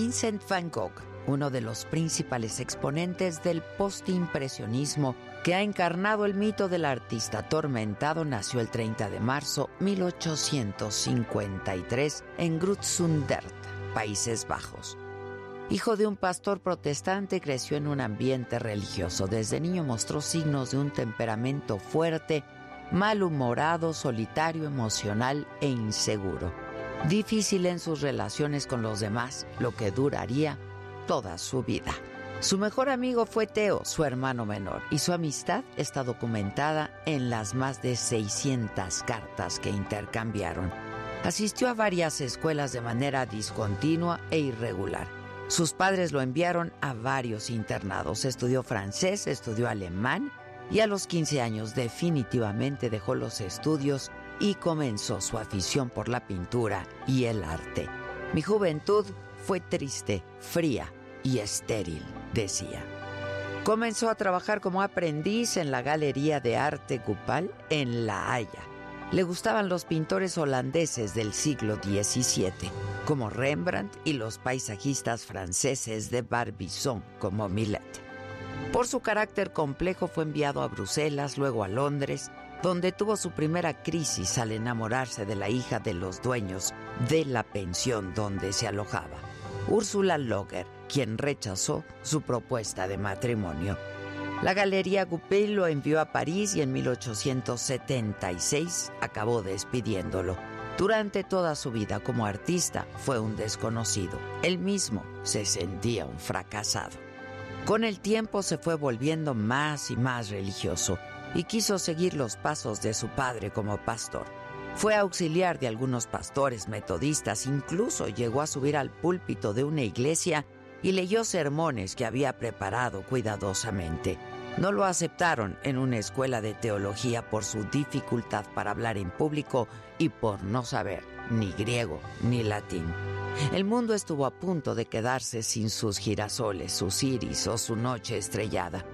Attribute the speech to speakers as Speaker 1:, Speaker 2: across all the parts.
Speaker 1: Vincent van Gogh, uno de los principales exponentes del postimpresionismo que ha encarnado el mito del artista atormentado, nació el 30 de marzo 1853 en Grutzundert, Países Bajos. Hijo de un pastor protestante, creció en un ambiente religioso. Desde niño mostró signos de un temperamento fuerte, malhumorado, solitario, emocional e inseguro difícil en sus relaciones con los demás, lo que duraría toda su vida. Su mejor amigo fue Teo, su hermano menor, y su amistad está documentada en las más de 600 cartas que intercambiaron. Asistió a varias escuelas de manera discontinua e irregular. Sus padres lo enviaron a varios internados. Estudió francés, estudió alemán y a los 15 años definitivamente dejó los estudios y comenzó su afición por la pintura y el arte. Mi juventud fue triste, fría y estéril, decía. Comenzó a trabajar como aprendiz en la Galería de Arte Gupal en La Haya. Le gustaban los pintores holandeses del siglo XVII, como Rembrandt y los paisajistas franceses de Barbizon, como Millet. Por su carácter complejo fue enviado a Bruselas, luego a Londres, donde tuvo su primera crisis al enamorarse de la hija de los dueños de la pensión donde se alojaba, Úrsula Loger, quien rechazó su propuesta de matrimonio. La Galería Goupil lo envió a París y en 1876 acabó despidiéndolo. Durante toda su vida como artista fue un desconocido. Él mismo se sentía un fracasado. Con el tiempo se fue volviendo más y más religioso y quiso seguir los pasos de su padre como pastor. Fue auxiliar de algunos pastores metodistas, incluso llegó a subir al púlpito de una iglesia y leyó sermones que había preparado cuidadosamente. No lo aceptaron en una escuela de teología por su dificultad para hablar en público y por no saber ni griego ni latín. El mundo estuvo a punto de quedarse sin sus girasoles, sus iris o su noche estrellada.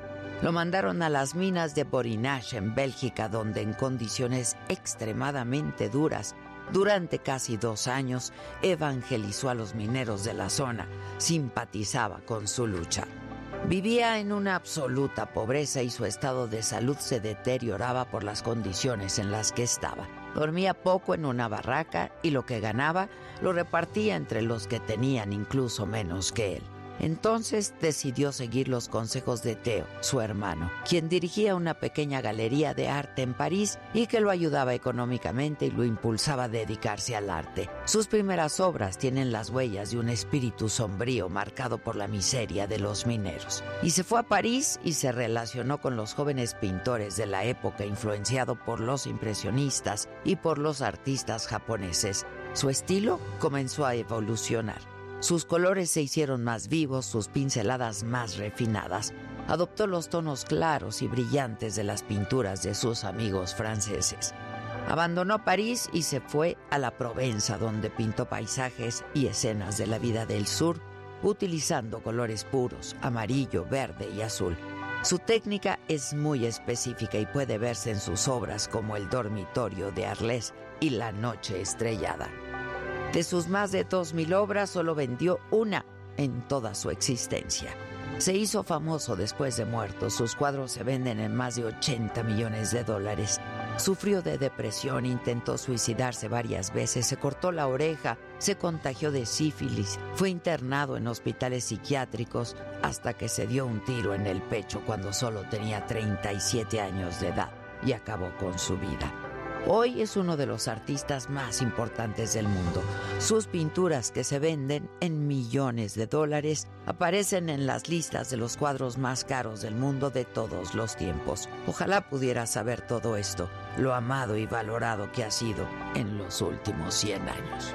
Speaker 1: Lo mandaron a las minas de Borinage en Bélgica, donde en condiciones extremadamente duras, durante casi dos años, evangelizó a los mineros de la zona, simpatizaba con su lucha. Vivía en una absoluta pobreza y su estado de salud se deterioraba por las condiciones en las que estaba. Dormía poco en una barraca y lo que ganaba lo repartía entre los que tenían incluso menos que él. Entonces decidió seguir los consejos de Theo, su hermano, quien dirigía una pequeña galería de arte en París y que lo ayudaba económicamente y lo impulsaba a dedicarse al arte. Sus primeras obras tienen las huellas de un espíritu sombrío marcado por la miseria de los mineros. Y se fue a París y se relacionó con los jóvenes pintores de la época influenciado por los impresionistas y por los artistas japoneses. Su estilo comenzó a evolucionar sus colores se hicieron más vivos, sus pinceladas más refinadas. Adoptó los tonos claros y brillantes de las pinturas de sus amigos franceses. Abandonó París y se fue a la Provenza, donde pintó paisajes y escenas de la vida del sur, utilizando colores puros, amarillo, verde y azul. Su técnica es muy específica y puede verse en sus obras como El dormitorio de Arles y La noche estrellada. De sus más de 2.000 obras, solo vendió una en toda su existencia. Se hizo famoso después de muerto. Sus cuadros se venden en más de 80 millones de dólares. Sufrió de depresión, intentó suicidarse varias veces, se cortó la oreja, se contagió de sífilis, fue internado en hospitales psiquiátricos hasta que se dio un tiro en el pecho cuando solo tenía 37 años de edad y acabó con su vida. Hoy es uno de los artistas más importantes del mundo. Sus pinturas, que se venden en millones de dólares, aparecen en las listas de los cuadros más caros del mundo de todos los tiempos. Ojalá pudiera saber todo esto, lo amado y valorado que ha sido en los últimos 100 años.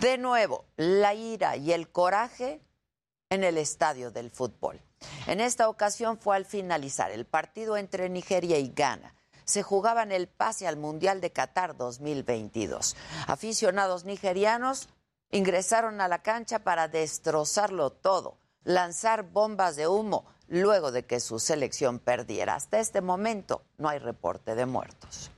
Speaker 1: De nuevo, la ira y el coraje en el estadio del fútbol. En esta ocasión fue al finalizar el partido entre Nigeria y Ghana. Se jugaban el pase al Mundial de Qatar 2022. Aficionados nigerianos ingresaron a la cancha para destrozarlo todo, lanzar bombas de humo luego de que su selección perdiera. Hasta este momento no hay reporte de muertos.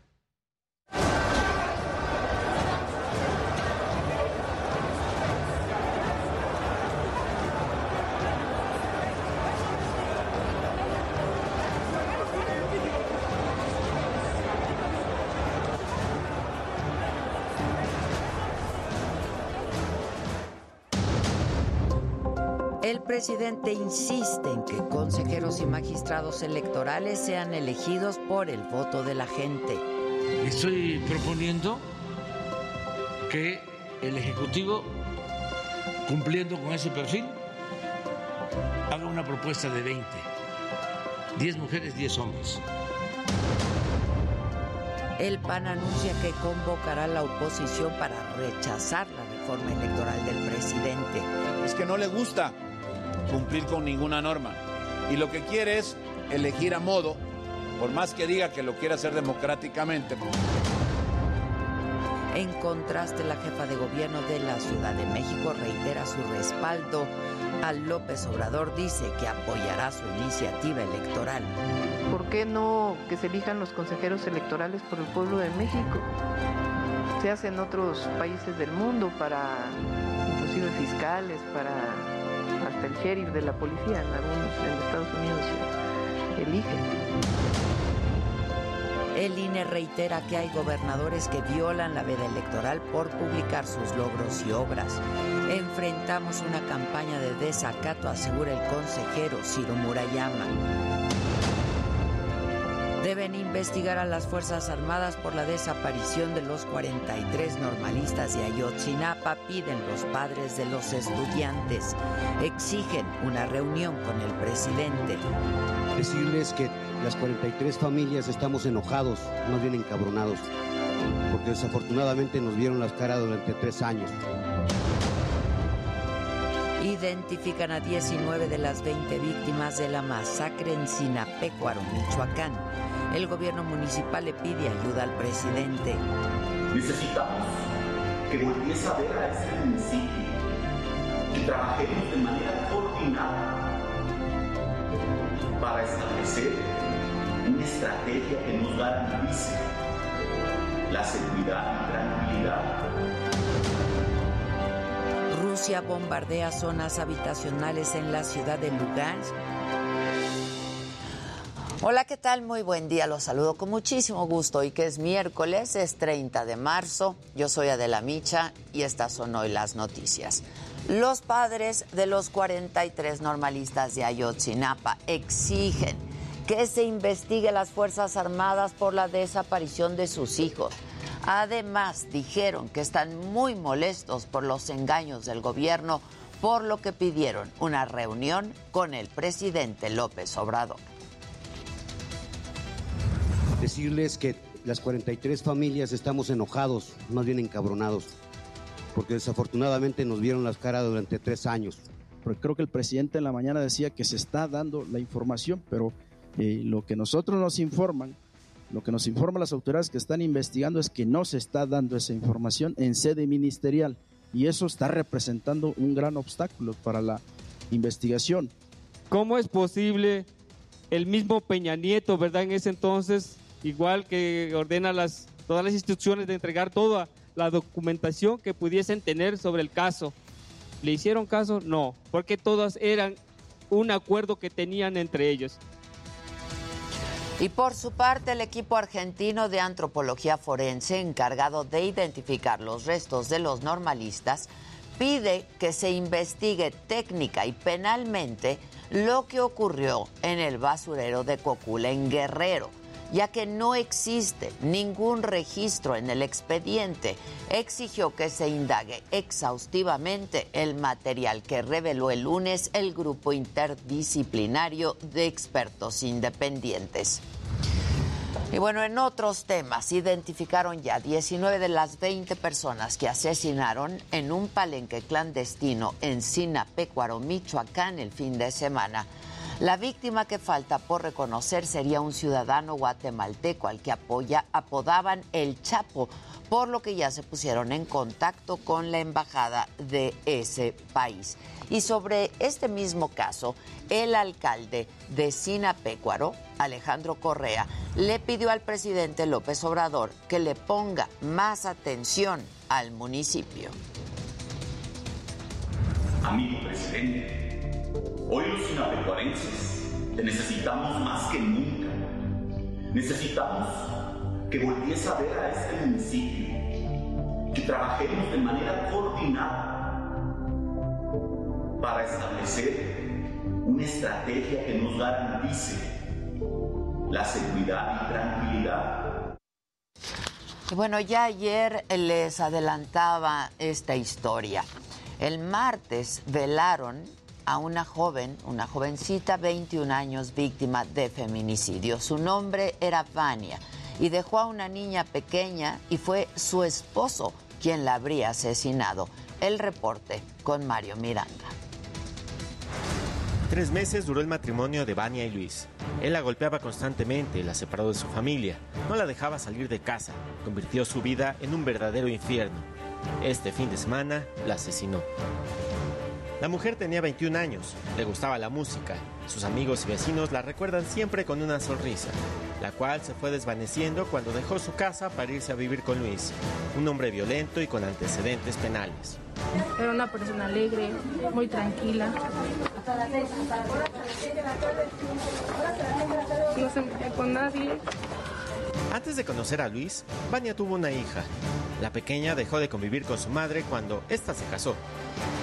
Speaker 1: El presidente insiste en que consejeros y magistrados electorales sean elegidos por el voto de la gente.
Speaker 2: Estoy proponiendo que el Ejecutivo, cumpliendo con ese perfil, haga una propuesta de 20, 10 mujeres, 10 hombres.
Speaker 1: El PAN anuncia que convocará a la oposición para rechazar la reforma electoral del presidente.
Speaker 3: Es que no le gusta cumplir con ninguna norma. Y lo que quiere es elegir a modo, por más que diga que lo quiere hacer democráticamente.
Speaker 1: En contraste, la jefa de gobierno de la Ciudad de México reitera su respaldo a López Obrador, dice que apoyará su iniciativa electoral.
Speaker 4: ¿Por qué no que se elijan los consejeros electorales por el pueblo de México? Se hace en otros países del mundo para, inclusive fiscales, para el sheriff de la policía en algunos en Estados Unidos eligen.
Speaker 1: El INE reitera que hay gobernadores que violan la veda electoral por publicar sus logros y obras. Enfrentamos una campaña de desacato, asegura el consejero Ciro Murayama. Deben investigar a las Fuerzas Armadas por la desaparición de los 43 normalistas de Ayotzinapa, piden los padres de los estudiantes. Exigen una reunión con el presidente.
Speaker 5: Decirles que las 43 familias estamos enojados, más bien encabronados, porque desafortunadamente nos vieron las caras durante tres años.
Speaker 1: Identifican a 19 de las 20 víctimas de la masacre en Sinapecuaro, Michoacán. El gobierno municipal le pide ayuda al presidente.
Speaker 6: Necesitamos que volviese a ver a este municipio, que trabajemos de manera coordinada para establecer una estrategia que nos garantice la seguridad y tranquilidad.
Speaker 1: Rusia bombardea zonas habitacionales en la ciudad de Lugansk. Hola, ¿qué tal? Muy buen día. Los saludo con muchísimo gusto. Y que es miércoles, es 30 de marzo. Yo soy Adela Micha y estas son hoy las noticias. Los padres de los 43 normalistas de Ayotzinapa exigen que se investigue las Fuerzas Armadas por la desaparición de sus hijos. Además, dijeron que están muy molestos por los engaños del gobierno, por lo que pidieron una reunión con el presidente López Obrador.
Speaker 5: Decirles que las 43 familias estamos enojados, más bien encabronados, porque desafortunadamente nos vieron las caras durante tres años.
Speaker 7: Porque creo que el presidente en la mañana decía que se está dando la información, pero eh, lo que nosotros nos informan, lo que nos informan las autoridades que están investigando es que no se está dando esa información en sede ministerial y eso está representando un gran obstáculo para la investigación.
Speaker 8: ¿Cómo es posible el mismo Peña Nieto, verdad, en ese entonces, igual que ordena las, todas las instrucciones de entregar toda la documentación que pudiesen tener sobre el caso? ¿Le hicieron caso? No, porque todas eran un acuerdo que tenían entre ellos.
Speaker 1: Y por su parte, el equipo argentino de antropología forense encargado de identificar los restos de los normalistas pide que se investigue técnica y penalmente lo que ocurrió en el basurero de Cocula en Guerrero, ya que no existe ningún registro en el expediente. Exigió que se indague exhaustivamente el material que reveló el lunes el grupo interdisciplinario de expertos independientes. Y bueno, en otros temas, identificaron ya 19 de las 20 personas que asesinaron en un palenque clandestino en Sinapecuaro, Michoacán, el fin de semana. La víctima que falta por reconocer sería un ciudadano guatemalteco al que apoya, apodaban el Chapo, por lo que ya se pusieron en contacto con la embajada de ese país. Y sobre este mismo caso, el alcalde de Sinapecuaro, Alejandro Correa, le pidió al presidente López Obrador que le ponga más atención al municipio.
Speaker 6: Amigo presidente, hoy los sinapecuarenses te necesitamos más que nunca. Necesitamos que volvies a ver a este municipio, que trabajemos de manera coordinada para establecer una estrategia que nos garantice la seguridad y tranquilidad.
Speaker 1: Y bueno, ya ayer les adelantaba esta historia. El martes velaron a una joven, una jovencita, 21 años, víctima de feminicidio. Su nombre era Vania y dejó a una niña pequeña y fue su esposo quien la habría asesinado. El reporte con Mario Miranda.
Speaker 9: Tres meses duró el matrimonio de Vania y Luis. Él la golpeaba constantemente, la separó de su familia, no la dejaba salir de casa, convirtió su vida en un verdadero infierno. Este fin de semana la asesinó. La mujer tenía 21 años, le gustaba la música. Sus amigos y vecinos la recuerdan siempre con una sonrisa, la cual se fue desvaneciendo cuando dejó su casa para irse a vivir con Luis, un hombre violento y con antecedentes penales.
Speaker 10: Era una persona alegre, muy tranquila. No se metía con nadie.
Speaker 9: Antes de conocer a Luis, Vania tuvo una hija. La pequeña dejó de convivir con su madre cuando ésta se casó.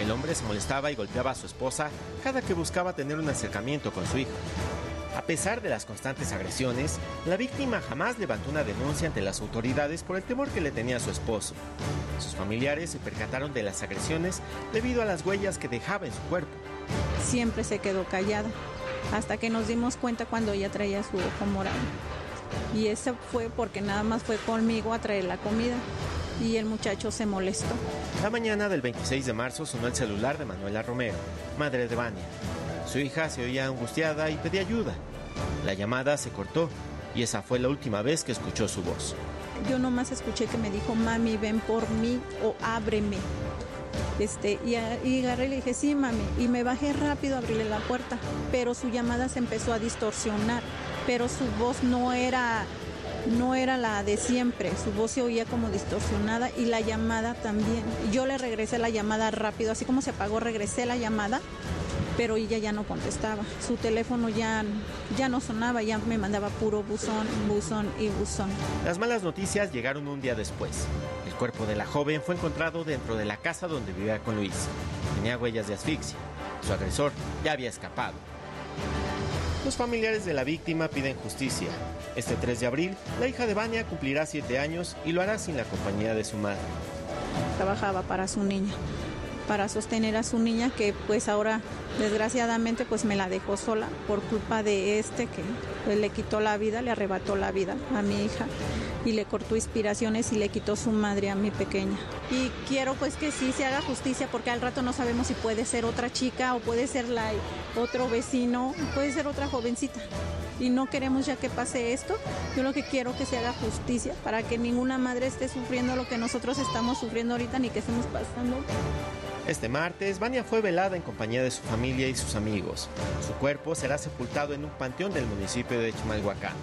Speaker 9: El hombre se molestaba y golpeaba a su esposa cada que buscaba tener un acercamiento con su hija. A pesar de las constantes agresiones, la víctima jamás levantó una denuncia ante las autoridades por el temor que le tenía su esposo. Sus familiares se percataron de las agresiones debido a las huellas que dejaba en su cuerpo.
Speaker 11: Siempre se quedó callada, hasta que nos dimos cuenta cuando ella traía su ojo morado. Y eso fue porque nada más fue conmigo a traer la comida y el muchacho se molestó.
Speaker 9: La mañana del 26 de marzo sonó el celular de Manuela Romero, madre de Vania. Su hija se oía angustiada y pedía ayuda. La llamada se cortó y esa fue la última vez que escuchó su voz.
Speaker 11: Yo nomás escuché que me dijo, mami, ven por mí o ábreme. Este, y, y agarré y le dije, sí, mami. Y me bajé rápido a abrirle la puerta, pero su llamada se empezó a distorsionar, pero su voz no era no era la de siempre, su voz se oía como distorsionada y la llamada también. Yo le regresé la llamada rápido, así como se apagó, regresé la llamada, pero ella ya no contestaba. Su teléfono ya, ya no sonaba, ya me mandaba puro buzón, buzón y buzón.
Speaker 9: Las malas noticias llegaron un día después. El cuerpo de la joven fue encontrado dentro de la casa donde vivía con Luis. Tenía huellas de asfixia. Su agresor ya había escapado. Los familiares de la víctima piden justicia. Este 3 de abril, la hija de Vania cumplirá 7 años y lo hará sin la compañía de su madre.
Speaker 11: Trabajaba para su niña, para sostener a su niña que pues ahora desgraciadamente pues me la dejó sola por culpa de este que pues, le quitó la vida, le arrebató la vida a mi hija y le cortó inspiraciones y le quitó su madre a mi pequeña. Y quiero pues que sí se haga justicia porque al rato no sabemos si puede ser otra chica o puede ser la, otro vecino, puede ser otra jovencita. Y no queremos ya que pase esto. Yo lo que quiero que se haga justicia para que ninguna madre esté sufriendo lo que nosotros estamos sufriendo ahorita ni que estemos pasando.
Speaker 9: Este martes, Vania fue velada en compañía de su familia y sus amigos. Su cuerpo será sepultado en un panteón del municipio de Chimalhuacán.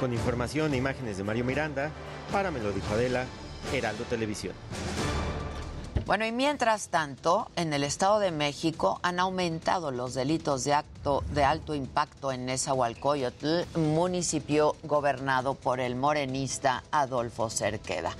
Speaker 9: Con información e imágenes de Mario Miranda, para Me lo dijo Adela, Heraldo Televisión.
Speaker 1: Bueno, y mientras tanto, en el Estado de México han aumentado los delitos de acto de alto impacto en Nezahualcóyotl, municipio gobernado por el morenista Adolfo Cerqueda.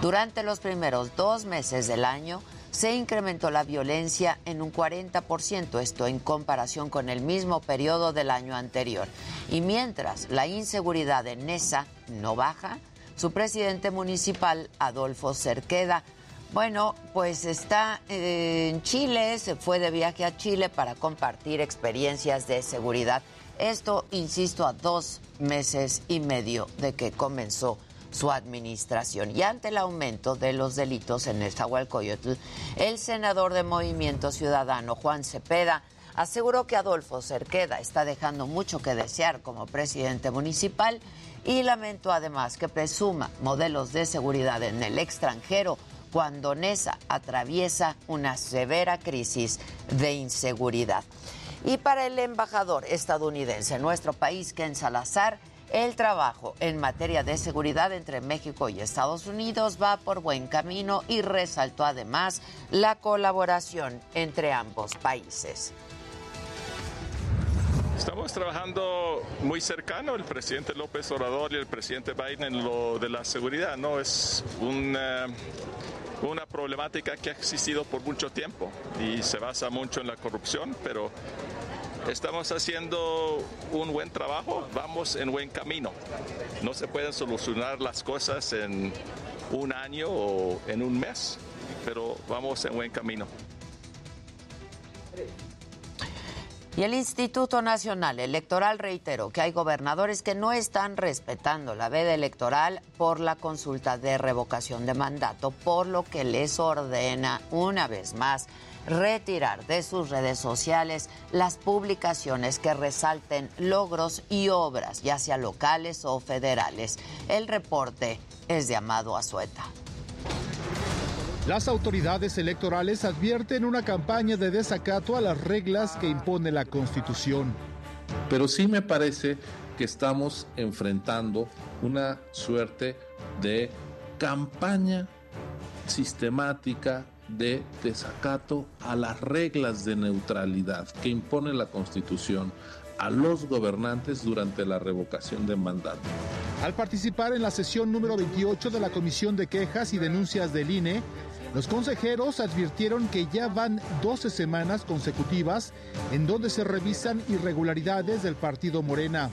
Speaker 1: Durante los primeros dos meses del año, se incrementó la violencia en un 40%, esto en comparación con el mismo periodo del año anterior. Y mientras la inseguridad en Nesa no baja, su presidente municipal, Adolfo Cerqueda, bueno, pues está en Chile, se fue de viaje a Chile para compartir experiencias de seguridad Esto, insisto, a dos meses y medio de que comenzó su administración. Y ante el aumento de los delitos en Nezahualcóyotl, el senador de Movimiento Ciudadano, Juan Cepeda, aseguró que Adolfo Cerqueda está dejando mucho que desear como presidente municipal y lamentó además que presuma modelos de seguridad en el extranjero cuando Nesa atraviesa una severa crisis de inseguridad. Y para el embajador estadounidense en nuestro país, Ken Salazar, el trabajo en materia de seguridad entre México y Estados Unidos va por buen camino y resaltó además la colaboración entre ambos países.
Speaker 12: Estamos trabajando muy cercano el presidente López Obrador y el presidente Biden en lo de la seguridad. No es una, una problemática que ha existido por mucho tiempo y se basa mucho en la corrupción, pero estamos haciendo un buen trabajo, vamos en buen camino. No se pueden solucionar las cosas en un año o en un mes, pero vamos en buen camino.
Speaker 1: Y el Instituto Nacional Electoral reiteró que hay gobernadores que no están respetando la veda electoral por la consulta de revocación de mandato, por lo que les ordena una vez más retirar de sus redes sociales las publicaciones que resalten logros y obras, ya sea locales o federales. El reporte es de Amado Azueta.
Speaker 13: Las autoridades electorales advierten una campaña de desacato a las reglas que impone la Constitución.
Speaker 14: Pero sí me parece que estamos enfrentando una suerte de campaña sistemática de desacato a las reglas de neutralidad que impone la Constitución a los gobernantes durante la revocación de mandato.
Speaker 13: Al participar en la sesión número 28 de la Comisión de Quejas y Denuncias del INE, los consejeros advirtieron que ya van 12 semanas consecutivas en donde se revisan irregularidades del partido Morena.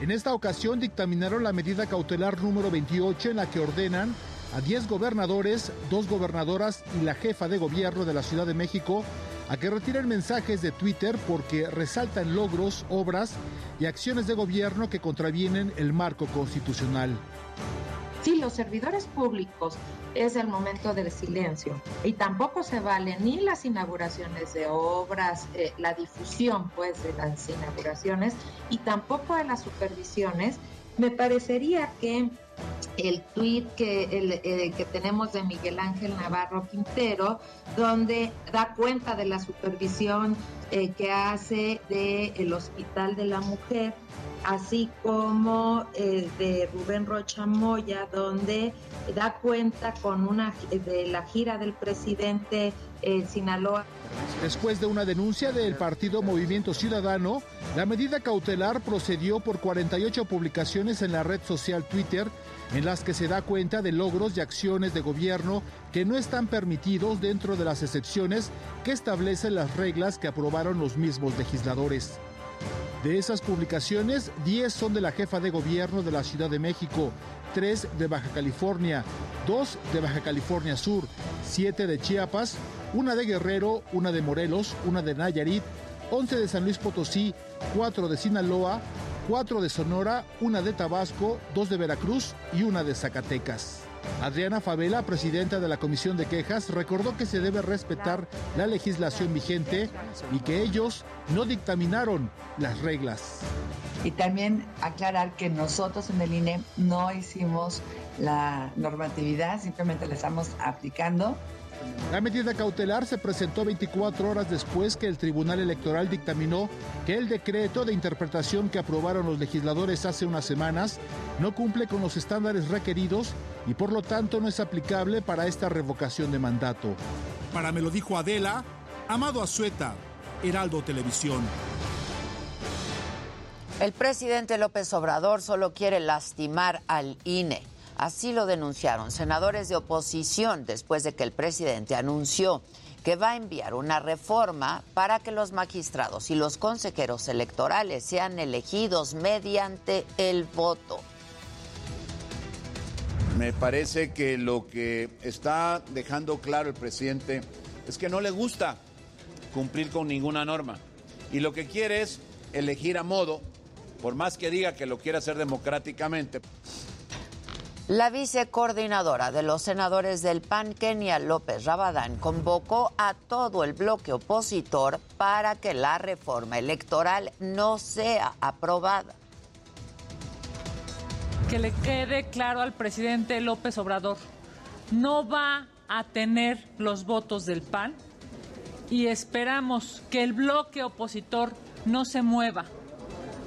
Speaker 13: En esta ocasión dictaminaron la medida cautelar número 28 en la que ordenan a 10 gobernadores, dos gobernadoras y la jefa de gobierno de la Ciudad de México a que retiren mensajes de Twitter porque resaltan logros, obras y acciones de gobierno que contravienen el marco constitucional.
Speaker 15: Sí, los servidores públicos es el momento del silencio y tampoco se valen ni las inauguraciones de obras, eh, la difusión pues de las inauguraciones y tampoco de las supervisiones. Me parecería que el tuit que, el, eh, que tenemos de Miguel Ángel Navarro Quintero, donde da cuenta de la supervisión eh, que hace del Hospital de la Mujer, así como eh, de Rubén Rocha Moya, donde da cuenta con una de la gira del presidente en Sinaloa.
Speaker 13: Después de una denuncia del partido Movimiento Ciudadano, la medida cautelar procedió por 48 publicaciones en la red social Twitter en las que se da cuenta de logros y acciones de gobierno que no están permitidos dentro de las excepciones que establecen las reglas que aprobaron los mismos legisladores. De esas publicaciones, 10 son de la jefa de gobierno de la Ciudad de México, 3 de Baja California, 2 de Baja California Sur, 7 de Chiapas, una de Guerrero, una de Morelos, una de Nayarit, 11 de San Luis Potosí, 4 de Sinaloa, cuatro de Sonora, una de Tabasco, dos de Veracruz y una de Zacatecas. Adriana Favela, presidenta de la Comisión de Quejas, recordó que se debe respetar la legislación vigente y que ellos no dictaminaron las reglas.
Speaker 16: Y también aclarar que nosotros en el INE no hicimos la normatividad, simplemente la estamos aplicando
Speaker 13: la medida cautelar se presentó 24 horas después que el Tribunal Electoral dictaminó que el decreto de interpretación que aprobaron los legisladores hace unas semanas no cumple con los estándares requeridos y por lo tanto no es aplicable para esta revocación de mandato. Para me lo dijo Adela, Amado Azueta, Heraldo Televisión.
Speaker 1: El presidente López Obrador solo quiere lastimar al INE. Así lo denunciaron senadores de oposición después de que el presidente anunció que va a enviar una reforma para que los magistrados y los consejeros electorales sean elegidos mediante el voto.
Speaker 3: Me parece que lo que está dejando claro el presidente es que no le gusta cumplir con ninguna norma y lo que quiere es elegir a modo por más que diga que lo quiere hacer democráticamente.
Speaker 1: La vicecoordinadora de los senadores del PAN, Kenia López Rabadán, convocó a todo el bloque opositor para que la reforma electoral no sea aprobada.
Speaker 17: Que le quede claro al presidente López Obrador, no va a tener los votos del PAN y esperamos que el bloque opositor no se mueva,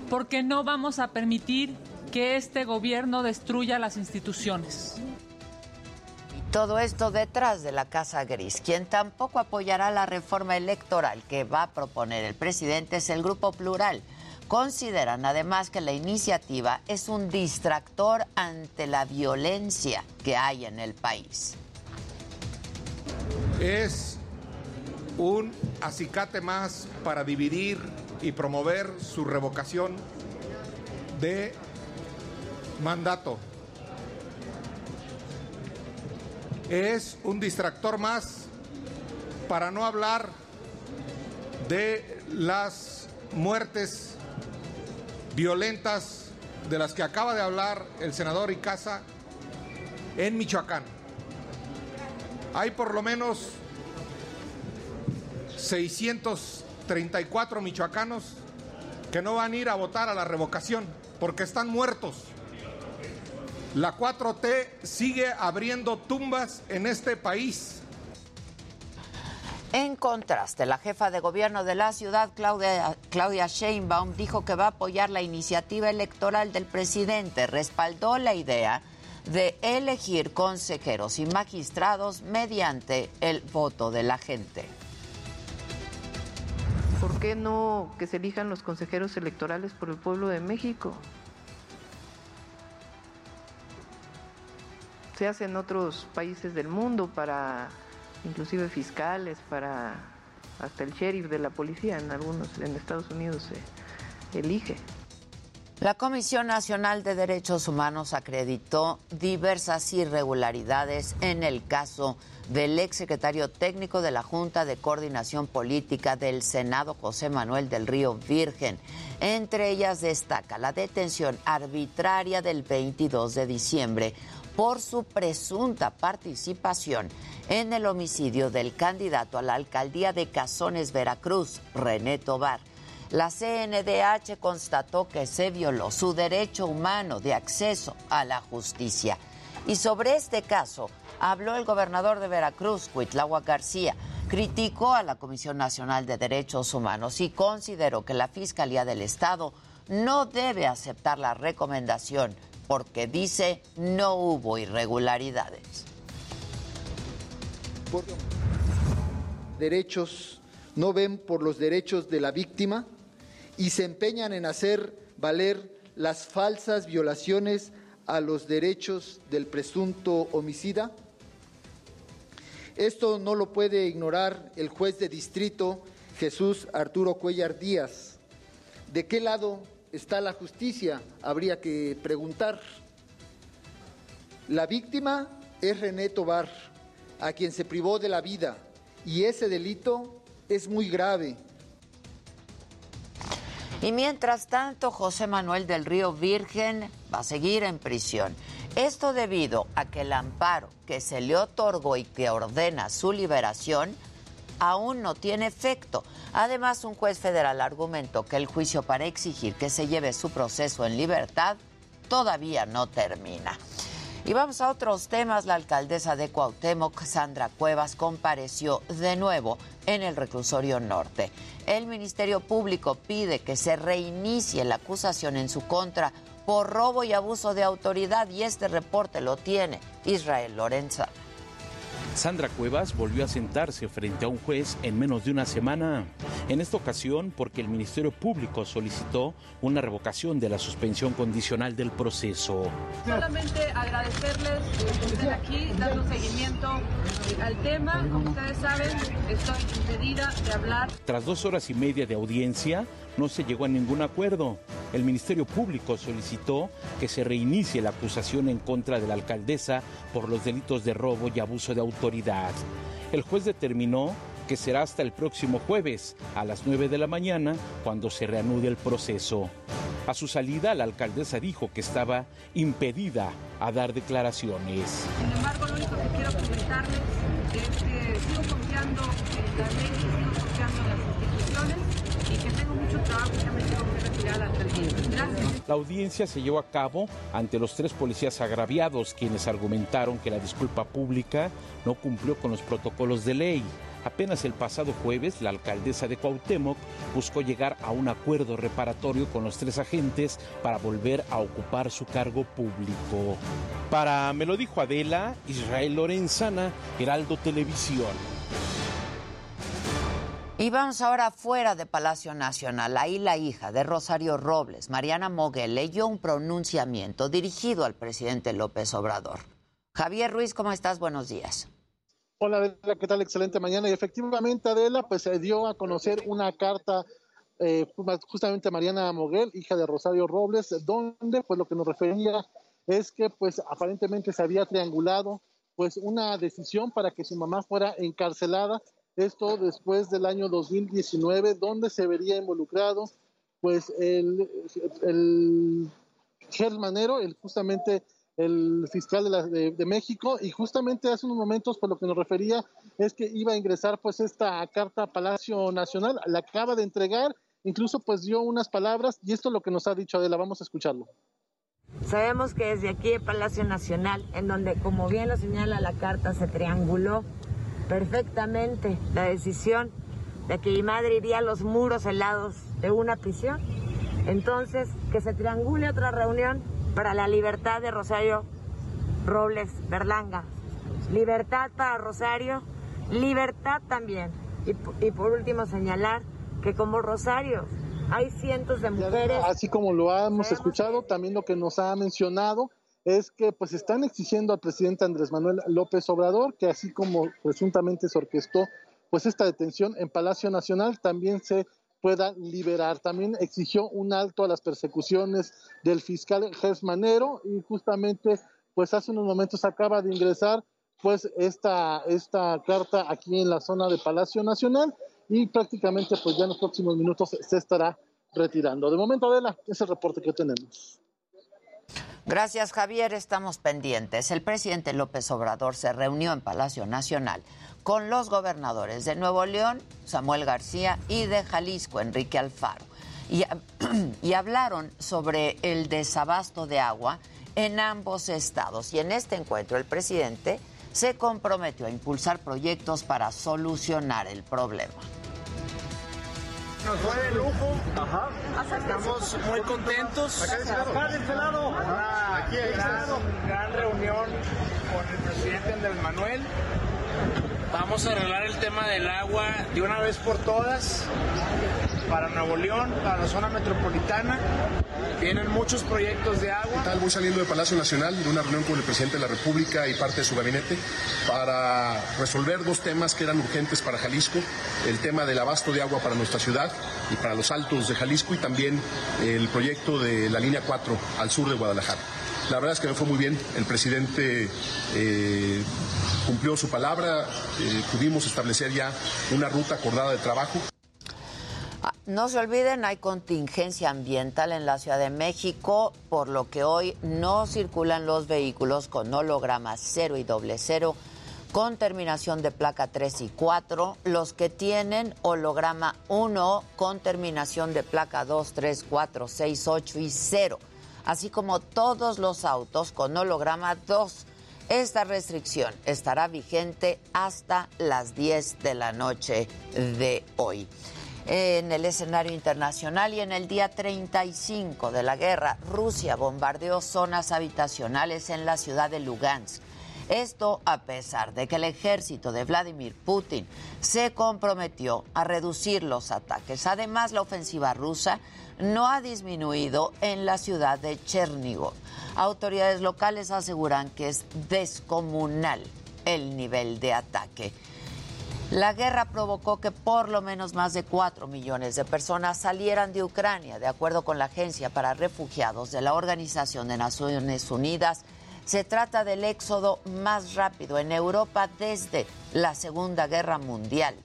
Speaker 17: porque no vamos a permitir que este gobierno destruya las instituciones.
Speaker 1: Y todo esto detrás de la Casa Gris. Quien tampoco apoyará la reforma electoral que va a proponer el presidente es el Grupo Plural. Consideran además que la iniciativa es un distractor ante la violencia que hay en el país.
Speaker 18: Es un acicate más para dividir y promover su revocación de mandato. Es un distractor más para no hablar de las muertes violentas de las que acaba de hablar el senador Icaza en Michoacán. Hay por lo menos 634 michoacanos que no van a ir a votar a la revocación porque están muertos. La 4T sigue abriendo tumbas en este país.
Speaker 1: En contraste, la jefa de gobierno de la ciudad, Claudia, Claudia Sheinbaum, dijo que va a apoyar la iniciativa electoral del presidente. Respaldó la idea de elegir consejeros y magistrados mediante el voto de la gente.
Speaker 4: ¿Por qué no que se elijan los consejeros electorales por el pueblo de México? Se hace en otros países del mundo para inclusive fiscales, para hasta el sheriff de la policía en algunos en Estados Unidos se elige.
Speaker 1: La Comisión Nacional de Derechos Humanos acreditó diversas irregularidades en el caso del exsecretario técnico de la Junta de Coordinación Política del Senado, José Manuel del Río Virgen. Entre ellas destaca la detención arbitraria del 22 de diciembre por su presunta participación en el homicidio del candidato a la alcaldía de Cazones, Veracruz, René Tobar. La CNDH constató que se violó su derecho humano de acceso a la justicia. Y sobre este caso habló el gobernador de Veracruz, Cuitlagua García. Criticó a la Comisión Nacional de Derechos Humanos y consideró que la Fiscalía del Estado no debe aceptar la recomendación porque dice no hubo irregularidades.
Speaker 19: Derechos, no ven por los derechos de la víctima y se empeñan en hacer valer las falsas violaciones a los derechos del presunto homicida. Esto no lo puede ignorar el juez de distrito Jesús Arturo Cuellar Díaz. ¿De qué lado está la justicia? Habría que preguntar. La víctima es René Tobar, a quien se privó de la vida, y ese delito es muy grave.
Speaker 1: Y mientras tanto, José Manuel del Río Virgen va a seguir en prisión. Esto debido a que el amparo que se le otorgó y que ordena su liberación aún no tiene efecto. Además, un juez federal argumentó que el juicio para exigir que se lleve su proceso en libertad todavía no termina. Y vamos a otros temas. La alcaldesa de Cuauhtémoc, Sandra Cuevas, compareció de nuevo en el reclusorio norte. El Ministerio Público pide que se reinicie la acusación en su contra por robo y abuso de autoridad y este reporte lo tiene Israel Lorenza.
Speaker 20: Sandra Cuevas volvió a sentarse frente a un juez en menos de una semana. En esta ocasión porque el Ministerio Público solicitó una revocación de la suspensión condicional del proceso.
Speaker 10: Solamente agradecerles que estén aquí dando seguimiento al tema. Como ustedes saben, estoy impedida de hablar.
Speaker 20: Tras dos horas y media de audiencia, no se llegó a ningún acuerdo. El Ministerio Público solicitó que se reinicie la acusación en contra de la alcaldesa por los delitos de robo y abuso de autoridad. El juez determinó que será hasta el próximo jueves a las 9 de la mañana cuando se reanude el proceso. A su salida, la alcaldesa dijo que estaba impedida a dar declaraciones.
Speaker 10: Sin embargo, lo único que quiero comentarles es que sigo confiando en la ley, sigo confiando en las instituciones y que tengo mucho trabajo y ya me tengo que retirar hasta el día. Gracias.
Speaker 20: La audiencia se llevó a cabo ante los tres policías agraviados, quienes argumentaron que la disculpa pública no cumplió con los protocolos de ley. Apenas el pasado jueves, la alcaldesa de Cuauhtémoc buscó llegar a un acuerdo reparatorio con los tres agentes para volver a ocupar su cargo público. Para Me lo dijo Adela, Israel Lorenzana, Heraldo Televisión.
Speaker 1: Y vamos ahora fuera de Palacio Nacional. Ahí la hija de Rosario Robles, Mariana Moguel, leyó un pronunciamiento dirigido al presidente López Obrador. Javier Ruiz, ¿cómo estás? Buenos días.
Speaker 21: Hola Adela, ¿qué tal? Excelente mañana. Y efectivamente Adela, pues se dio a conocer una carta eh, justamente a Mariana Moguel, hija de Rosario Robles, donde pues lo que nos refería es que pues aparentemente se había triangulado pues una decisión para que su mamá fuera encarcelada esto después del año 2019, donde se vería involucrado pues el, el Manero, el justamente el fiscal de, la, de, de, México, y justamente hace unos momentos, por lo que nos refería, es que iba a ingresar pues esta carta a Palacio Nacional, la acaba de entregar, incluso pues dio unas palabras, y esto es lo que nos ha dicho Adela, vamos a escucharlo.
Speaker 22: Sabemos que desde aquí, el Palacio Nacional, en donde, como bien lo señala la carta, se trianguló perfectamente la decisión de que mi madre iría a los muros helados de una prisión. Entonces, que se triangule otra reunión para la libertad de Rosario Robles Berlanga. Libertad para Rosario, libertad también. Y, y, por último, señalar que como Rosario hay cientos de mujeres.
Speaker 21: Así como lo hemos escuchado, también lo que nos ha mencionado es que pues están exigiendo al presidente Andrés Manuel López Obrador que así como presuntamente se orquestó pues esta detención en Palacio Nacional también se pueda liberar. También exigió un alto a las persecuciones del fiscal Gers Manero y justamente pues hace unos momentos acaba de ingresar pues esta, esta carta aquí en la zona de Palacio Nacional y prácticamente pues ya en los próximos minutos se estará retirando. De momento, Adela, es el reporte que tenemos.
Speaker 1: Gracias, Javier. Estamos pendientes. El presidente López Obrador se reunió en Palacio Nacional con los gobernadores de Nuevo León, Samuel García, y de Jalisco, Enrique Alfaro. Y, y, hablaron sobre el desabasto de agua en ambos estados. Y en este encuentro el presidente se comprometió a impulsar proyectos para solucionar el problema.
Speaker 23: Nos fue de lujo. Ajá. Estamos muy contentos. Acá de este lado. Una Aquí, gran, gran reunión con el presidente Andrés Manuel. Vamos a arreglar el tema del agua de una vez por todas para Nuevo León, para la zona metropolitana. Vienen muchos proyectos de agua.
Speaker 24: Voy saliendo de Palacio Nacional de una reunión con el presidente de la República y parte de su gabinete para resolver dos temas que eran urgentes para Jalisco, el tema del abasto de agua para nuestra ciudad y para los altos de Jalisco y también el proyecto de la línea 4 al sur de Guadalajara. La verdad es que me fue muy bien. El presidente eh, cumplió su palabra. Eh, pudimos establecer ya una ruta acordada de trabajo.
Speaker 1: No se olviden, hay contingencia ambiental en la Ciudad de México, por lo que hoy no circulan los vehículos con hologramas 0 y doble cero, con terminación de placa 3 y 4, los que tienen holograma 1 con terminación de placa 2, 3, 4, 6, 8 y 0 así como todos los autos con holograma 2. Esta restricción estará vigente hasta las 10 de la noche de hoy. En el escenario internacional y en el día 35 de la guerra, Rusia bombardeó zonas habitacionales en la ciudad de Lugansk. Esto a pesar de que el ejército de Vladimir Putin se comprometió a reducir los ataques. Además, la ofensiva rusa no ha disminuido en la ciudad de Chernigov. Autoridades locales aseguran que es descomunal el nivel de ataque. La guerra provocó que por lo menos más de 4 millones de personas salieran de Ucrania, de acuerdo con la Agencia para Refugiados de la Organización de Naciones Unidas. Se trata del éxodo más rápido en Europa desde la Segunda Guerra Mundial.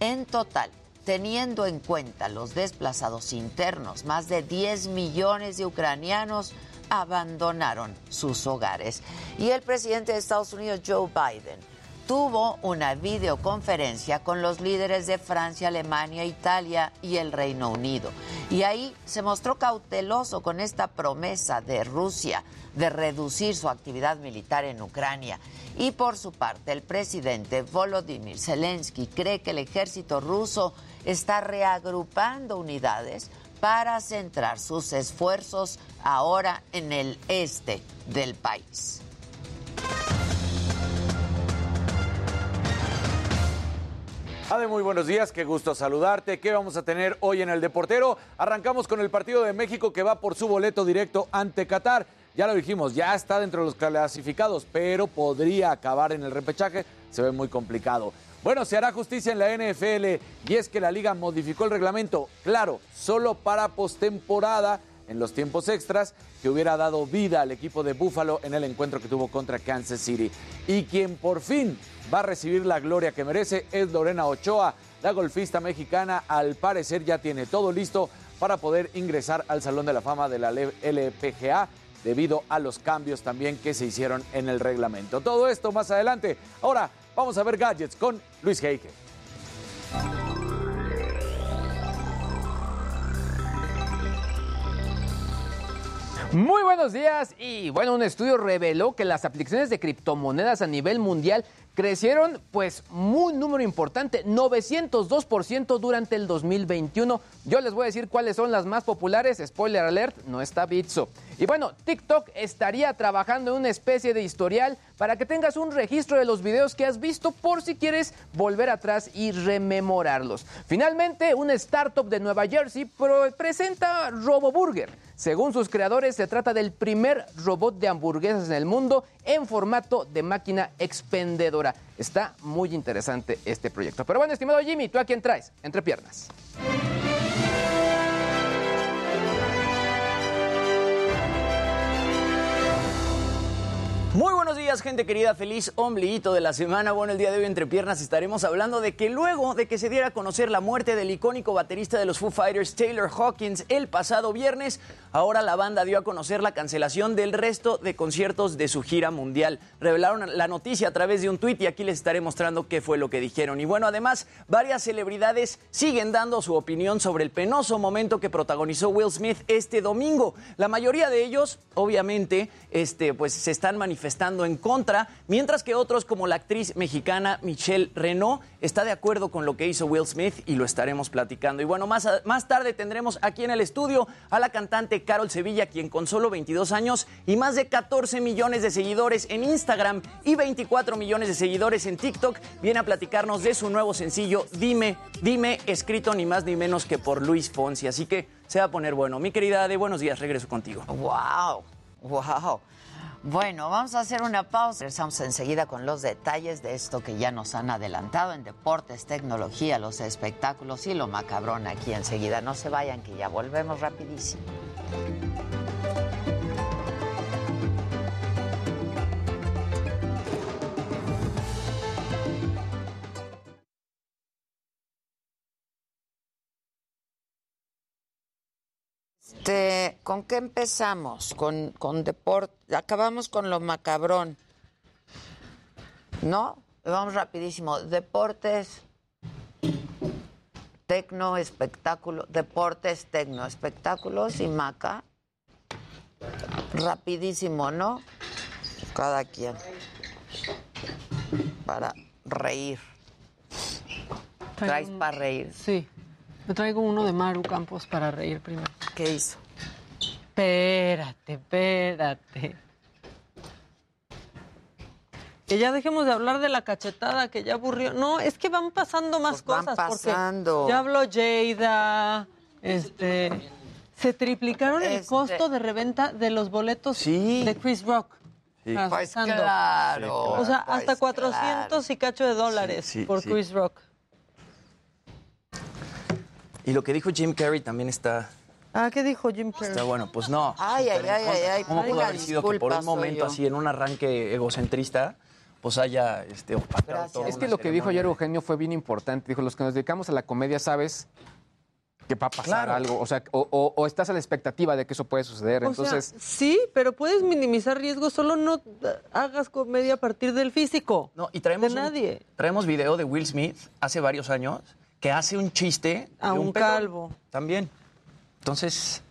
Speaker 1: En total, teniendo en cuenta los desplazados internos, más de 10 millones de ucranianos abandonaron sus hogares. Y el presidente de Estados Unidos, Joe Biden, tuvo una videoconferencia con los líderes de Francia, Alemania, Italia y el Reino Unido. Y ahí se mostró cauteloso con esta promesa de Rusia de reducir su actividad militar en Ucrania. Y por su parte, el presidente Volodymyr Zelensky cree que el ejército ruso está reagrupando unidades para centrar sus esfuerzos ahora en el este del país.
Speaker 25: Ade, muy buenos días, qué gusto saludarte. ¿Qué vamos a tener hoy en el Deportero? Arrancamos con el partido de México que va por su boleto directo ante Qatar. Ya lo dijimos, ya está dentro de los clasificados, pero podría acabar en el repechaje. Se ve muy complicado. Bueno, se hará justicia en la NFL y es que la liga modificó el reglamento, claro, solo para postemporada en los tiempos extras que hubiera dado vida al equipo de Buffalo en el encuentro que tuvo contra Kansas City. Y quien por fin va a recibir la gloria que merece es Lorena Ochoa. La golfista mexicana al parecer ya tiene todo listo para poder ingresar al Salón de la Fama de la LPGA debido a los cambios también que se hicieron en el reglamento. Todo esto más adelante. Ahora vamos a ver gadgets con Luis Heike.
Speaker 26: Muy buenos días y bueno, un estudio reveló que las aplicaciones de criptomonedas a nivel mundial crecieron pues muy número importante, 902% durante el 2021. Yo les voy a decir cuáles son las más populares, spoiler alert, no está Bitso. Y bueno, TikTok estaría trabajando en una especie de historial para que tengas un registro de los videos que has visto por si quieres volver atrás y rememorarlos. Finalmente, una startup de Nueva Jersey presenta RoboBurger. Según sus creadores, se trata del primer robot de hamburguesas en el mundo en formato de máquina expendedora. Está muy interesante este proyecto. Pero bueno, estimado Jimmy, ¿tú a quién traes? Entre piernas.
Speaker 27: Días, gente querida. Feliz ombliguito de la semana. Bueno, el día de hoy entre piernas estaremos hablando de que luego de que se diera a conocer la muerte del icónico baterista de los Foo Fighters, Taylor Hawkins, el pasado viernes, ahora la banda dio a conocer la cancelación del resto de conciertos de su gira mundial. Revelaron la noticia a través de un tuit y aquí les estaré mostrando qué fue lo que dijeron. Y bueno, además, varias celebridades siguen dando su opinión sobre el penoso momento que protagonizó Will Smith este domingo. La mayoría de ellos, obviamente, este, pues se están manifestando estando en contra, mientras que otros como la actriz mexicana Michelle Renault está de acuerdo con lo que hizo Will Smith y lo estaremos platicando. Y bueno, más, más tarde tendremos aquí en el estudio a la cantante Carol Sevilla, quien con solo 22 años y más de 14 millones de seguidores en Instagram y 24 millones de seguidores en TikTok, viene a platicarnos de su nuevo sencillo Dime, Dime, escrito ni más ni menos que por Luis Fonsi. Así que se va a poner bueno. Mi querida de buenos días, regreso contigo.
Speaker 1: ¡Wow! ¡Wow! Bueno, vamos a hacer una pausa. Regresamos enseguida con los detalles de esto que ya nos han adelantado en deportes, tecnología, los espectáculos y lo macabrón aquí enseguida. No se vayan, que ya volvemos rapidísimo. Este, ¿Con qué empezamos? Con, con deporte. Acabamos con lo macabrón. ¿No? Vamos rapidísimo. Deportes, tecno, espectáculo. Deportes, tecno, espectáculos y maca. Rapidísimo, ¿no? Cada quien. Para reír. ¿Traes para reír?
Speaker 28: Sí. Me traigo uno de Maru Campos para reír primero.
Speaker 1: ¿Qué hizo?
Speaker 28: Espérate, espérate. Que ya dejemos de hablar de la cachetada que ya aburrió. No, es que van pasando más
Speaker 1: pues van
Speaker 28: cosas.
Speaker 1: pasando.
Speaker 28: Porque ya habló Jada, este... Se triplicaron el
Speaker 1: Este-
Speaker 28: costo de reventa de los boletos de Chris Rock.
Speaker 25: Sí.
Speaker 28: Pues
Speaker 1: claro.
Speaker 28: O sea,
Speaker 1: Pues
Speaker 28: hasta 400 y cacho de dólares
Speaker 27: Sí,
Speaker 28: por. Chris Rock.
Speaker 27: Y lo que dijo Jim Carrey también está,
Speaker 28: Ah, ¿qué dijo Jim Carrey?
Speaker 27: está bueno. Pues no.
Speaker 1: Ay, ay, ay, ay, ay.
Speaker 27: ¿Cómo pudo haber sido que por un momento así, en un arranque egocentrista, pues haya este, opacado toda
Speaker 26: Es que lo que dijo ayer Eugenio fue bien importante. Dijo, los que nos dedicamos a la comedia sabes que va a pasar
Speaker 28: Claro.
Speaker 26: algo. O sea, o, o- o estás a la expectativa de que eso puede suceder.
Speaker 28: O
Speaker 26: Entonces,
Speaker 28: sea, sí, pero puedes minimizar riesgos, solo no hagas comedia a partir del físico.
Speaker 27: No, y traemos
Speaker 28: de
Speaker 27: un-
Speaker 28: nadie.
Speaker 27: Traemos video de Will Smith hace varios años que hace un chiste
Speaker 28: A
Speaker 27: de
Speaker 28: un calvo.
Speaker 27: También. Entonces,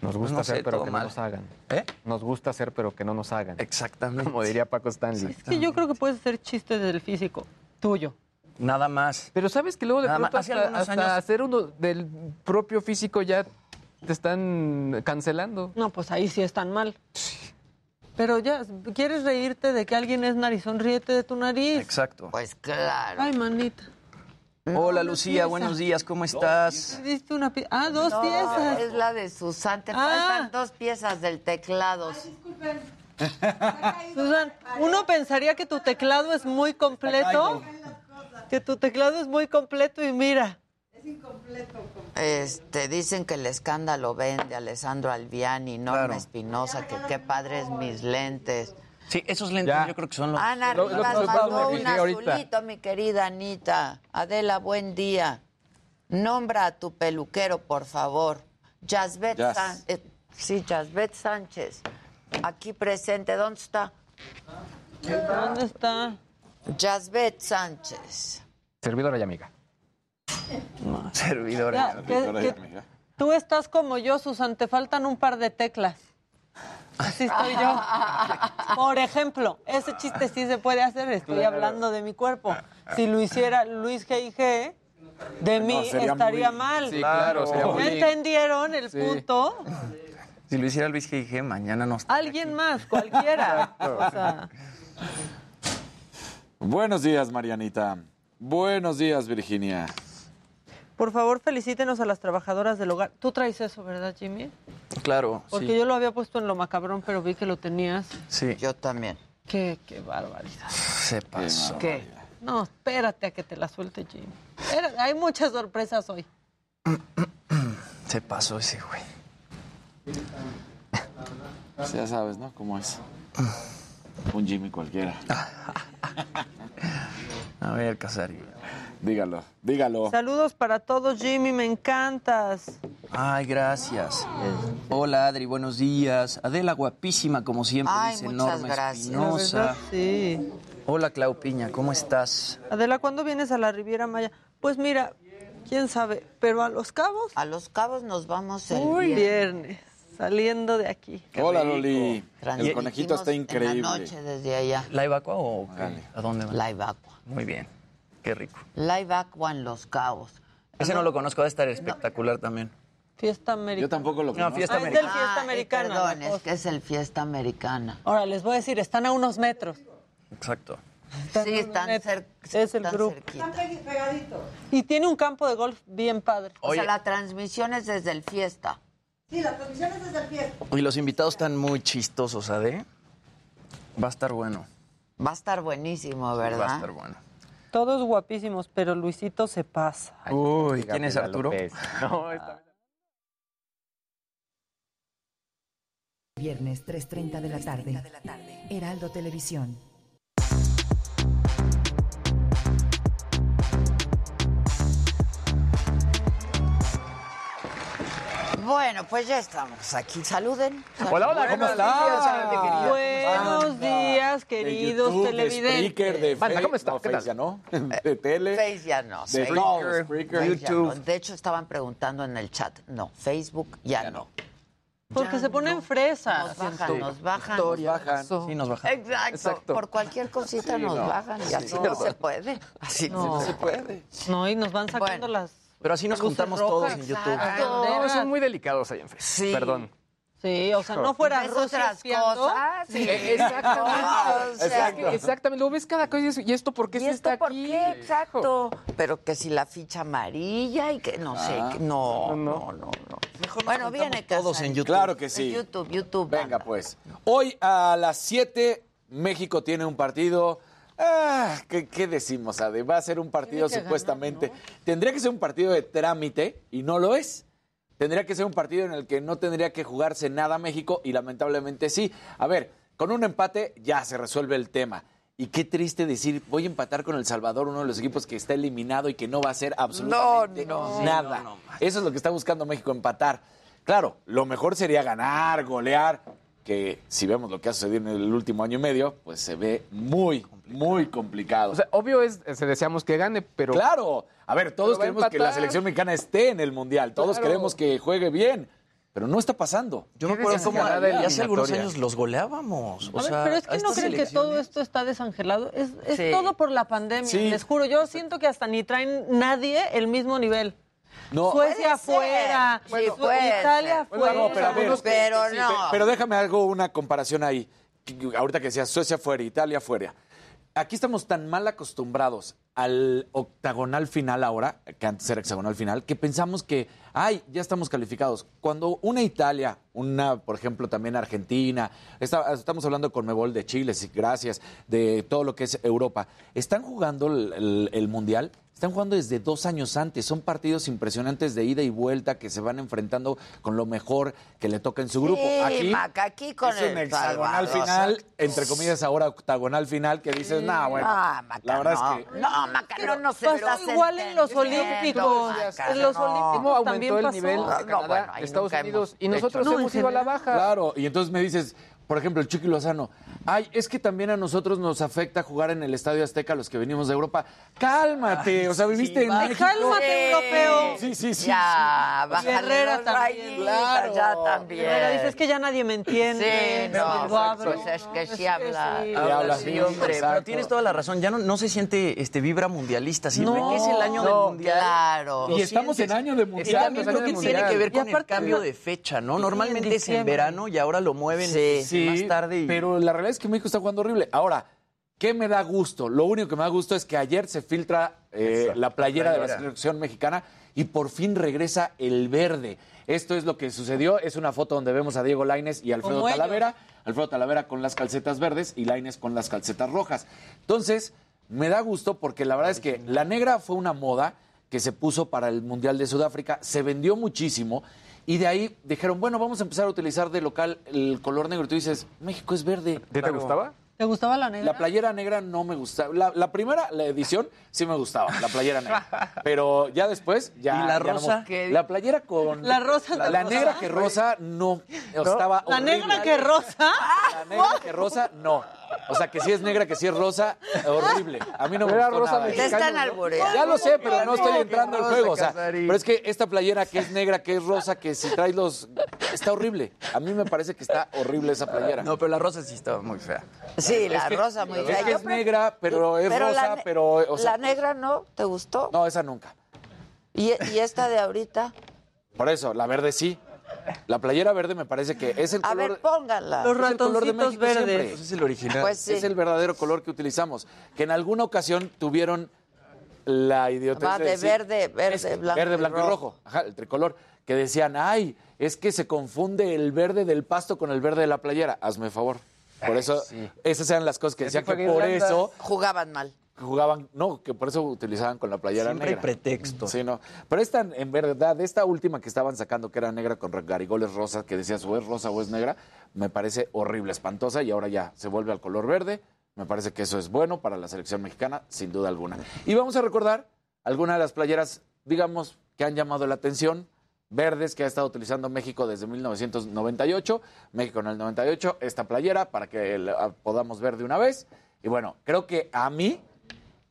Speaker 26: nos
Speaker 27: pues
Speaker 26: gusta
Speaker 27: no sé,
Speaker 26: hacer, pero que
Speaker 27: mal.
Speaker 26: no nos hagan.
Speaker 27: ¿Eh?
Speaker 26: Nos gusta hacer, pero que no nos hagan.
Speaker 27: Exactamente.
Speaker 26: Como diría Paco Stanley.
Speaker 28: Es que yo creo que puedes hacer chistes del físico, tuyo.
Speaker 27: Nada más.
Speaker 26: Pero sabes que luego de
Speaker 27: Nada
Speaker 26: pronto
Speaker 27: más.
Speaker 26: Hasta,
Speaker 27: algunos
Speaker 26: hasta
Speaker 27: años-
Speaker 26: hacer uno del propio físico ya te están cancelando.
Speaker 28: No, pues ahí sí están mal. Pero ya, ¿quieres reírte de que alguien es narizón? Ríete de tu nariz.
Speaker 27: Exacto.
Speaker 1: Pues claro.
Speaker 28: Ay, manita.
Speaker 27: Hola Lucía,
Speaker 28: pieza.
Speaker 27: buenos días, ¿cómo estás?
Speaker 28: Diste una pie- Ah, dos
Speaker 1: No,
Speaker 28: piezas.
Speaker 1: Es la de Susan. Te
Speaker 28: Ah.
Speaker 1: faltan dos piezas del teclado.
Speaker 28: Susan, uno pensaría que tu teclado es muy completo. Que tu teclado es muy completo y mira.
Speaker 1: Este, dicen que el escándalo vende Alessandro Albiani, Norma
Speaker 27: Claro.
Speaker 1: Espinosa, que qué padres mis lentes.
Speaker 27: Sí, esos lentes yo creo que son los...
Speaker 1: Ana
Speaker 27: lo-
Speaker 1: Rivas
Speaker 27: lo- lo-
Speaker 1: mandó un
Speaker 27: ahorita.
Speaker 1: azulito, mi querida Anita. Adela, buen día. Nombra a tu peluquero, por favor. Jasbet. San- eh, sí, Jasbet Sánchez. Aquí presente. ¿Dónde está?
Speaker 28: ¿Dónde está?
Speaker 1: Jasbet Sánchez.
Speaker 26: Servidora y amiga.
Speaker 27: Servidora.
Speaker 28: Ya, que- que tú estás como yo, Susan, te faltan un par de teclas. Así estoy yo. Por ejemplo, ese chiste sí se puede hacer, estoy
Speaker 27: Claro.
Speaker 28: hablando de mi cuerpo. Si lo hiciera Luis G.I.G., de mí
Speaker 27: sería
Speaker 28: estaría
Speaker 27: muy-
Speaker 28: mal.
Speaker 27: Sí, claro, sería muy-
Speaker 28: ¿Me entendieron el
Speaker 27: Sí.
Speaker 28: punto?
Speaker 27: Si lo hiciera Luis G.I.G., mañana no está.
Speaker 28: Alguien más, cualquiera. O sea,
Speaker 25: Buenos días, Marianita. Buenos días, Virginia.
Speaker 28: Por favor, felicítenos a las trabajadoras del hogar. Tú traes eso, ¿verdad, Jimmy?
Speaker 27: Claro,
Speaker 28: Porque
Speaker 27: sí.
Speaker 28: yo lo había puesto en lo macabrón, pero vi que lo tenías.
Speaker 27: Sí.
Speaker 1: Yo también.
Speaker 28: Qué, qué barbaridad.
Speaker 27: Se pasó.
Speaker 28: ¿Qué? No, espérate a que te la suelte, Jimmy. Espera, hay muchas sorpresas hoy.
Speaker 27: Se pasó ese güey.
Speaker 25: Ya sabes, ¿no? ¿Cómo es? Un Jimmy cualquiera.
Speaker 27: A ver, Casarín.
Speaker 25: Dígalo, dígalo.
Speaker 28: Saludos para todos, Jimmy, me encantas.
Speaker 27: Ay, gracias. Hola, Adri, buenos días. Adela, guapísima, como siempre,
Speaker 28: Ay,
Speaker 27: dice
Speaker 28: muchas
Speaker 27: Norma
Speaker 28: gracias.
Speaker 27: Espinosa.
Speaker 28: La verdad, sí.
Speaker 27: Hola, Clau Piña, ¿cómo estás?
Speaker 28: Adela, ¿cuándo vienes a la Riviera Maya? Pues mira, quién sabe, pero a Los Cabos.
Speaker 1: A Los Cabos nos vamos el
Speaker 28: Uy,
Speaker 1: viernes.
Speaker 28: viernes, saliendo de aquí.
Speaker 25: Hola, Loli. El conejito está increíble.
Speaker 1: En la noche desde allá.
Speaker 27: ¿Live Aqua o a dónde van?
Speaker 1: Live Aqua.
Speaker 27: Muy bien, qué rico.
Speaker 1: Live Aqua en Los Cabos.
Speaker 27: Ese no lo conozco, va a estar espectacular también.
Speaker 28: Fiesta americana.
Speaker 25: Yo tampoco lo
Speaker 27: No,
Speaker 25: conozco.
Speaker 27: fiesta
Speaker 28: Ah, es
Speaker 27: americana.
Speaker 28: del Fiesta
Speaker 1: Ah, eh,
Speaker 28: Americana.
Speaker 1: perdón,
Speaker 28: la
Speaker 1: es que es el Fiesta Americana.
Speaker 28: Ahora, les voy a decir, están a unos metros.
Speaker 27: Exacto.
Speaker 1: Sí, están, cer-
Speaker 28: Es el
Speaker 1: están
Speaker 28: grupo.
Speaker 1: cerquita.
Speaker 28: Y tiene un campo de golf bien padre.
Speaker 1: O sea, la transmisión es desde el Fiesta.
Speaker 29: Sí, la transmisión es desde el fiesta.
Speaker 27: Y los invitados están muy chistosos, ¿sabes? Va a estar bueno.
Speaker 1: Va a estar buenísimo, ¿verdad?
Speaker 27: Va a estar bueno.
Speaker 28: Todos guapísimos, pero Luisito se pasa.
Speaker 27: Uy, ¿quién es Arturo?
Speaker 26: No, está
Speaker 30: Viernes 3.30 de la tarde. Heraldo Televisión.
Speaker 1: Bueno, pues ya estamos aquí. Saluden.
Speaker 26: Hola, hola, ¿cómo
Speaker 1: Buenos
Speaker 26: estás?
Speaker 28: Buenos días, queridos
Speaker 25: de YouTube,
Speaker 28: televidentes.
Speaker 25: De Spreaker, de
Speaker 26: Banda, ¿cómo está?
Speaker 25: No,
Speaker 26: ¿Qué
Speaker 25: Face
Speaker 26: tal?
Speaker 25: ya no. De tele.
Speaker 1: Face ya no.
Speaker 25: De Spreaker.
Speaker 1: ya
Speaker 25: YouTube.
Speaker 1: no. De hecho, estaban preguntando en el chat. No, Facebook ya, no.
Speaker 28: Porque se ponen fresas.
Speaker 1: Nos bajan, nos bajan.
Speaker 25: Nos bajan.
Speaker 27: Sí, nos bajan.
Speaker 1: Exacto.
Speaker 26: Exacto.
Speaker 1: Por cualquier cosita
Speaker 25: Sí,
Speaker 1: nos
Speaker 25: no.
Speaker 1: bajan y
Speaker 25: Sí,
Speaker 1: así
Speaker 25: no.
Speaker 1: no se puede. Así no,
Speaker 28: No.
Speaker 1: se puede.
Speaker 28: No, y nos van sacando
Speaker 1: Bueno.
Speaker 28: las.
Speaker 27: Pero así nos juntamos todos en YouTube.
Speaker 1: Exacto.
Speaker 26: No, son muy delicados ahí en Facebook.
Speaker 1: Sí.
Speaker 26: Perdón.
Speaker 28: Sí, o sea, no fuera
Speaker 1: ¿Ves
Speaker 28: Rusia
Speaker 1: otras cosas? Sí.
Speaker 26: Exactamente.
Speaker 1: O sea,
Speaker 26: Exacto. Exactamente. Luego ves cada cosa y dices, ¿y esto por qué
Speaker 1: ¿Y
Speaker 26: sí
Speaker 1: esto
Speaker 26: está
Speaker 1: por
Speaker 26: aquí?
Speaker 1: qué? Exacto. Pero que si la ficha amarilla y que no sé.
Speaker 25: Ah.
Speaker 1: que- no, no, no, no. Bueno, viene
Speaker 27: todos en YouTube.
Speaker 25: Claro que sí.
Speaker 1: YouTube, YouTube.
Speaker 25: Venga, pues. Hoy a las 7, México tiene un partido. Ah, ¿qué, qué decimos, Ade? Va a ser un partido supuestamente. Tendría que ser un partido de trámite y no lo es. Tendría que ser un partido en el que no tendría que jugarse nada México y lamentablemente sí. A ver, con un empate ya se resuelve el tema. Y qué triste decir, voy a empatar con El Salvador, uno de los equipos que está eliminado y que no va a hacer absolutamente
Speaker 1: No, no.
Speaker 25: nada.
Speaker 1: Sí, no, no.
Speaker 25: Eso es lo que está buscando México, empatar. Claro, lo mejor sería ganar, golear, que si vemos lo que ha sucedido en el último año y medio, pues se ve muy, muy complicado.
Speaker 26: O sea, obvio es, se deseamos que gane, pero...
Speaker 25: Claro, a ver, todos queremos que la selección mexicana esté en el Mundial, todos
Speaker 26: Claro.
Speaker 25: queremos que juegue bien, pero no está pasando.
Speaker 27: Yo me acuerdo cómo hace algunos años los goleábamos. O
Speaker 28: A ver,
Speaker 27: sea,
Speaker 28: pero es que no creen que todo esto está desangelado. Es, es
Speaker 1: Sí.
Speaker 28: todo por la pandemia,
Speaker 25: Sí.
Speaker 28: les juro. Yo siento que hasta ni traen nadie el mismo nivel.
Speaker 25: No.
Speaker 28: Suecia afuera,
Speaker 1: Sí,
Speaker 28: Italia afuera.
Speaker 25: No, pero ver,
Speaker 1: no.
Speaker 25: pe- Pero déjame algo, una comparación ahí. Ahorita que decías Suecia fuera, Italia fuera. Aquí estamos tan mal acostumbrados al octagonal final ahora, que antes era hexagonal final, que pensamos que, ay, ya estamos calificados. Cuando una Italia, una, por ejemplo, también Argentina, está- estamos hablando con Mebol de Chile, sí, gracias, de todo lo que es Europa, están jugando el, el- el Mundial, están jugando desde dos años antes. Son partidos impresionantes de ida y vuelta que se van enfrentando con lo mejor que le toca en su grupo.
Speaker 1: Sí,
Speaker 25: Aquí
Speaker 1: Maca, aquí con
Speaker 25: es un
Speaker 1: el
Speaker 25: hexagonal
Speaker 1: Salvador.
Speaker 25: final, entre comillas ahora octagonal final, que dices, nah, bueno.
Speaker 1: Maca,
Speaker 25: la verdad
Speaker 1: no.
Speaker 25: es que...
Speaker 1: No, Maca, no
Speaker 28: Pasó
Speaker 1: estás
Speaker 28: igual en los Olímpicos.
Speaker 1: Maca,
Speaker 28: En los
Speaker 1: no.
Speaker 28: Olímpicos
Speaker 26: ¿Cómo aumentó
Speaker 28: también
Speaker 26: el
Speaker 28: pasó.
Speaker 26: nivel
Speaker 1: No,
Speaker 26: de
Speaker 1: no,
Speaker 26: Canadá,
Speaker 1: bueno, ahí
Speaker 26: Estados Unidos? Y nosotros
Speaker 28: No,
Speaker 26: hemos ido a la baja.
Speaker 25: Claro, y entonces me dices, por ejemplo, el Chucky Lozano, ay, es que también a nosotros nos afecta jugar en el Estadio Azteca los que venimos de Europa. Cálmate, o sea, viviste en
Speaker 28: Ay,
Speaker 25: México.
Speaker 28: cálmate, europeo.
Speaker 25: Sí, sí, sí.
Speaker 1: Ya, bájale
Speaker 28: Herrera también.
Speaker 1: rayitas,
Speaker 25: Claro.
Speaker 1: ya también.
Speaker 28: Herrera dice, es que ya nadie me entiende.
Speaker 1: Sí, no,
Speaker 28: abro.
Speaker 1: pues es que sí
Speaker 28: que
Speaker 1: habla.
Speaker 28: sí.
Speaker 25: Habla
Speaker 27: sí, hombre,
Speaker 25: exacto.
Speaker 27: pero tienes toda la razón. Ya no, no se siente este vibra mundialista. Siempre
Speaker 28: No,
Speaker 27: que es el año
Speaker 25: no,
Speaker 27: del mundial.
Speaker 1: Claro.
Speaker 25: Y estamos en
Speaker 27: sientes.
Speaker 25: año de
Speaker 27: Y
Speaker 25: mundial.
Speaker 27: también
Speaker 26: pues,
Speaker 27: creo que tiene que ver con el cambio
Speaker 28: no-
Speaker 27: de fecha, ¿no?
Speaker 28: en
Speaker 27: Normalmente es en verano y ahora lo mueven
Speaker 25: Sí,
Speaker 27: más tarde. Y...
Speaker 25: pero la realidad es que México está jugando horrible. Ahora, ¿qué me da gusto? Lo único que me da gusto es que ayer se filtra eh, la playera, de la
Speaker 27: Playera.
Speaker 25: selección mexicana y por fin regresa el verde. Esto es lo que sucedió. Es una foto donde vemos a Diego Laines y Alfredo. Talavera. Alfredo Talavera con las calcetas verdes y Laines con las calcetas rojas. Entonces, me da gusto porque la verdad es que la negra fue una moda que se puso para el Mundial de Sudáfrica, se vendió muchísimo y de ahí dijeron, bueno, vamos a empezar a utilizar de local el color negro. Y tú dices, México es verde.
Speaker 26: ¿Te, te gustaba?
Speaker 28: ¿Te gustaba la negra?
Speaker 25: La playera negra no me gustaba. La, la primera, la edición, sí me gustaba, la playera negra. Pero ya después, ya.
Speaker 27: ¿Y la
Speaker 25: ya no
Speaker 27: rosa?
Speaker 25: me- la playera con.
Speaker 28: La rosa,
Speaker 25: La,
Speaker 28: la
Speaker 25: negra que rosa, no. Estaba
Speaker 28: La
Speaker 25: horrible.
Speaker 28: negra que rosa.
Speaker 25: La negra que rosa, no. O sea, que si es negra, que si es rosa, horrible. A mí no me
Speaker 26: Era
Speaker 25: gustó
Speaker 26: rosa
Speaker 25: nada.
Speaker 1: Te están albureando.
Speaker 25: Ya lo sé, pero no estoy entrando al juego. O sea, pero es que esta playera que es negra, que es rosa, que si traes los. Está horrible. A mí me parece que está horrible esa playera.
Speaker 27: No, pero la rosa sí estaba muy fea.
Speaker 1: Sí, la
Speaker 25: Es que-
Speaker 1: rosa muy
Speaker 25: es
Speaker 1: fea.
Speaker 25: que
Speaker 1: Yo
Speaker 25: es negra, pero es rosa, pero. o sea,
Speaker 1: la negra no, ¿te gustó?
Speaker 25: No, esa nunca.
Speaker 1: ¿Y, y esta de ahorita?
Speaker 25: Por eso, la verde sí. La playera verde me parece que es el
Speaker 1: A
Speaker 25: color.
Speaker 1: ver, póngala.
Speaker 28: Los
Speaker 25: es el color de
Speaker 28: ratoncitos
Speaker 25: México
Speaker 28: verdes.
Speaker 25: siempre.
Speaker 27: Pues es el original.
Speaker 1: Pues sí.
Speaker 25: Es el verdadero color que utilizamos. Que en alguna ocasión tuvieron la idiotez
Speaker 1: Va de
Speaker 25: decir-
Speaker 1: verde, verde,
Speaker 25: es
Speaker 1: blanco
Speaker 25: verde,
Speaker 1: y
Speaker 25: blanco y
Speaker 1: rojo.
Speaker 25: rojo. Ajá, el tricolor. Que decían, ay, es que se confunde el verde del pasto con el verde de la playera. Hazme favor. Por eso, esas eran las cosas que decían que por eso
Speaker 1: Jugaban mal.
Speaker 25: Jugaban, no, que por eso utilizaban con la playera
Speaker 27: Siempre hay
Speaker 25: negra.
Speaker 27: pretexto.
Speaker 25: Sí, no. Pero esta, en verdad, esta última que estaban sacando, que era negra con garigoles rosas, que decías o es rosa o es negra, me parece horrible, espantosa, y ahora ya se vuelve al color verde. Me parece que eso es bueno para la selección mexicana, sin duda alguna. Y vamos a recordar algunas de las playeras, digamos, que han llamado la atención. Verdes que ha estado utilizando México desde 1998. México en el 98, esta playera para que la podamos ver de una vez. Y bueno, creo que a mí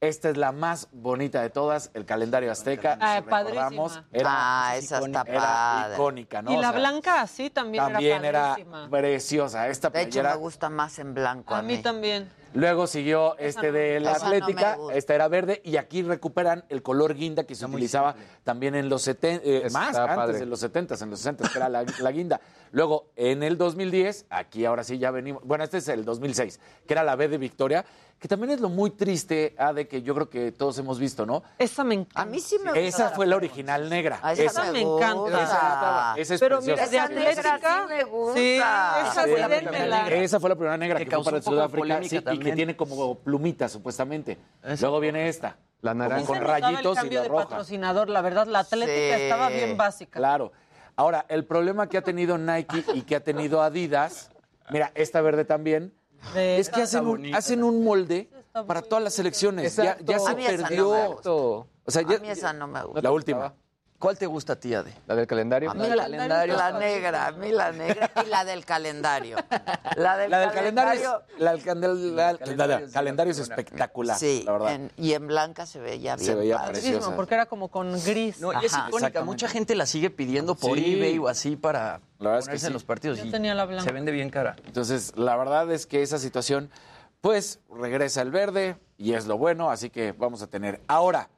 Speaker 25: esta es la más bonita de todas, el calendario azteca.
Speaker 28: Ah,
Speaker 25: si recordamos,
Speaker 28: padrísima.
Speaker 25: Era,
Speaker 1: Ah, esa está
Speaker 25: era
Speaker 1: padre.
Speaker 25: icónica, ¿no?
Speaker 28: y
Speaker 25: O
Speaker 28: la
Speaker 25: sea,
Speaker 28: blanca así también,
Speaker 25: también
Speaker 28: era
Speaker 25: preciosa. Esta
Speaker 1: De hecho, me gusta más en blanco.
Speaker 28: A mí también.
Speaker 25: Luego siguió este de la
Speaker 1: no
Speaker 25: Atlética, esta era verde, y aquí recuperan el color guinda que se utilizaba también en los 70, eh,
Speaker 26: Está
Speaker 25: más antes
Speaker 26: padre.
Speaker 25: de los 70, en los 60, que era la, la guinda. Luego, en el 2010, aquí ahora sí ya venimos, bueno, este es el 2006, que era la B de Victoria, que también es lo muy triste, ah, de que yo creo que todos hemos visto, ¿no?
Speaker 28: Esa me encanta.
Speaker 1: A mí sí me gusta.
Speaker 25: Esa fue la original negra.
Speaker 1: Ah, esa,
Speaker 28: Esa me encanta.
Speaker 25: Esa, esa es
Speaker 28: Pero
Speaker 25: preciosa.
Speaker 28: mira, de
Speaker 1: negra
Speaker 28: Atlética.
Speaker 1: sí me gusta.
Speaker 28: Sí, esa
Speaker 25: Sí,
Speaker 28: sí, dénmela.
Speaker 25: Esa fue la primera negra
Speaker 27: Que
Speaker 25: que, fue para
Speaker 27: de
Speaker 25: Sudáfrica sí, y que tiene como plumitas, supuestamente. Luego viene esta.
Speaker 26: La naranja.
Speaker 25: Con
Speaker 28: el
Speaker 25: rayitos y
Speaker 28: cambio
Speaker 25: la
Speaker 28: de
Speaker 25: roja.
Speaker 28: patrocinador, la verdad, la Atlética
Speaker 1: Sí.
Speaker 28: estaba bien básica.
Speaker 25: Claro. Ahora, el problema que ha tenido Nike y que ha tenido Adidas, mira, esta verde también, Es que hacen un, hacen un molde para todas las elecciones. Ya, ya se
Speaker 1: no
Speaker 25: perdió. o sea, ya-
Speaker 1: a mí esa no me gusta.
Speaker 25: la última.
Speaker 27: ¿Cuál te gusta a ti, Ade?
Speaker 26: ¿La del calendario?
Speaker 1: A mí la, la negra, a mí la negra y la del calendario. La del,
Speaker 25: La del calendario, la del candel- la- la- la- calendario es espectacular,
Speaker 1: sí,
Speaker 25: la verdad.
Speaker 1: en- y en blanca se veía bien.
Speaker 25: Se veía
Speaker 1: padre.
Speaker 25: preciosa.
Speaker 28: porque era como con gris.
Speaker 27: No, y es icónica. Mucha gente la sigue pidiendo por
Speaker 25: Sí.
Speaker 27: eBay o así para
Speaker 25: La verdad es que
Speaker 27: en
Speaker 25: sí.
Speaker 27: los partidos.
Speaker 28: Yo
Speaker 27: y
Speaker 28: tenía la blanca.
Speaker 27: Se vende bien cara.
Speaker 25: Entonces, la verdad es que esa situación, pues, regresa el verde y es lo bueno, así que vamos a tener. Ahora,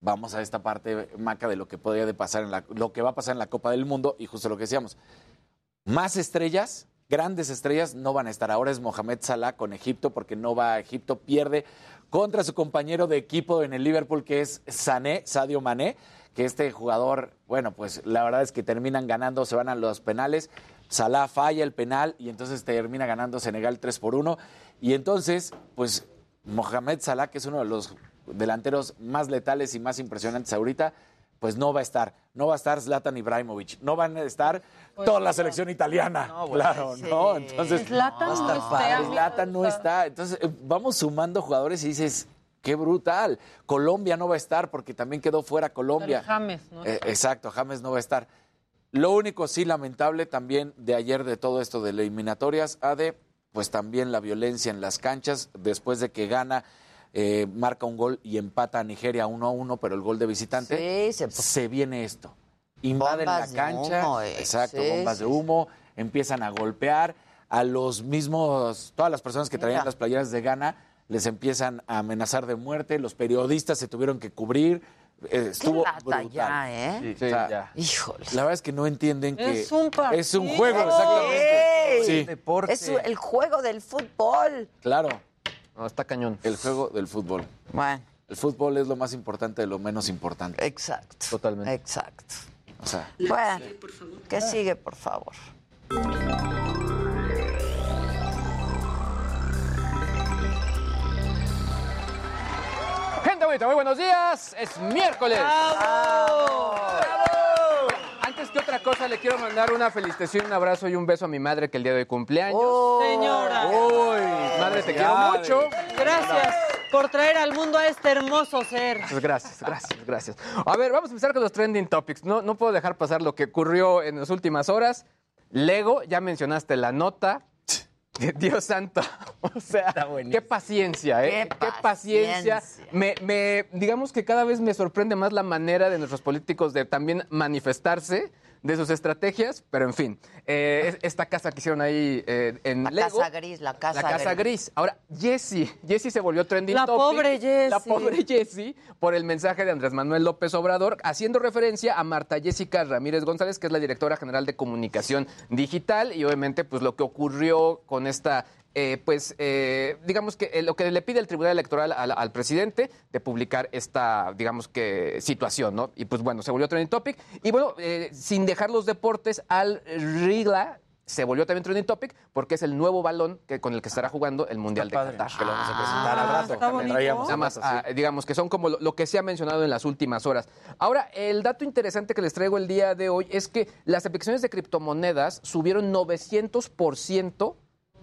Speaker 25: vamos a esta parte, Maca, de lo que podría de pasar en la, lo que va a pasar en la Copa del Mundo y justo lo que decíamos. Más estrellas, grandes estrellas, no van a estar. Ahora es Mohamed Salah con Egipto, porque no va a Egipto, pierde contra su compañero de equipo en el Liverpool, que es Sané, Sadio Mané, que este jugador, bueno, pues la verdad es que terminan ganando, se van a los penales. Salah falla el penal y entonces termina ganando Senegal 3 por 1. Y entonces, pues Mohamed Salah, que es uno de los delanteros más letales y más impresionantes ahorita, pues no va a estar. No va a estar Zlatan Ibrahimovic. No van a estar toda la selección italiana. claro,
Speaker 1: sí.
Speaker 25: ¿no? Entonces,
Speaker 28: Zlatan
Speaker 25: va a
Speaker 28: no
Speaker 25: estar
Speaker 28: está,
Speaker 25: Zlatan no está. Entonces, eh, vamos sumando jugadores y dices, qué brutal. Colombia no va a estar porque también quedó fuera Colombia.
Speaker 28: James, ¿no?
Speaker 25: Eh, exacto, James no va a estar. Lo único sí lamentable también de ayer de todo esto de las eliminatorias, Ade, pues también la violencia en las canchas, después de que gana, eh, marca un gol y empata a Nigeria 1 a 1, pero el gol de visitante,
Speaker 1: Sí, se-
Speaker 25: se viene esto. Invaden la
Speaker 1: Bombas
Speaker 25: cancha,
Speaker 1: humo, eh.
Speaker 25: exacto,
Speaker 1: Sí,
Speaker 25: bombas
Speaker 1: sí,
Speaker 25: de humo, empiezan a golpear a los mismos, todas las personas que traían
Speaker 1: Mira.
Speaker 25: las playeras de Ghana, les empiezan a amenazar de muerte, los periodistas se tuvieron que cubrir, eh, estuvo
Speaker 1: lata
Speaker 25: brutal.
Speaker 1: ya, ¿eh?
Speaker 25: Sí, o sea,
Speaker 26: ya.
Speaker 1: Híjole.
Speaker 25: La verdad es que no entienden que
Speaker 28: Es un partido.
Speaker 25: es un juego, exactamente.
Speaker 1: Sí, Es el juego del fútbol.
Speaker 25: claro,
Speaker 26: No, está cañón.
Speaker 25: el juego del fútbol.
Speaker 1: Bueno,
Speaker 25: El fútbol es lo más importante de lo menos importante.
Speaker 1: exacto.
Speaker 26: Totalmente.
Speaker 1: Exacto.
Speaker 25: O sea,
Speaker 1: Bueno, ¿qué sigue, por favor?
Speaker 26: Gente bonita, muy buenos días. Es miércoles. ¡Bravo! Antes que otra cosa, le quiero mandar una felicitación, un abrazo y un beso a mi madre que el día de hoy cumpleaños.
Speaker 1: Oh.
Speaker 28: Señora.
Speaker 26: Uy, madre, te quiero mucho.
Speaker 28: Gracias por traer al mundo a este hermoso ser.
Speaker 26: Pues gracias, gracias, gracias. A ver, vamos a empezar con los trending topics. No, no puedo dejar pasar lo que ocurrió en las últimas horas. Lego, ya mencionaste la nota. Dios santo. O sea, qué paciencia, ¿eh?
Speaker 1: Qué
Speaker 26: paciencia.
Speaker 1: paciencia.
Speaker 26: Me, me- digamos que cada vez me sorprende más la manera de nuestros políticos de también manifestarse de sus estrategias, pero en fin, eh, es- esta casa que hicieron ahí eh, en
Speaker 1: La
Speaker 26: Lego.
Speaker 1: casa gris, la casa,
Speaker 26: La casa gris. Ahora, Jessie. Jessie se volvió trending
Speaker 28: La
Speaker 26: topic.
Speaker 28: pobre Jessie.
Speaker 26: La pobre Jessie por el mensaje de Andrés Manuel López Obrador, haciendo referencia a Marta Jessica Ramírez González, que es la directora general de comunicación digital, y obviamente, pues lo que ocurrió con esta. Eh, pues eh, digamos que eh, lo que le pide el Tribunal Electoral al, al presidente de publicar esta, digamos que, situación, ¿no? Y pues bueno, se volvió trending topic. Y bueno, eh, sin dejar los deportes, al Rigla se volvió también trending topic porque es el nuevo balón que, con el que estará jugando el Mundial de Qatar.
Speaker 25: que lo vamos a presentar al rato. traíamos
Speaker 26: Nada más,
Speaker 25: sí.
Speaker 26: ah, digamos que son como lo, lo que se ha mencionado en las últimas horas. Ahora, el dato interesante que les traigo el día de hoy es que las aplicaciones de criptomonedas subieron 900%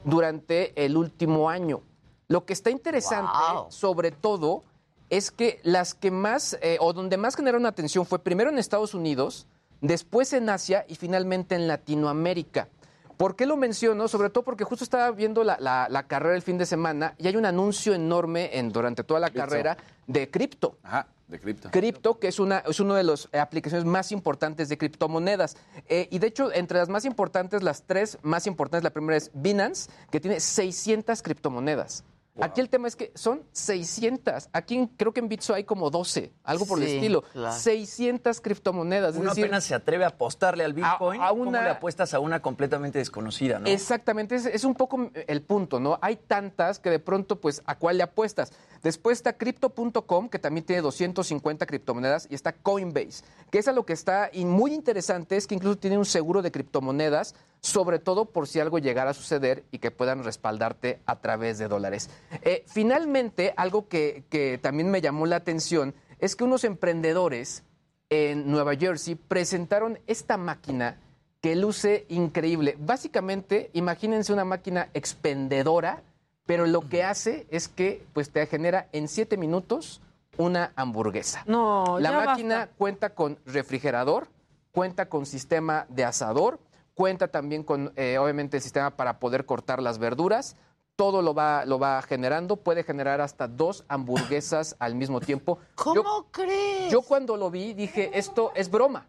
Speaker 26: durante el último año. Lo que está interesante,
Speaker 1: Wow.
Speaker 26: sobre todo, es que las que más, eh, o donde más generaron atención fue primero en Estados Unidos, después en Asia y finalmente en Latinoamérica. ¿Por qué lo menciono? Sobre todo porque justo estaba viendo la, la- la carrera el fin de semana y hay un anuncio enorme en, durante toda la
Speaker 25: Cripto.
Speaker 26: carrera de cripto.
Speaker 25: Ajá, de cripto.
Speaker 26: Cripto, que es una es una de las eh, aplicaciones más importantes de criptomonedas. Eh, y de hecho, entre las más importantes, las tres más importantes, la primera es Binance, que tiene 600 criptomonedas. Aquí el tema es que son 600. Aquí en- creo que en Bitso hay como 12, algo por el estilo.
Speaker 1: claro.
Speaker 26: 600 criptomonedas. Es
Speaker 27: Uno
Speaker 26: decir,
Speaker 27: apenas se atreve a apostarle al Bitcoin.
Speaker 26: a
Speaker 27: ¿Cómo
Speaker 26: una-
Speaker 27: le apuestas a una completamente desconocida, no?
Speaker 26: Exactamente, es, es un poco el punto, ¿no? Hay tantas que de pronto, pues, ¿a cuál le apuestas? Después está Crypto.com, que también tiene 250 criptomonedas, y está Coinbase, que es a lo que está, y muy interesante, es que incluso tiene un seguro de criptomonedas, sobre todo por si algo llegara a suceder y que puedan respaldarte a través de dólares. Eh, finalmente, algo que, que también me llamó la atención es que unos emprendedores en Nueva Jersey presentaron esta máquina que que luce increíble. Básicamente, imagínense una máquina expendedora, pero lo que hace es que pues, te genera en siete minutos una hamburguesa.
Speaker 28: No,
Speaker 26: La
Speaker 28: ya
Speaker 26: máquina
Speaker 28: basta.
Speaker 26: cuenta con refrigerador, cuenta con sistema de asador, cuenta también con, eh, obviamente, el sistema para poder cortar las verduras. Todo lo va, lo va generando, puede generar hasta dos hamburguesas al mismo tiempo.
Speaker 1: ¿Cómo crees?
Speaker 26: Yo cuando lo vi dije, esto es broma.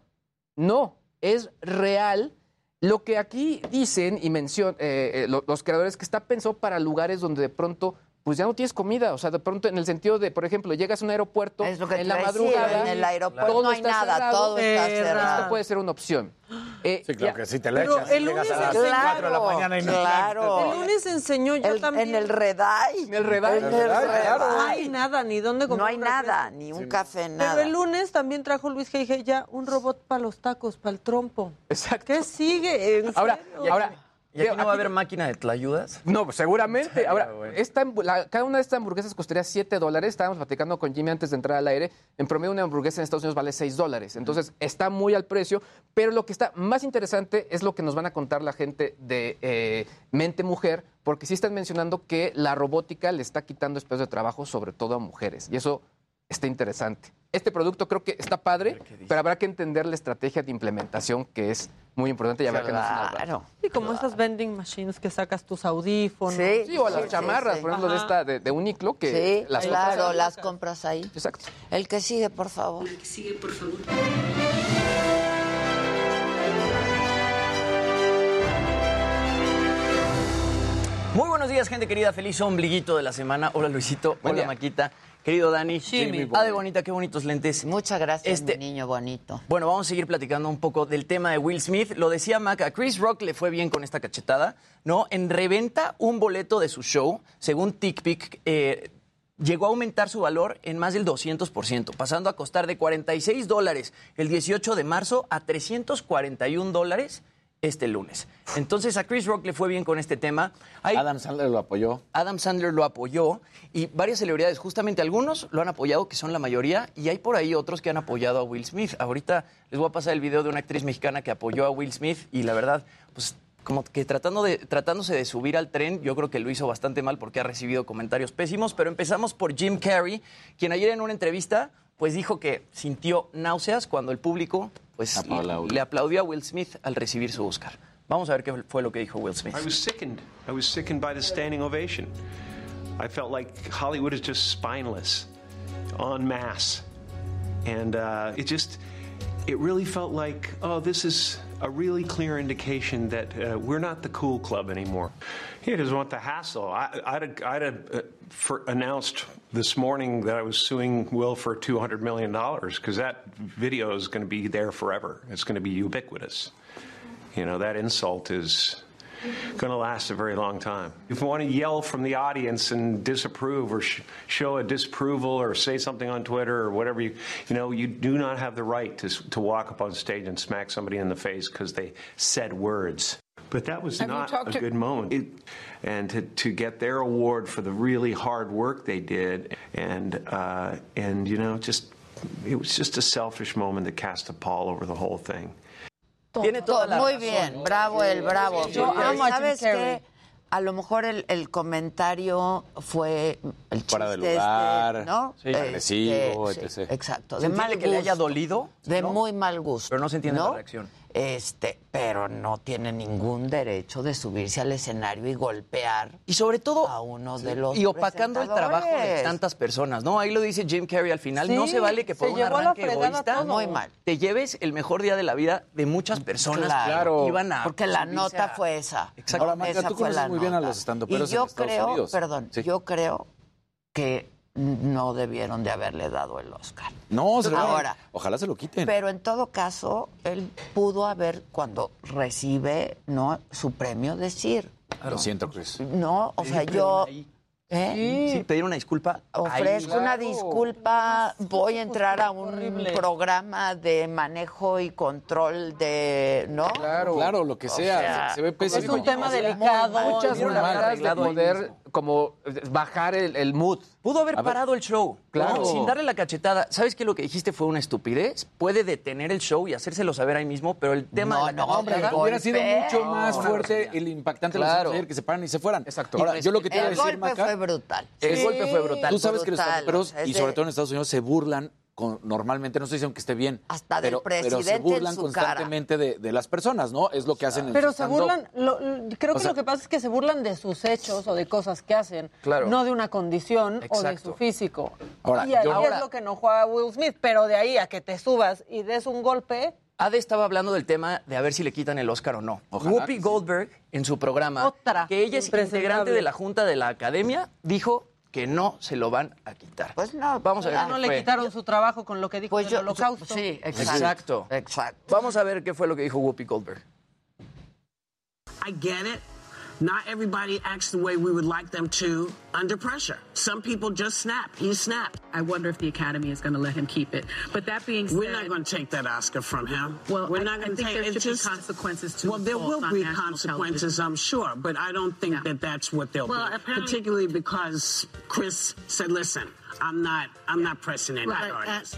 Speaker 26: No, es real. Lo que aquí dicen y mencionan los creadores que está pensado para lugares donde de pronto pues ya no tienes comida, o sea, de pronto en el sentido de, por ejemplo, llegas a un aeropuerto
Speaker 1: Es lo que
Speaker 26: en
Speaker 1: te
Speaker 26: la
Speaker 1: decir,
Speaker 26: madrugada,
Speaker 1: en el aeropuerto
Speaker 26: todo
Speaker 1: no hay nada,
Speaker 26: cerrado,
Speaker 1: todo está cerrado.
Speaker 26: Esto puede ser una opción. Eh,
Speaker 25: Sí, claro
Speaker 26: ya-
Speaker 25: que sí, te la
Speaker 28: Pero
Speaker 25: echas.
Speaker 28: el
Speaker 25: llegas
Speaker 28: lunes
Speaker 25: a las 4 de la mañana y no
Speaker 1: Claro.
Speaker 28: El lunes enseñó yo
Speaker 1: El-
Speaker 28: también.
Speaker 1: en el Redai.
Speaker 26: En el Redai.
Speaker 1: En el
Speaker 25: Redai, claro.
Speaker 28: No hay nada, ni dónde
Speaker 1: No
Speaker 28: comprar
Speaker 1: hay
Speaker 28: un
Speaker 1: nada, ni un café, nada.
Speaker 28: Pero el lunes también trajo Luis G. ya un robot para los tacos, para el trompo.
Speaker 26: Exacto.
Speaker 28: ¿Qué sigue? ¿En
Speaker 26: Ahora,
Speaker 28: serio?
Speaker 26: ahora,
Speaker 27: ¿Y aquí no va a haber máquina de tlayudas?
Speaker 26: No, seguramente. Ahora, esta la- cada una de estas hamburguesas costaría 7 dólares. Estábamos platicando con Jimmy antes de entrar al aire. En promedio, una hamburguesa en Estados Unidos vale 6 dólares. Entonces, está muy al precio. Pero lo que está más interesante es lo que nos van a contar la gente de eh, Mente Mujer, porque sí están mencionando que la robótica le está quitando espacios de trabajo, sobre todo a mujeres. Y eso está interesante. Este producto creo que está padre, pero habrá que entender la estrategia de implementación que es muy importante y habrá que.
Speaker 1: Claro.
Speaker 28: Sí, como esas vending machines que sacas tus audífonos.
Speaker 1: Sí.
Speaker 26: Sí, o a las
Speaker 1: Sí,
Speaker 26: chamarras,
Speaker 1: sí,
Speaker 26: por ejemplo, de esta de, de Uniqlo, que
Speaker 1: Sí,
Speaker 26: las
Speaker 1: claro,
Speaker 26: compras ahí.
Speaker 1: las compras ahí.
Speaker 26: Exacto.
Speaker 1: El que sigue, por favor.
Speaker 10: Sigue, por favor.
Speaker 27: Muy buenos días, gente querida. Feliz ombliguito de la semana. Hola, Luisito.
Speaker 26: Buen
Speaker 27: Hola,
Speaker 26: día.
Speaker 27: Maquita. Querido Dani.
Speaker 28: Jimmy.
Speaker 27: Ah, de bonita, qué bonitos lentes.
Speaker 1: Muchas gracias,
Speaker 27: Este-
Speaker 1: mi niño bonito.
Speaker 27: Bueno, vamos a seguir platicando un poco del tema de Will Smith. Lo decía Mac, a Chris Rock le fue bien con esta cachetada, ¿no? En reventa un boleto de su show, según TickPick, eh, llegó a aumentar su valor en más del 200%, pasando a costar de 46 dólares el 18 de marzo a 341 dólares este lunes. Entonces a Chris Rock le fue bien con este tema. Hay-
Speaker 25: Adam Sandler lo apoyó.
Speaker 27: Adam Sandler lo apoyó y varias celebridades, justamente algunos lo han apoyado, que son la mayoría, y hay por ahí otros que han apoyado a Will Smith. Ahorita les voy a pasar el video de una actriz mexicana que apoyó a Will Smith y la verdad, pues como que tratando de, tratándose de subir al tren, yo creo que lo hizo bastante mal porque ha recibido comentarios pésimos, pero empezamos por Jim Carrey, quien ayer en una entrevista pues dijo que sintió náuseas cuando el público pues le aplaudió a Will Smith al recibir su Oscar. Vamos a ver qué fue lo que dijo Will Smith.
Speaker 31: I was sickened. I was sickened by the standing ovation. I felt like Hollywood is just spineless, en masse. And uh, it just, it really felt like, oh, this is a really clear indication that uh, we're not the cool club anymore. He doesn't want the hassle. I, I'd have uh, for announced this morning that I was suing Will for $200 million because that video is going to be there forever. It's going to be ubiquitous. You know, that insult is going to last a very long time. If you want to yell from the audience and disapprove or sh- show a disapproval or say something on Twitter or whatever, you, you know, you do not have the right to, to walk up on stage and smack somebody in the face because they said words. But that was
Speaker 32: Have
Speaker 31: not a
Speaker 32: to-
Speaker 31: good moment. It, and to, to get their award for the really hard work they did, and uh, and you know, just it was just a selfish moment that cast a pall over the whole thing.
Speaker 27: Tiene toda la
Speaker 1: Muy
Speaker 27: razón.
Speaker 1: bien, bravo el bravo.
Speaker 28: Yo amo a Jim
Speaker 1: ¿Sabes qué? A lo mejor el, el comentario fue el
Speaker 25: Fuera de
Speaker 1: chiste
Speaker 25: lugar,
Speaker 1: este, ¿no?
Speaker 25: sí,
Speaker 1: Este,
Speaker 25: agresivo,
Speaker 1: sí,
Speaker 25: etc.
Speaker 1: Exacto.
Speaker 27: ¿Se
Speaker 1: De mal
Speaker 27: que le haya dolido?
Speaker 1: De
Speaker 27: ¿No?
Speaker 1: muy mal gusto.
Speaker 27: Pero no se entiende
Speaker 1: ¿no?
Speaker 27: la reacción.
Speaker 1: Este, pero no tiene ningún derecho de subirse al escenario y golpear
Speaker 27: Y sobre todo,
Speaker 1: a uno de los
Speaker 27: y opacando el trabajo de tantas personas, ¿no? Ahí lo dice Jim Carrey al final.
Speaker 28: Sí,
Speaker 27: no se vale que por un arranque egoísta.
Speaker 1: Muy mal.
Speaker 27: te lleves el mejor día de la vida de muchas personas
Speaker 1: Claro.
Speaker 27: que iban a
Speaker 1: Porque la nota
Speaker 27: a-
Speaker 1: fue esa.
Speaker 27: Exacto.
Speaker 25: Ahora,
Speaker 1: Esa
Speaker 25: tú
Speaker 1: fue
Speaker 25: conoces
Speaker 1: la
Speaker 25: muy bien a
Speaker 1: nota.
Speaker 25: los estandoperos
Speaker 1: Y yo
Speaker 25: en Estados
Speaker 1: creo,
Speaker 25: Unidos.
Speaker 1: perdón,
Speaker 25: Sí.
Speaker 1: yo creo que no debieron de haberle dado el Oscar.
Speaker 25: No, se lo
Speaker 1: Ahora,
Speaker 25: Ojalá se lo quiten.
Speaker 1: pero en todo caso, él pudo haber, cuando recibe no su premio, decir,
Speaker 25: Lo siento, Chris.
Speaker 1: no, o sea, yo. ¿eh?
Speaker 27: Sí, pedir una disculpa.
Speaker 1: ofrezco
Speaker 27: ahí.
Speaker 1: una disculpa, voy a entrar a un
Speaker 28: horrible.
Speaker 1: programa de manejo y control de, ¿no?
Speaker 26: Claro.
Speaker 25: Claro, lo que sea.
Speaker 1: sea,
Speaker 25: se, ve
Speaker 28: Es
Speaker 25: pésimo.
Speaker 28: un tema delicado.
Speaker 26: Muchas maneras de poder. Como bajar el, el mood.
Speaker 27: Pudo haber
Speaker 26: A ver.
Speaker 27: parado el show.
Speaker 26: Claro.
Speaker 27: ¿no? Sin darle la cachetada. ¿Sabes que lo que dijiste fue una estupidez? Puede detener el show y hacérselo saber ahí mismo, pero el tema
Speaker 1: No,
Speaker 27: de la
Speaker 1: no, hombre,
Speaker 25: Hubiera sido mucho más fuerte el impactante de
Speaker 27: Claro.
Speaker 25: los ayer que se paran y se fueran.
Speaker 26: Exacto.
Speaker 25: Ahora, yo lo que te iba a
Speaker 1: El
Speaker 25: decir,
Speaker 1: golpe
Speaker 25: Maca,
Speaker 1: fue brutal.
Speaker 27: El
Speaker 1: Sí,
Speaker 27: golpe fue brutal.
Speaker 25: Tú sabes que los
Speaker 1: es
Speaker 25: y sobre todo en Estados Unidos, se burlan con- normalmente, no estoy diciendo que esté bien,
Speaker 1: Hasta del
Speaker 25: pero, pero se
Speaker 1: presidente en
Speaker 25: burlan
Speaker 1: su
Speaker 25: constantemente de, de las personas, ¿no? Es lo que hacen en
Speaker 28: Pero se burlan, lo- creo
Speaker 25: O
Speaker 28: que
Speaker 25: sea-
Speaker 28: lo que pasa es que se burlan de sus hechos o de cosas que hacen,
Speaker 25: Claro.
Speaker 28: no de una condición o de su físico.
Speaker 25: Ahora,
Speaker 28: y ahí
Speaker 25: yo-
Speaker 28: es
Speaker 25: Ahora-
Speaker 28: lo que enojó a Will Smith, pero de ahí a que te subas y des un golpe,
Speaker 27: Ade estaba hablando del tema de a ver si le quitan el Oscar o no.
Speaker 25: Ojalá
Speaker 27: Whoopi. Goldberg, en su programa,
Speaker 28: Otra
Speaker 27: que ella es integrante de la Junta de la Academia, dijo que no se lo van a quitar.
Speaker 1: Pues no,
Speaker 27: Vamos a ver
Speaker 28: ya
Speaker 27: qué
Speaker 28: no le
Speaker 27: fue.
Speaker 28: quitaron su trabajo con lo que dijo
Speaker 1: Pues
Speaker 28: del
Speaker 1: yo-
Speaker 28: holocausto.
Speaker 1: Sí, exacto.
Speaker 27: Exacto.
Speaker 1: Exacto.
Speaker 27: Vamos a ver qué fue lo que dijo Whoopi Goldberg.
Speaker 32: I get it. Not everybody acts the way we would like them to under pressure. Some people just snap. He snapped.
Speaker 10: I wonder if the Academy is going to let him keep it. But that being said,
Speaker 32: We're not going to take that Oscar from him.
Speaker 10: Well,
Speaker 32: we're
Speaker 10: I-
Speaker 32: not going to
Speaker 10: think
Speaker 32: take
Speaker 10: there
Speaker 32: it's
Speaker 10: should be
Speaker 32: just-
Speaker 10: consequences to
Speaker 32: Well, there will be consequences,
Speaker 10: television.
Speaker 32: I'm sure, but I don't think that that's what they'll
Speaker 10: Well,
Speaker 32: be.
Speaker 10: apparently-
Speaker 32: Particularly because Chris said, "Listen, I'm not. I'm not pressing any
Speaker 10: Well,
Speaker 32: charges."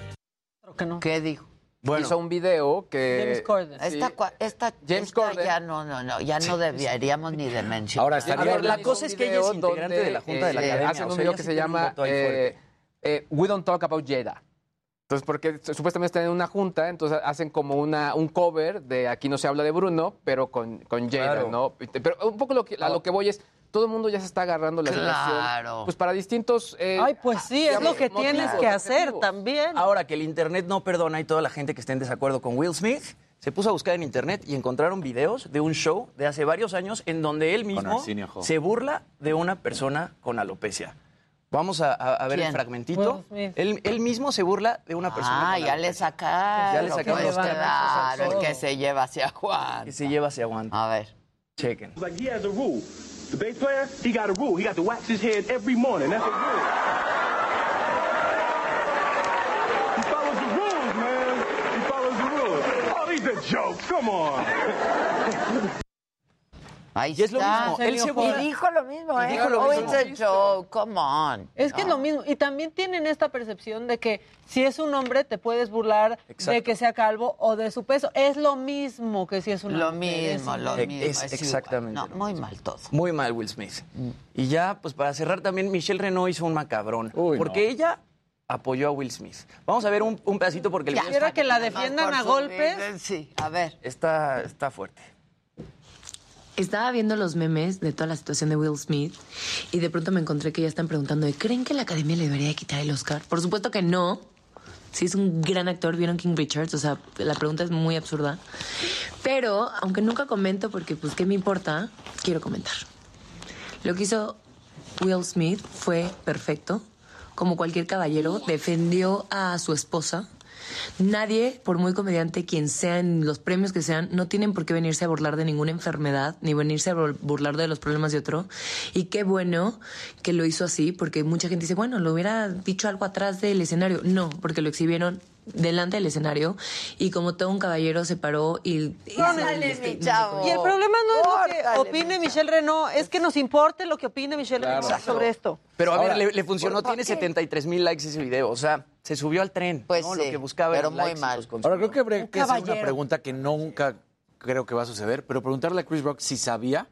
Speaker 28: Creo
Speaker 1: ¿Qué dijo?
Speaker 27: Bueno.
Speaker 26: Hizo un video que...
Speaker 28: James Corden.
Speaker 26: Sí.
Speaker 1: Esta,
Speaker 26: James
Speaker 1: esta
Speaker 26: Corden.
Speaker 1: ya no, no, no, ya no deberíamos ni de mencionar.
Speaker 25: Ahora
Speaker 27: A ver,
Speaker 25: hablando-
Speaker 27: la cosa es que ella es integrante de la Junta de la
Speaker 26: eh,
Speaker 27: Academia.
Speaker 26: Hacen
Speaker 27: o
Speaker 26: un
Speaker 27: sea,
Speaker 26: video que se llama eh, eh, We Don't Talk About Jada. Entonces, porque supuestamente están en una junta, entonces hacen como una, un cover de Aquí no se habla de Bruno, pero con, con Jada,
Speaker 27: Claro.
Speaker 26: ¿no? Pero un poco lo que, a lo que voy es, todo el mundo ya se está agarrando la
Speaker 1: Claro.
Speaker 26: Pues para distintos... eh,
Speaker 28: Ay, pues sí, es lo que tienes que hacer también.
Speaker 27: Ahora que el Internet no perdona y toda la gente que esté en desacuerdo con Will Smith se puso a buscar en Internet y encontraron videos de un show de hace varios años en donde él mismo se burla de una persona con alopecia. Vamos a, a- a ver
Speaker 1: ¿Quién?
Speaker 27: el fragmentito. Él, él mismo se burla de una persona
Speaker 1: Ah,
Speaker 27: con
Speaker 1: ya le sacaron.
Speaker 27: Ya le sacaron los
Speaker 1: Claro, el que se lleva hacia Juan.
Speaker 27: que se lleva hacia Juan.
Speaker 1: A ver.
Speaker 27: Chequen.
Speaker 33: Like he has a rule. The bass player, he got a rule. He got to wax his head every morning. That's a rule. He follows the rules, man. He follows the rules. Oh, these are jokes. Come on.
Speaker 1: Ahí
Speaker 27: Y es lo mismo, él se
Speaker 1: Y dijo lo mismo,
Speaker 27: Y
Speaker 1: ¿eh?
Speaker 27: dijo lo
Speaker 1: oh,
Speaker 27: mismo.
Speaker 1: it's a joke, come on.
Speaker 28: Es que es lo mismo. Y también tienen esta percepción de que si es un hombre te puedes burlar de que sea calvo o de su peso. Es lo mismo que si es una
Speaker 1: Lo
Speaker 28: mujer,
Speaker 1: mismo,
Speaker 28: es
Speaker 1: lo mismo.
Speaker 27: Es exactamente
Speaker 1: No, muy mal todo.
Speaker 27: Muy mal Will Smith. Y ya, pues para cerrar también, Michelle Renault hizo un macabrón.
Speaker 25: Uy,
Speaker 27: porque
Speaker 25: no.
Speaker 27: ella apoyó a Will Smith. Vamos a ver un, un pedacito porque el video
Speaker 28: Quisiera
Speaker 27: está,
Speaker 28: que la defiendan a golpes.
Speaker 1: Sí, a ver.
Speaker 27: está, está fuerte.
Speaker 34: Estaba viendo los memes de toda la situación de Will Smith y de pronto me encontré que ya están preguntando ¿creen que la academia le debería quitar el Oscar? Por supuesto que no. Sí, es un gran actor, vieron King Richards, o sea, la pregunta es muy absurda. Pero, aunque nunca comento porque, pues, ¿qué me importa? Quiero comentar. Lo que hizo Will Smith fue perfecto. Como cualquier caballero, defendió a su esposa. Nadie, por muy comediante quien sea en los premios que sean, no tienen por qué venirse a burlar de ninguna enfermedad, ni venirse a bur- burlar de los problemas de otro. Y qué bueno que lo hizo así, porque mucha gente dice, bueno, lo hubiera dicho algo atrás del escenario. No, porque lo exhibieron delante del escenario y como todo un caballero se paró y... y
Speaker 1: Córtale,
Speaker 34: se-
Speaker 1: mi chavo.
Speaker 28: Y el problema no es lo
Speaker 1: Córtale,
Speaker 28: que opine Michelle Renault, es que nos importe lo que opine Michelle
Speaker 25: Claro.
Speaker 28: Renault sobre esto.
Speaker 27: Pero a
Speaker 25: Ahora,
Speaker 27: ver, le, le funcionó,
Speaker 1: ¿por
Speaker 27: tiene
Speaker 1: qué?
Speaker 27: 73 mil likes ese video. O sea, se subió al tren.
Speaker 1: Pues
Speaker 27: ¿no?
Speaker 1: sí,
Speaker 27: Lo que buscaba
Speaker 1: pero
Speaker 27: eran
Speaker 1: muy mal.
Speaker 25: Ahora creo que habría que hacer una pregunta que nunca creo que va a suceder, pero preguntarle a Chris Rock si sabía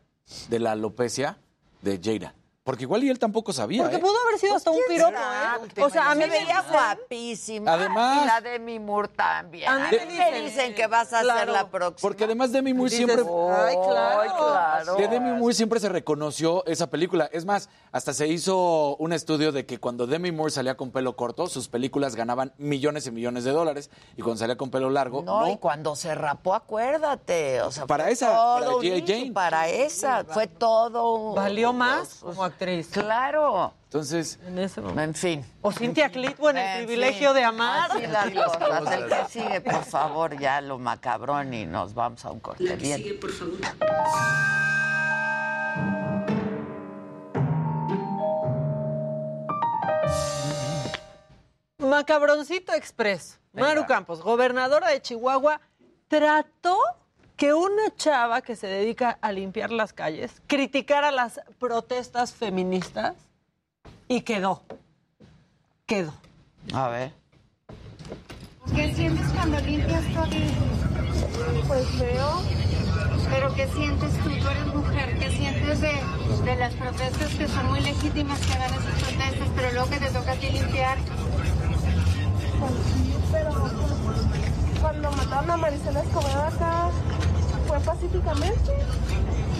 Speaker 25: de la alopecia de Jada. Porque igual y él tampoco sabía.
Speaker 28: Porque
Speaker 25: ¿eh?
Speaker 28: pudo haber sido hasta un piropo? ¿eh? O sea, a mí me
Speaker 1: veía guapísima.
Speaker 25: Además-
Speaker 1: Y la Demi Moore también.
Speaker 28: A mí me dicen-
Speaker 1: dicen que vas a ser
Speaker 28: Claro.
Speaker 1: la próxima.
Speaker 25: Porque además Demi Moore
Speaker 28: Dices,
Speaker 25: siempre...
Speaker 28: Ay, claro.
Speaker 1: Ay, claro.
Speaker 25: De Demi Moore siempre se reconoció esa película. Es más, hasta se hizo un estudio de que cuando Demi Moore salía con pelo corto, sus películas ganaban millones y millones de dólares. Y cuando salía con pelo largo,
Speaker 1: No,
Speaker 25: no.
Speaker 1: y cuando se rapó, acuérdate. O sea,
Speaker 25: Para
Speaker 1: fue
Speaker 25: esa,
Speaker 1: todo
Speaker 25: para Jane.
Speaker 1: Para esa, fue todo. un-
Speaker 28: ¿Valió más como actriz?
Speaker 1: Claro.
Speaker 25: Entonces,
Speaker 28: En ese.
Speaker 1: En fin.
Speaker 28: O Cintia Clitbo en el
Speaker 1: En
Speaker 28: privilegio
Speaker 1: fin.
Speaker 28: de amar.
Speaker 1: Así las cosas. El que sigue, por favor, ya lo macabrón y nos vamos a un corte. Bien.
Speaker 32: por favor.
Speaker 28: Macabroncito Express. Maru Campos, gobernadora de Chihuahua, trató que una chava que se dedica a limpiar las calles criticara las protestas feministas y quedó. Quedó.
Speaker 1: A ver.
Speaker 35: ¿Qué sientes cuando limpias todo? Pues feo. Pero ¿qué sientes tú? Tú eres mujer. ¿Qué sientes de, de las protestas que son muy legítimas que hagan esas protestas, pero luego que te toca a ti limpiar?
Speaker 36: Pues sí, pero cuando mataron a Marisela Escobedo acá fue pacíficamente.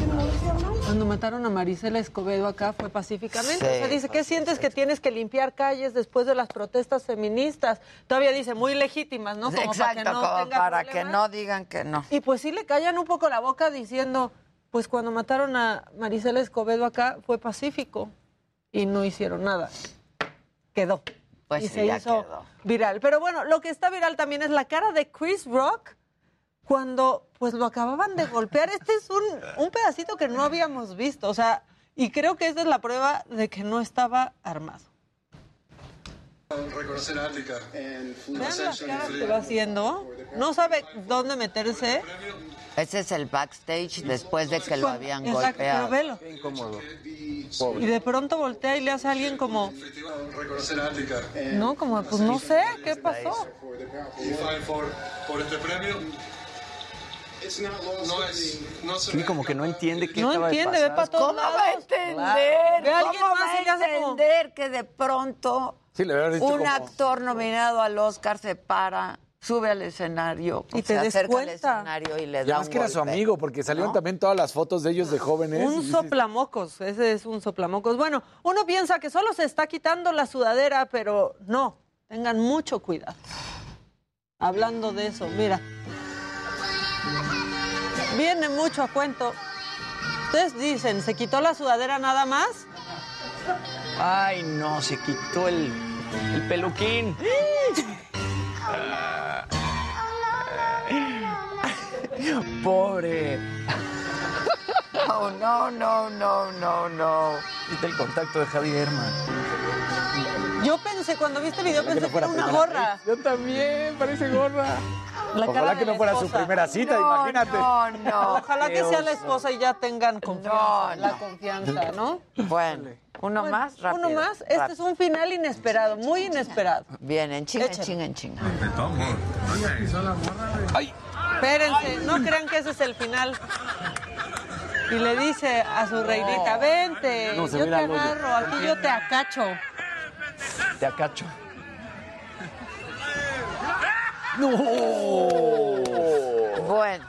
Speaker 36: y no hizo nada.
Speaker 28: Cuando mataron a Marisela Escobedo acá fue pacíficamente.
Speaker 1: Sí,
Speaker 28: o sea, dice, ¿qué sientes que tienes que limpiar calles después de las protestas feministas? Todavía dice, muy legítimas, ¿no? Como
Speaker 1: Exacto,
Speaker 28: para que no
Speaker 1: como
Speaker 28: tenga
Speaker 1: para que no digan que no.
Speaker 28: Y pues sí le callan un poco la boca diciendo, pues cuando mataron a Marisela Escobedo acá fue pacífico y no hicieron nada. Quedó.
Speaker 1: Pues
Speaker 28: y
Speaker 1: sí,
Speaker 28: se
Speaker 1: ya
Speaker 28: hizo
Speaker 1: quedó.
Speaker 28: viral. Pero bueno, lo que está viral también es la cara de Chris Rock cuando pues lo acababan de golpear. Este es un, un pedacito que no habíamos visto. O sea, y creo que esa es la prueba de que no estaba armado.
Speaker 24: Reconocer África
Speaker 28: Vean las caras que va haciendo. No sabe dónde meterse.
Speaker 1: Ese es el backstage después de que lo habían
Speaker 28: Exacto, pero
Speaker 1: golpeado.
Speaker 28: velo.
Speaker 24: incómodo.
Speaker 28: Y de pronto voltea y le hace a alguien como,
Speaker 24: Reconocer a África.
Speaker 28: no, como, pues no sé, ¿qué pasó?
Speaker 24: Por este premio. No es, no se
Speaker 27: Sí, como que no entiende qué
Speaker 28: No
Speaker 27: acaba de
Speaker 28: entiende, ve para
Speaker 1: ¿Cómo va a
Speaker 28: lados.
Speaker 1: entender?
Speaker 28: Ve a alguien
Speaker 1: ¿Cómo va a entender que de pronto
Speaker 25: Sí, le hubiera dicho
Speaker 1: un
Speaker 25: como-
Speaker 1: actor nominado al Oscar se para, sube al escenario,
Speaker 28: Y
Speaker 1: se
Speaker 28: te des
Speaker 1: acerca al escenario y le da
Speaker 25: además
Speaker 1: un
Speaker 25: que era su
Speaker 1: golpe.
Speaker 25: amigo, porque salieron también todas las fotos de ellos de jóvenes.
Speaker 28: Un
Speaker 25: dices,
Speaker 28: soplamocos, ese es un soplamocos. Bueno, uno piensa que solo se está quitando la sudadera, pero no, tengan mucho cuidado. Hablando de eso, mira. Viene mucho a cuento. Ustedes dicen, ¿se quitó la sudadera nada más?
Speaker 27: Ay, no, se quitó el, el peluquín. Pobre.
Speaker 1: No, no, no, no, no, no.
Speaker 27: Viste el contacto de Javi Herman.
Speaker 28: Yo pensé, cuando vi este video, pensé que, era una
Speaker 25: primera
Speaker 28: gorra.
Speaker 25: Yo también, parece gorra.
Speaker 28: La
Speaker 25: Ojalá que no fuera su primera cita,
Speaker 1: No,
Speaker 25: imagínate.
Speaker 1: No, no.
Speaker 28: Ojalá que sea la esposa y ya tengan confianza,
Speaker 1: No,
Speaker 28: la
Speaker 1: no.
Speaker 28: confianza, ¿no?
Speaker 1: Bueno, uno
Speaker 28: Bueno,
Speaker 1: más, rápido.
Speaker 28: Uno más. Este
Speaker 1: rápido.
Speaker 28: es un final inesperado, muy inesperado.
Speaker 1: Bien, en chinga, en chinga, en chinga.
Speaker 28: Espérense, no crean que ese es el final. Y le dice a su reinita, vente,
Speaker 25: No,
Speaker 28: yo te agarro, aquí yo te acacho.
Speaker 27: Te acacho.
Speaker 1: Bueno,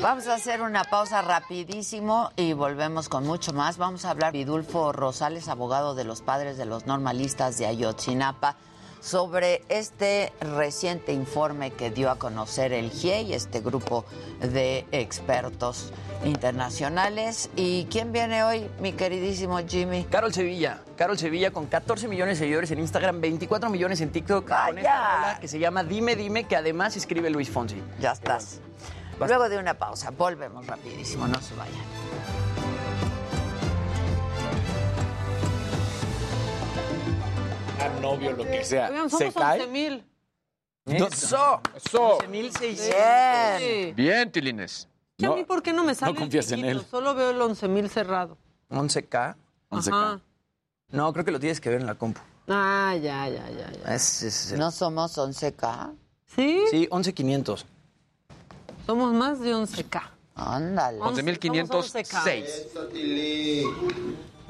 Speaker 1: vamos a hacer una pausa rapidísimo y volvemos con mucho más. Vamos a hablar Vidulfo Rosales, abogado de los padres de los normalistas de Ayotzinapa, sobre este reciente informe que dio a conocer el GIEI, este grupo de expertos internacionales. ¿Y quién viene hoy, mi queridísimo Jimmy?
Speaker 27: Carol Sevilla. Carol Sevilla con 14 millones de seguidores en Instagram, 24 millones en TikTok. Con esta que se llama Dime, Dime, que además escribe Luis Fonsi.
Speaker 1: Ya estás. Luego de una pausa, volvemos rapidísimo, no se vayan.
Speaker 25: A novio, lo que sea.
Speaker 28: Oigan,
Speaker 25: ¿Se
Speaker 28: somos
Speaker 25: cae?
Speaker 28: 11 mil.
Speaker 25: No-
Speaker 27: Eso.
Speaker 25: Eso.
Speaker 27: 11,600.
Speaker 28: Sí.
Speaker 25: Bien, Tilines.
Speaker 28: ¿Y a mí por qué no me sale
Speaker 25: no confías
Speaker 28: el
Speaker 25: en él.
Speaker 28: Solo veo el 11 mil cerrado.
Speaker 27: 11K.
Speaker 25: 11K.
Speaker 28: Ajá.
Speaker 27: No, creo que lo tienes que ver en la compu.
Speaker 28: Ah, ya, ya, ya, ya.
Speaker 27: Es, es-
Speaker 1: ¿No somos 11K?
Speaker 28: ¿Sí?
Speaker 27: Sí, 11,500.
Speaker 28: Somos más de 11K.
Speaker 1: Ándale.
Speaker 25: 11.506.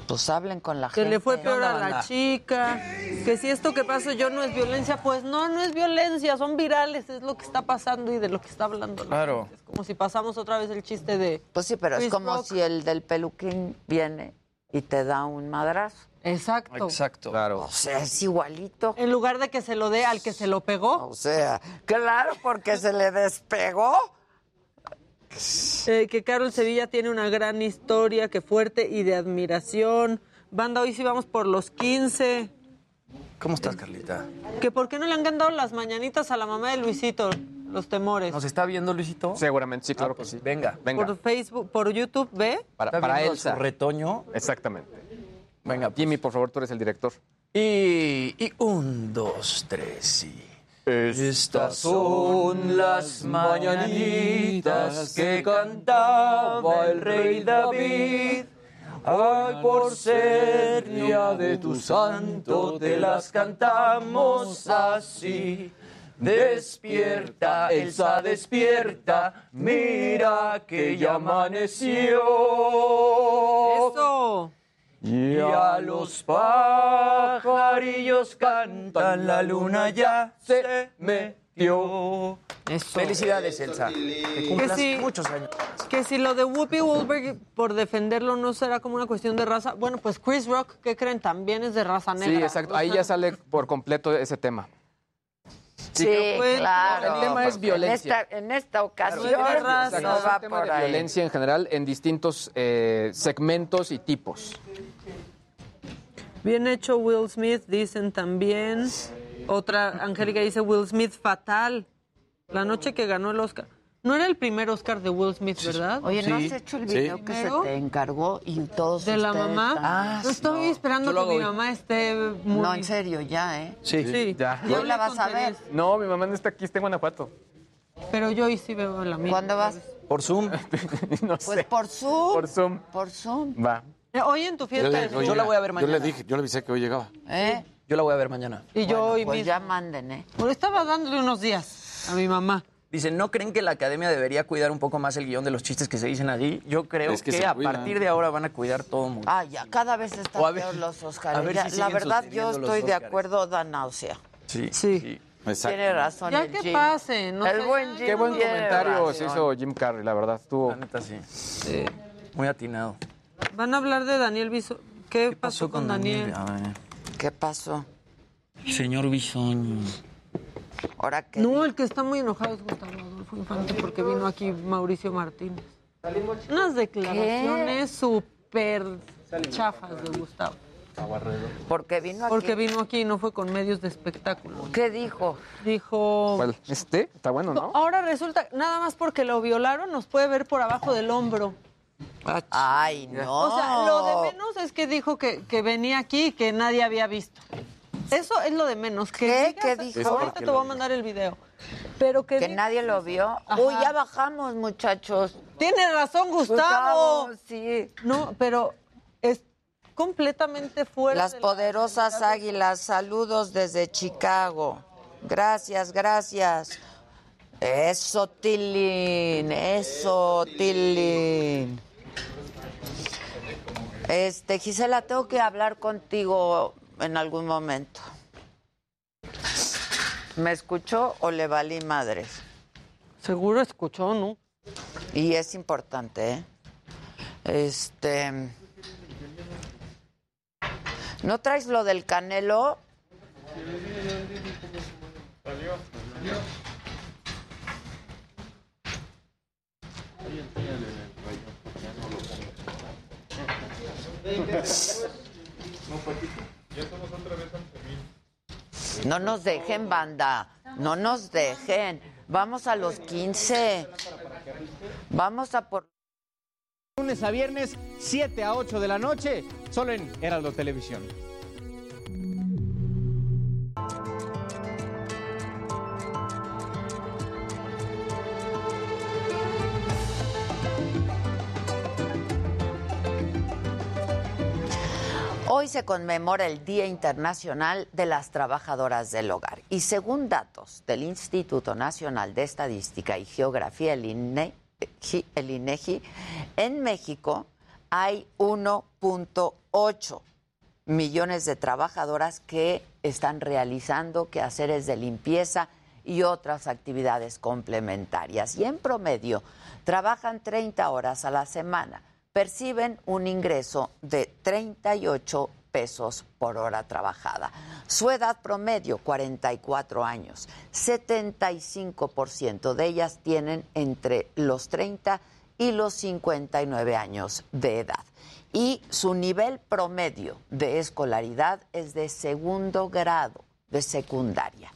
Speaker 1: Pues hablen con la
Speaker 28: Que
Speaker 1: gente.
Speaker 28: le fue peor a la
Speaker 27: banda?
Speaker 28: chica, que si esto que pasa yo no es violencia, pues no, no es violencia, son virales, es lo que está pasando y de lo que está hablando. la
Speaker 27: Claro.
Speaker 28: gente. Es como si pasamos otra vez el chiste de...
Speaker 1: Pues sí, pero es como
Speaker 28: Rock.
Speaker 1: si el del peluquín viene y te da un madrazo.
Speaker 28: Exacto.
Speaker 27: Exacto.
Speaker 25: Claro.
Speaker 1: O sea, es igualito.
Speaker 28: En lugar de que se lo dé al que se lo pegó,
Speaker 1: O sea, claro, porque se le despegó.
Speaker 28: Eh, que Carol Sevilla tiene una gran historia, que fuerte y de admiración. Banda, hoy sí vamos por los 15.
Speaker 27: ¿Cómo estás, Carlita?
Speaker 28: Que por qué no le han cantado las mañanitas a la mamá de Luisito, los temores.
Speaker 27: ¿Nos está viendo, Luisito?
Speaker 26: Seguramente, sí, claro
Speaker 27: Ah, pues
Speaker 26: que sí.
Speaker 27: Venga.
Speaker 26: Venga,
Speaker 28: Por Facebook, por YouTube, ¿ve?
Speaker 26: para,
Speaker 27: ¿Está
Speaker 26: para Elsa.
Speaker 27: su retoño?
Speaker 26: Exactamente.
Speaker 27: Venga, pues.
Speaker 26: Jimmy, por favor, tú eres el director.
Speaker 27: Y, y un, dos, tres, y... Estas son las mañanitas que cantaba el rey David. Ay, por ser día de tu santo, te las cantamos así. Despierta, Elsa, despierta, mira que ya amaneció.
Speaker 28: Eso.
Speaker 27: Y a los pajarillos cantan, la luna ya se metió. Felicidades, Elsa. Que cumplas
Speaker 28: sí.
Speaker 27: muchos años.
Speaker 28: Que si lo de Whoopi Goldberg, por defenderlo, no será como una cuestión de raza. Bueno, pues Chris Rock, ¿qué creen? También es de raza negra.
Speaker 26: Sí, exacto. Ahí ya sale por completo ese tema.
Speaker 1: Sí,
Speaker 28: fue-
Speaker 1: claro.
Speaker 26: El tema es violencia.
Speaker 1: En esta, en esta ocasión
Speaker 26: Exacto,
Speaker 1: no
Speaker 26: es
Speaker 1: va
Speaker 26: tema
Speaker 1: por
Speaker 26: de
Speaker 1: ahí.
Speaker 26: violencia en general en distintos eh, segmentos y tipos.
Speaker 28: Bien hecho Will Smith, dicen también. Otra, Angélica dice Will Smith fatal. La noche que ganó el Oscar. No era el primer Oscar de Will Smith, ¿verdad?
Speaker 1: Oye, ¿no has hecho el video que se te encargó y todos
Speaker 28: ¿De la mamá?
Speaker 1: están-
Speaker 28: Ah, Estoy esperando
Speaker 26: Yo
Speaker 28: que mi mamá esté muy...
Speaker 1: No, en serio, ya, ¿eh?
Speaker 26: Sí,
Speaker 28: Sí.
Speaker 26: ya.
Speaker 1: ¿Hoy la vas a ver?
Speaker 26: No, mi mamá no está aquí, está en Guanajuato.
Speaker 28: Pero yo hoy sí veo la mía.
Speaker 1: ¿Cuándo vas?
Speaker 27: Por Zoom.
Speaker 26: no
Speaker 1: Pues
Speaker 26: sé.
Speaker 1: por Zoom.
Speaker 26: Por Zoom.
Speaker 1: Por Zoom.
Speaker 26: Va.
Speaker 28: Eh, Hoy en tu
Speaker 25: Yo,
Speaker 28: fiesta
Speaker 25: le-
Speaker 28: es-
Speaker 25: oye,
Speaker 27: Yo la voy a ver
Speaker 25: Yo
Speaker 27: mañana.
Speaker 25: le dije, yo le avisé que hoy llegaba.
Speaker 1: ¿Eh?
Speaker 27: Yo la voy a ver mañana.
Speaker 28: Y yo hoy
Speaker 1: Pues
Speaker 28: mismo.
Speaker 1: ya manden, ¿eh?
Speaker 28: Pero estaba dándole unos días a mi mamá.
Speaker 27: Dicen, ¿no creen que la academia debería cuidar un poco más el guion de los chistes que se dicen allí? Yo creo
Speaker 25: Es que
Speaker 27: a
Speaker 25: cuidan.
Speaker 27: partir de ahora van a cuidar todo mundo.
Speaker 1: Ah, ya, cada vez están
Speaker 27: ver-
Speaker 1: peor los Oscars.
Speaker 27: ver
Speaker 1: Ya,
Speaker 27: si
Speaker 1: la verdad, yo estoy de acuerdo, da náusea.
Speaker 27: Sí.
Speaker 28: Sí.
Speaker 25: Exacto.
Speaker 1: Tiene razón
Speaker 28: Ya
Speaker 1: el
Speaker 28: que
Speaker 1: Jim.
Speaker 28: pase, no
Speaker 1: el
Speaker 28: sé.
Speaker 1: buen Jim
Speaker 26: Qué buen comentario
Speaker 1: razón.
Speaker 26: se hizo Jim Carrey, la verdad. Estuvo.
Speaker 27: La neta, sí. Muy atinado.
Speaker 28: Van a hablar de Daniel Biso. ¿Qué, pasó, con Daniel?
Speaker 27: A ver.
Speaker 1: ¿Qué pasó?
Speaker 27: Señor Bisoño.
Speaker 1: Ahora que
Speaker 28: No, el que está muy enojado es Gustavo Adolfo Infante porque vino aquí Mauricio Martínez. Unas declaraciones súper chafas de Gustavo.
Speaker 1: porque vino aquí.
Speaker 28: Porque vino aquí y no fue con medios de espectáculo.
Speaker 1: ¿Qué dijo?
Speaker 28: Dijo...
Speaker 26: ¿Cuál? ¿Este? Está bueno, ¿no?
Speaker 28: Ahora resulta, nada más porque lo violaron, nos puede ver por abajo del hombro.
Speaker 1: Ay, no.
Speaker 28: O sea, lo de menos es que dijo que, que venía aquí y que nadie había visto. Eso es lo de menos. Que
Speaker 1: ¿Qué? ¿Qué dijo?
Speaker 28: Ahorita te voy a mandar el video. Pero que,
Speaker 1: Que
Speaker 28: digas-
Speaker 1: nadie lo vio.
Speaker 28: Ajá.
Speaker 1: Uy, ya bajamos, muchachos.
Speaker 28: Tiene razón, Gustavo.
Speaker 1: Gustavo, sí.
Speaker 28: No, pero es completamente fuera
Speaker 1: Las
Speaker 28: de la-
Speaker 1: poderosas águilas, saludos desde Chicago. Gracias, gracias. Eso, Tilín, eso, Tilín. Este, Gisela, tengo que hablar contigo en algún momento. ¿Me escuchó o le valí madres?
Speaker 28: Seguro escuchó, ¿no?
Speaker 1: Y es importante, ¿eh? Este. ¿No traes lo del canelo? No nos dejen, banda. No nos dejen. Vamos a los 15. Vamos a por.
Speaker 37: Lunes a viernes, 7 a 8 de la noche, solo en Heraldo Televisión.
Speaker 1: Hoy se conmemora el Día Internacional de las Trabajadoras del Hogar y según datos del Instituto Nacional de Estadística y Geografía, el INEGI, en México hay 1.8 millones de trabajadoras que están realizando quehaceres de limpieza y otras actividades complementarias. Y en promedio trabajan 30 horas a la semana. Perciben un ingreso de 38 pesos por hora trabajada. Su edad promedio, 44 años. 75% de ellas tienen entre los 30 y los 59 años de edad. Y su nivel promedio de escolaridad es de segundo grado de secundaria.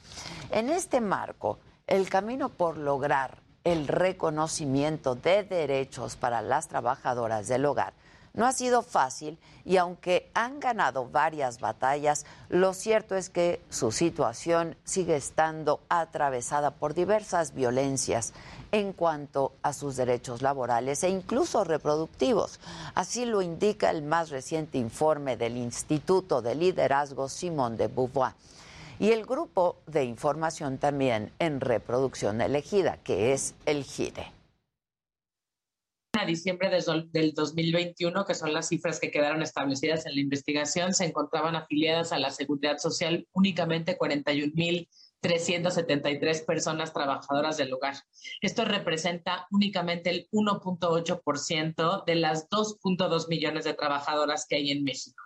Speaker 1: En este marco, el camino por lograr el reconocimiento de derechos para las trabajadoras del hogar no ha sido fácil y aunque han ganado varias batallas, lo cierto es que su situación sigue estando atravesada por diversas violencias en cuanto a sus derechos laborales e incluso reproductivos. Así lo indica el más reciente informe del Instituto de Liderazgo Simón de Beauvoir y el grupo de información también en reproducción elegida, que es el GIRE
Speaker 38: a diciembre del 2021, que son las cifras que quedaron establecidas en la investigación, se encontraban afiliadas a la Seguridad Social únicamente 41.373 personas trabajadoras del hogar. Esto representa únicamente el 1.8% de las 2.2 millones de trabajadoras que hay en México.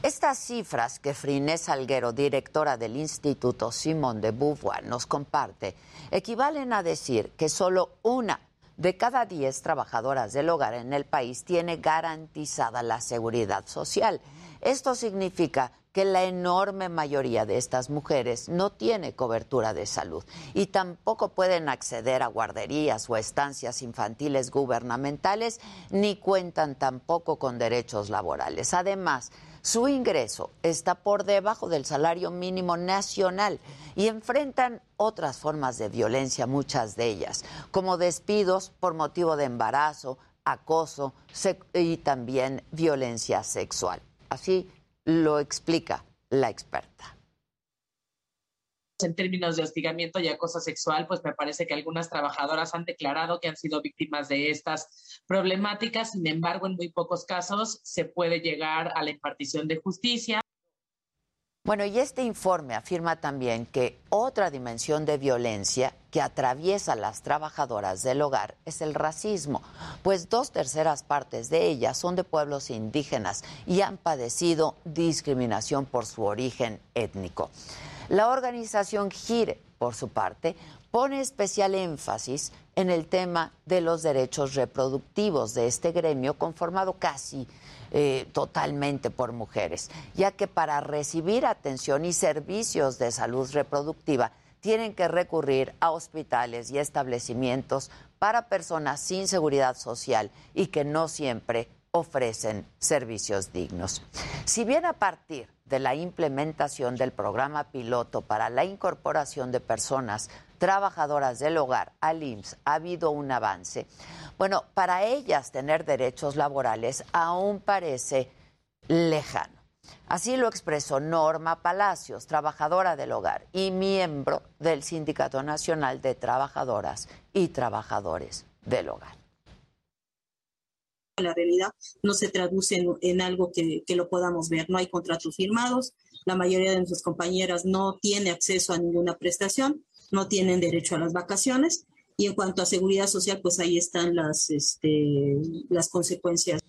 Speaker 1: Estas cifras que Frines Salguero, directora del Instituto Simón de Beauvoir, nos comparte, equivalen a decir que solo una de cada 10 trabajadoras del hogar en el país tiene garantizada la seguridad social. Esto significa que la enorme mayoría de estas mujeres no tiene cobertura de salud y tampoco pueden acceder a guarderías o estancias infantiles gubernamentales ni cuentan tampoco con derechos laborales. Además, su ingreso está por debajo del salario mínimo nacional y enfrentan otras formas de violencia, muchas de ellas, como despidos por motivo de embarazo, acoso y también violencia sexual. Así lo explica la experta
Speaker 38: en términos de hostigamiento y acoso sexual, pues me parece que algunas trabajadoras han declarado que han sido víctimas de estas problemáticas. Sin embargo, en muy pocos casos se puede llegar a la impartición de justicia.
Speaker 1: Bueno, y este informe afirma también que otra dimensión de violencia que atraviesa a las trabajadoras del hogar es el racismo, pues dos terceras partes de ellas son de pueblos indígenas y han padecido discriminación por su origen étnico. La organización GIRE, por su parte, pone especial énfasis en el tema de los derechos reproductivos de este gremio conformado casi eh, totalmente por mujeres, ya que para recibir atención y servicios de salud reproductiva tienen que recurrir a hospitales y establecimientos para personas sin seguridad social y que no siempre ofrecen servicios dignos. Si bien a partir de la implementación del programa piloto para la incorporación de personas trabajadoras del hogar al IMSS ha habido un avance, bueno, para ellas tener derechos laborales aún parece lejano. Así lo expresó Norma Palacios, trabajadora del hogar y miembro del Sindicato Nacional de Trabajadoras y Trabajadores del Hogar
Speaker 39: la realidad no se traduce en, algo que, lo podamos ver. No hay contratos firmados, la mayoría de nuestras compañeras no tiene acceso a ninguna prestación, no tienen derecho a las vacaciones y en cuanto a seguridad social, pues ahí están las, este, las consecuencias.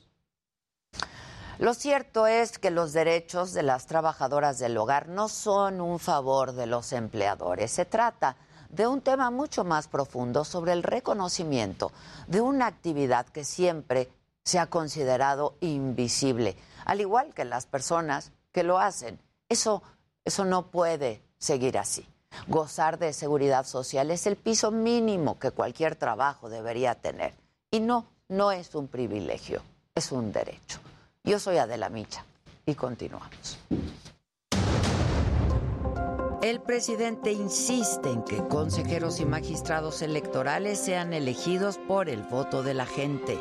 Speaker 1: Lo cierto es que los derechos de las trabajadoras del hogar no son un favor de los empleadores. Se trata de un tema mucho más profundo sobre el reconocimiento de una actividad que siempre se ha considerado invisible, al igual que las personas que lo hacen. Eso, eso no puede seguir así. Gozar de seguridad social es el piso mínimo que cualquier trabajo debería tener. Y no, no es un privilegio, es un derecho. Yo soy Adela Micha y continuamos. El presidente insiste en que consejeros y magistrados electorales sean elegidos por el voto de la gente.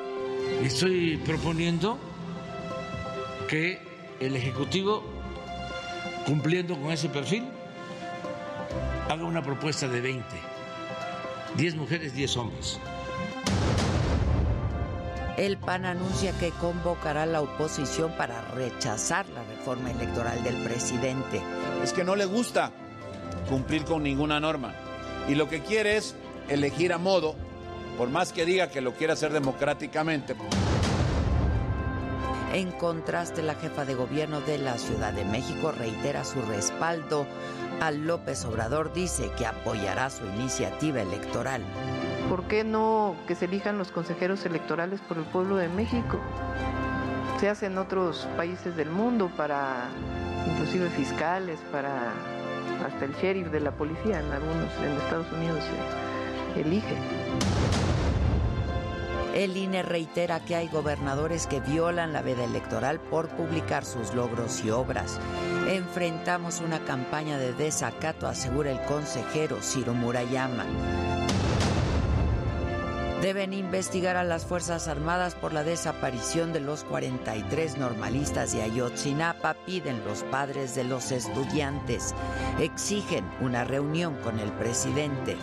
Speaker 40: Estoy proponiendo que el Ejecutivo, cumpliendo con ese perfil, haga una propuesta de 20, 10 mujeres, 10 hombres.
Speaker 1: El PAN anuncia que convocará a la oposición para rechazar la reforma electoral del presidente.
Speaker 3: Es que no le gusta cumplir con ninguna norma y lo que quiere es elegir a modo por más que diga que lo quiere hacer democráticamente.
Speaker 1: En contraste, la jefa de gobierno de la Ciudad de México reitera su respaldo a López Obrador, dice que apoyará su iniciativa electoral.
Speaker 4: ¿Por qué no que se elijan los consejeros electorales por el pueblo de México? Se hace en otros países del mundo para inclusive fiscales, para hasta el sheriff de la policía en algunos en Estados Unidos se elige.
Speaker 1: El INE reitera que hay gobernadores que violan la veda electoral por publicar sus logros y obras. Enfrentamos una campaña de desacato, asegura el consejero Ciro Murayama. Deben investigar a las Fuerzas Armadas por la desaparición de los 43 normalistas de Ayotzinapa, piden los padres de los estudiantes. Exigen una reunión con el presidente.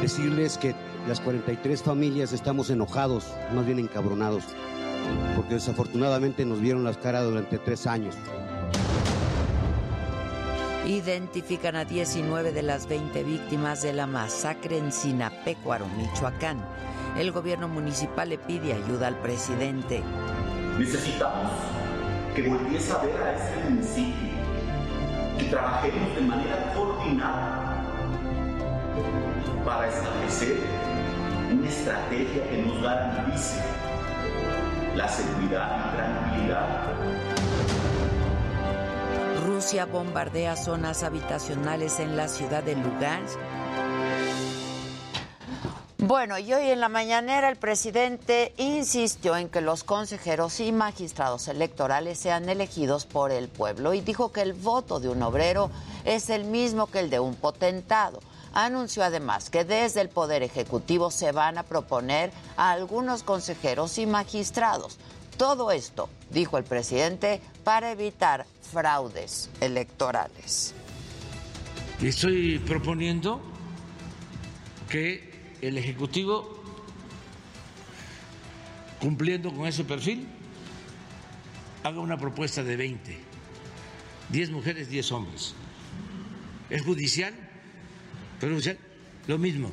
Speaker 41: Decirles que las 43 familias estamos enojados, más bien encabronados, porque desafortunadamente nos vieron las caras durante tres años.
Speaker 1: Identifican a 19 de las 20 víctimas de la masacre en Sinapecuaro, Michoacán. El gobierno municipal le pide ayuda al presidente.
Speaker 42: Necesitamos que volviese a ver a este municipio, que trabajemos de manera coordinada para establecer una estrategia que nos garantice la seguridad y tranquilidad
Speaker 1: Rusia bombardea zonas habitacionales en la ciudad de Lugansk. Bueno, y hoy en la mañanera el presidente insistió en que los consejeros y magistrados electorales sean elegidos por el pueblo y dijo que el voto de un obrero es el mismo que el de un potentado. Anunció además que desde el Poder Ejecutivo se van a proponer a algunos consejeros y magistrados. Todo esto, dijo el presidente, para evitar fraudes electorales.
Speaker 40: Estoy proponiendo que el Ejecutivo, cumpliendo con ese perfil, haga una propuesta de 20, 10 mujeres, 10 hombres. Es judicial, pero lo mismo.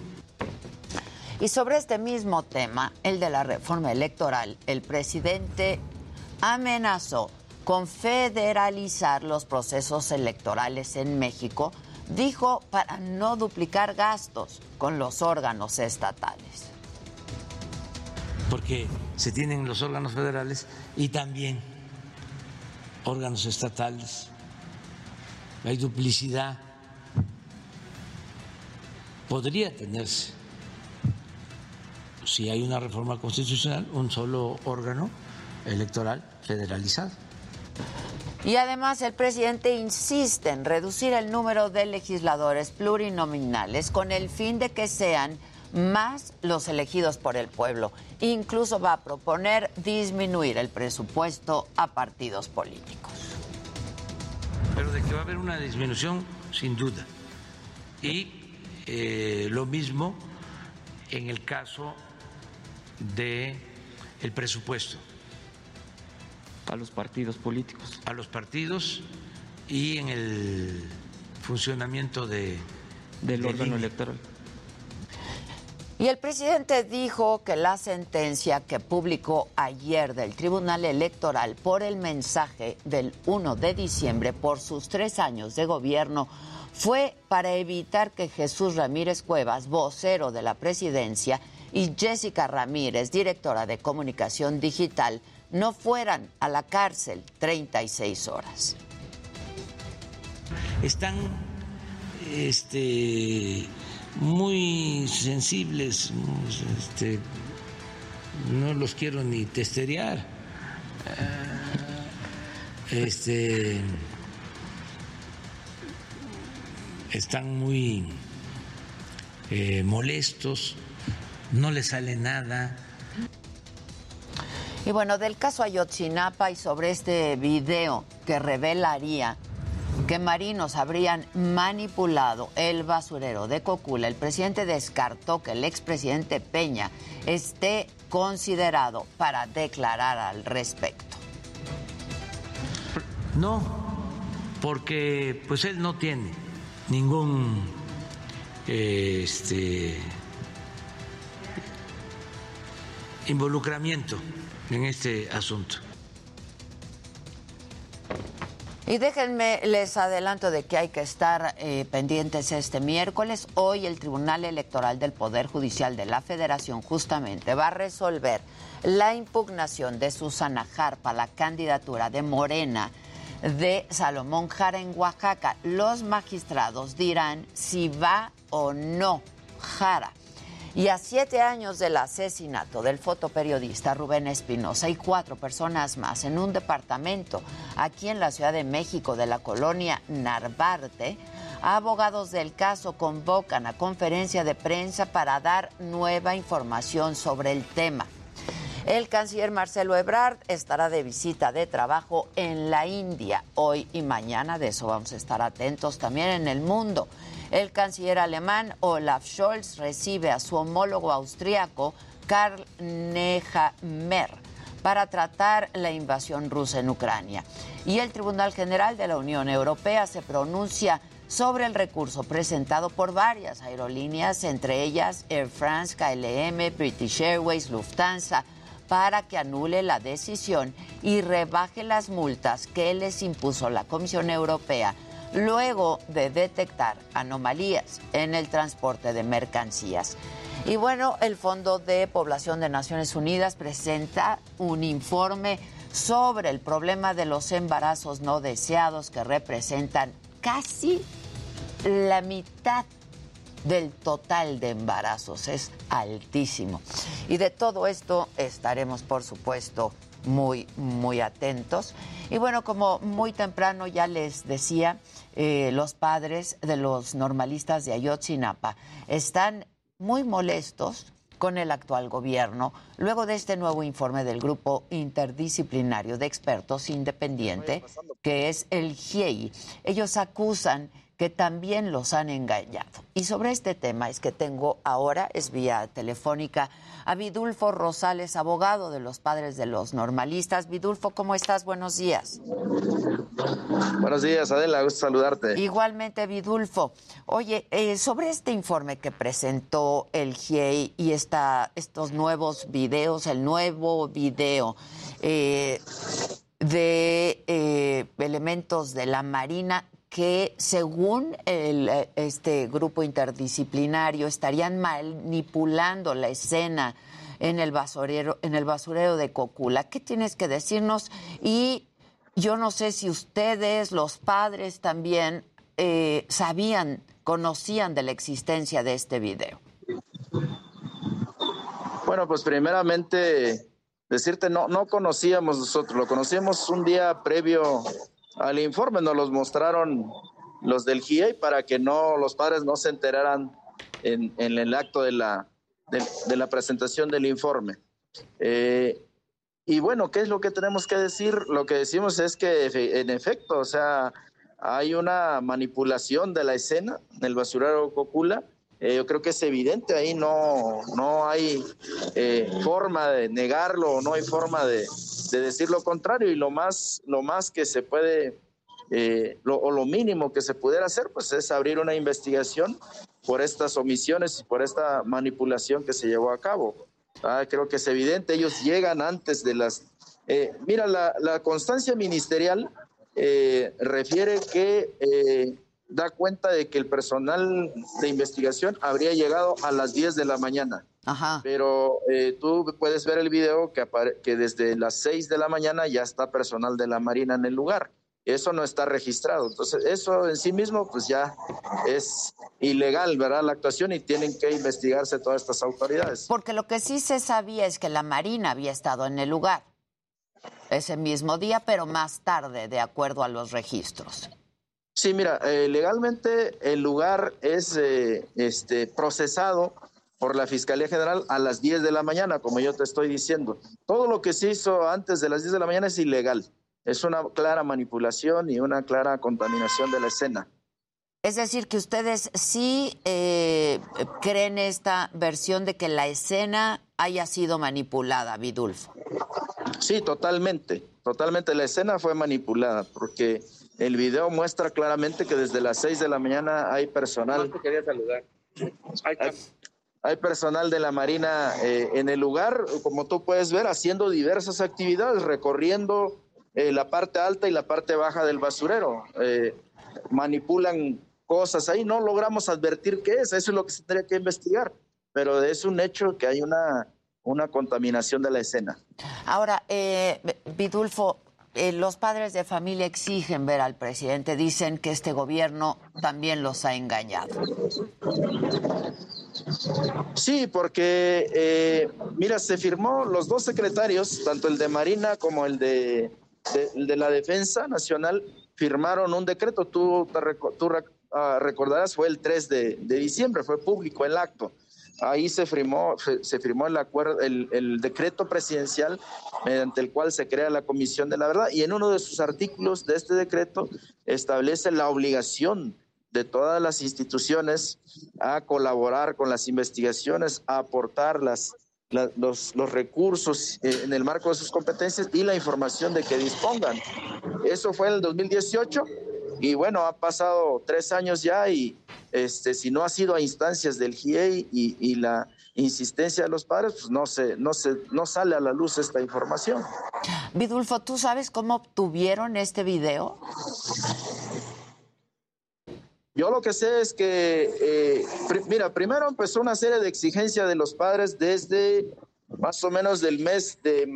Speaker 1: Y sobre este mismo tema, el de la reforma electoral, el presidente amenazó con federalizar los procesos electorales en México, dijo para no duplicar gastos con los órganos estatales.
Speaker 40: Porque se tienen los órganos federales y también órganos estatales. Hay duplicidad. Podría tenerse, si hay una reforma constitucional, un solo órgano electoral federalizado.
Speaker 1: Y además el presidente insiste en reducir el número de legisladores plurinominales con el fin de que sean más los elegidos por el pueblo. Incluso va a proponer disminuir el presupuesto a partidos políticos.
Speaker 40: Pero de que va a haber una disminución, sin duda. Y eh, lo mismo en el caso de el presupuesto
Speaker 43: a los partidos políticos.
Speaker 40: A los partidos y en el funcionamiento de,
Speaker 43: del órgano electoral.
Speaker 1: Y el presidente dijo que la sentencia que publicó ayer del Tribunal Electoral por el mensaje del 1 de diciembre por sus tres años de gobierno fue para evitar que Jesús Ramírez Cuevas, vocero de la presidencia, y Jessica Ramírez, directora de comunicación digital, no fueran a la cárcel 36 horas.
Speaker 40: Están este, muy sensibles, este, no los quiero ni testerear. Este, están muy eh, molestos, no les sale nada
Speaker 1: y bueno, del caso Ayotzinapa y sobre este video que revelaría que marinos habrían manipulado el basurero de Cocula, el presidente descartó que el expresidente Peña esté considerado para declarar al respecto.
Speaker 40: No, porque pues él no tiene ningún este involucramiento en este asunto.
Speaker 1: Y déjenme, les adelanto de que hay que estar eh, pendientes este miércoles. Hoy el Tribunal Electoral del Poder Judicial de la Federación justamente va a resolver la impugnación de Susana Jarpa, la candidatura de Morena de Salomón Jara en Oaxaca. Los magistrados dirán si va o no Jara. Y a siete años del asesinato del fotoperiodista Rubén Espinosa y cuatro personas más en un departamento aquí en la Ciudad de México de la colonia Narvarte, abogados del caso convocan a conferencia de prensa para dar nueva información sobre el tema. El canciller Marcelo Ebrard estará de visita de trabajo en la India hoy y mañana, de eso vamos a estar atentos también en el mundo. El canciller alemán Olaf Scholz recibe a su homólogo austriaco Karl Nehammer para tratar la invasión rusa en Ucrania. Y el Tribunal General de la Unión Europea se pronuncia sobre el recurso presentado por varias aerolíneas, entre ellas Air France, KLM, British Airways, Lufthansa, para que anule la decisión y rebaje las multas que les impuso la Comisión Europea luego de detectar anomalías en el transporte de mercancías. Y bueno, el Fondo de Población de Naciones Unidas presenta un informe sobre el problema de los embarazos no deseados que representan casi la mitad del total de embarazos. Es altísimo. Y de todo esto estaremos, por supuesto, muy, muy atentos. Y bueno, como muy temprano ya les decía, eh, los padres de los normalistas de Ayotzinapa están muy molestos con el actual gobierno luego de este nuevo informe del grupo interdisciplinario de expertos independiente que es el GIEI. Ellos acusan que también los han engañado. Y sobre este tema es que tengo ahora, es vía telefónica, a Vidulfo Rosales, abogado de los padres de los normalistas. Vidulfo, ¿cómo estás? Buenos días.
Speaker 44: Buenos días, Adela, gusto saludarte.
Speaker 1: Igualmente, Vidulfo. Oye, eh, sobre este informe que presentó el GIEI y esta, estos nuevos videos, el nuevo video eh, de eh, elementos de la Marina, que según el, eh, este grupo interdisciplinario estarían manipulando la escena en el basurero, en el basurero de Cocula. ¿Qué tienes que decirnos? Y yo no sé si ustedes, los padres también, eh, sabían, conocían de la existencia de este video.
Speaker 44: Bueno, pues primeramente decirte, no, no conocíamos nosotros, lo conocíamos un día previo al informe, nos los mostraron los del GIEI para que no los padres no se enteraran en, el acto de la, de, la presentación del informe. Eh, y bueno, ¿qué es lo que tenemos que decir? Lo que decimos es que en efecto, o sea, hay una manipulación de la escena en el basurero Cocula. Eh, yo creo que es evidente, ahí no, no hay eh, forma de negarlo, no hay forma de, de decir lo contrario y lo más, lo más que se puede, eh, o lo mínimo que se pudiera hacer, pues es abrir una investigación por estas omisiones y por esta manipulación que se llevó a cabo. Ah, creo que es evidente, ellos llegan antes de las... Eh, mira, la, la, constancia ministerial eh, refiere que da cuenta de que el personal de investigación habría llegado a las 10 de la mañana. Pero eh, tú puedes ver el video que, que desde las 6 de la mañana ya está personal de la Marina en el lugar. Eso no está registrado. Entonces, eso en sí mismo, pues ya es ilegal, ¿verdad? La actuación y tienen que investigarse todas estas autoridades.
Speaker 1: Porque lo que sí se sabía es que la Marina había estado en el lugar ese mismo día, pero más tarde, de acuerdo a los registros.
Speaker 44: Sí, mira, eh, legalmente el lugar es eh, este, procesado por la Fiscalía General a las 10 de la mañana, como yo te estoy diciendo. Todo lo que se hizo antes de las 10 de la mañana es ilegal. Es una clara manipulación y una clara contaminación de la escena.
Speaker 1: Es decir, que ustedes sí eh, creen esta versión de que la escena haya sido manipulada, Vidulfo.
Speaker 44: Sí, totalmente. Totalmente. La escena fue manipulada porque el video muestra claramente que desde las 6 de la mañana hay personal.
Speaker 45: te quería saludar.
Speaker 44: Hay personal de la Marina eh, en el lugar, como tú puedes ver, haciendo diversas actividades, recorriendo eh, la parte alta y la parte baja del basurero. Eh, manipulan cosas ahí, no logramos advertir qué es, eso es lo que se tendría que investigar, pero es un hecho que hay una, una contaminación de la escena.
Speaker 1: Ahora, Vidulfo, los padres de familia exigen ver al presidente, dicen que este gobierno también los ha engañado.
Speaker 44: Sí, porque, eh, mira, se firmó los dos secretarios, tanto el de Marina como el de, de, la Defensa Nacional, firmaron un decreto. Tú, te ah, recordarás, fue el 3 de, de diciembre, fue público el acto. Ahí se firmó, se, firmó el, decreto presidencial mediante el cual se crea la Comisión de la Verdad y en uno de sus artículos de este decreto establece la obligación de todas las instituciones a colaborar con las investigaciones, a aportar las, la- los, los recursos eh, en el marco de sus competencias y la información de que dispongan. Eso fue en el 2018 y bueno, ha pasado tres años ya y este, si no ha sido a instancias del GIEI y, y la insistencia de los padres, pues no, se, no, se, no sale a la luz esta información.
Speaker 46: Vidulfo, ¿tú sabes cómo obtuvieron este video?
Speaker 44: Yo lo que sé es que, eh, mira, primero empezó una serie de exigencias de los padres desde más o menos del mes de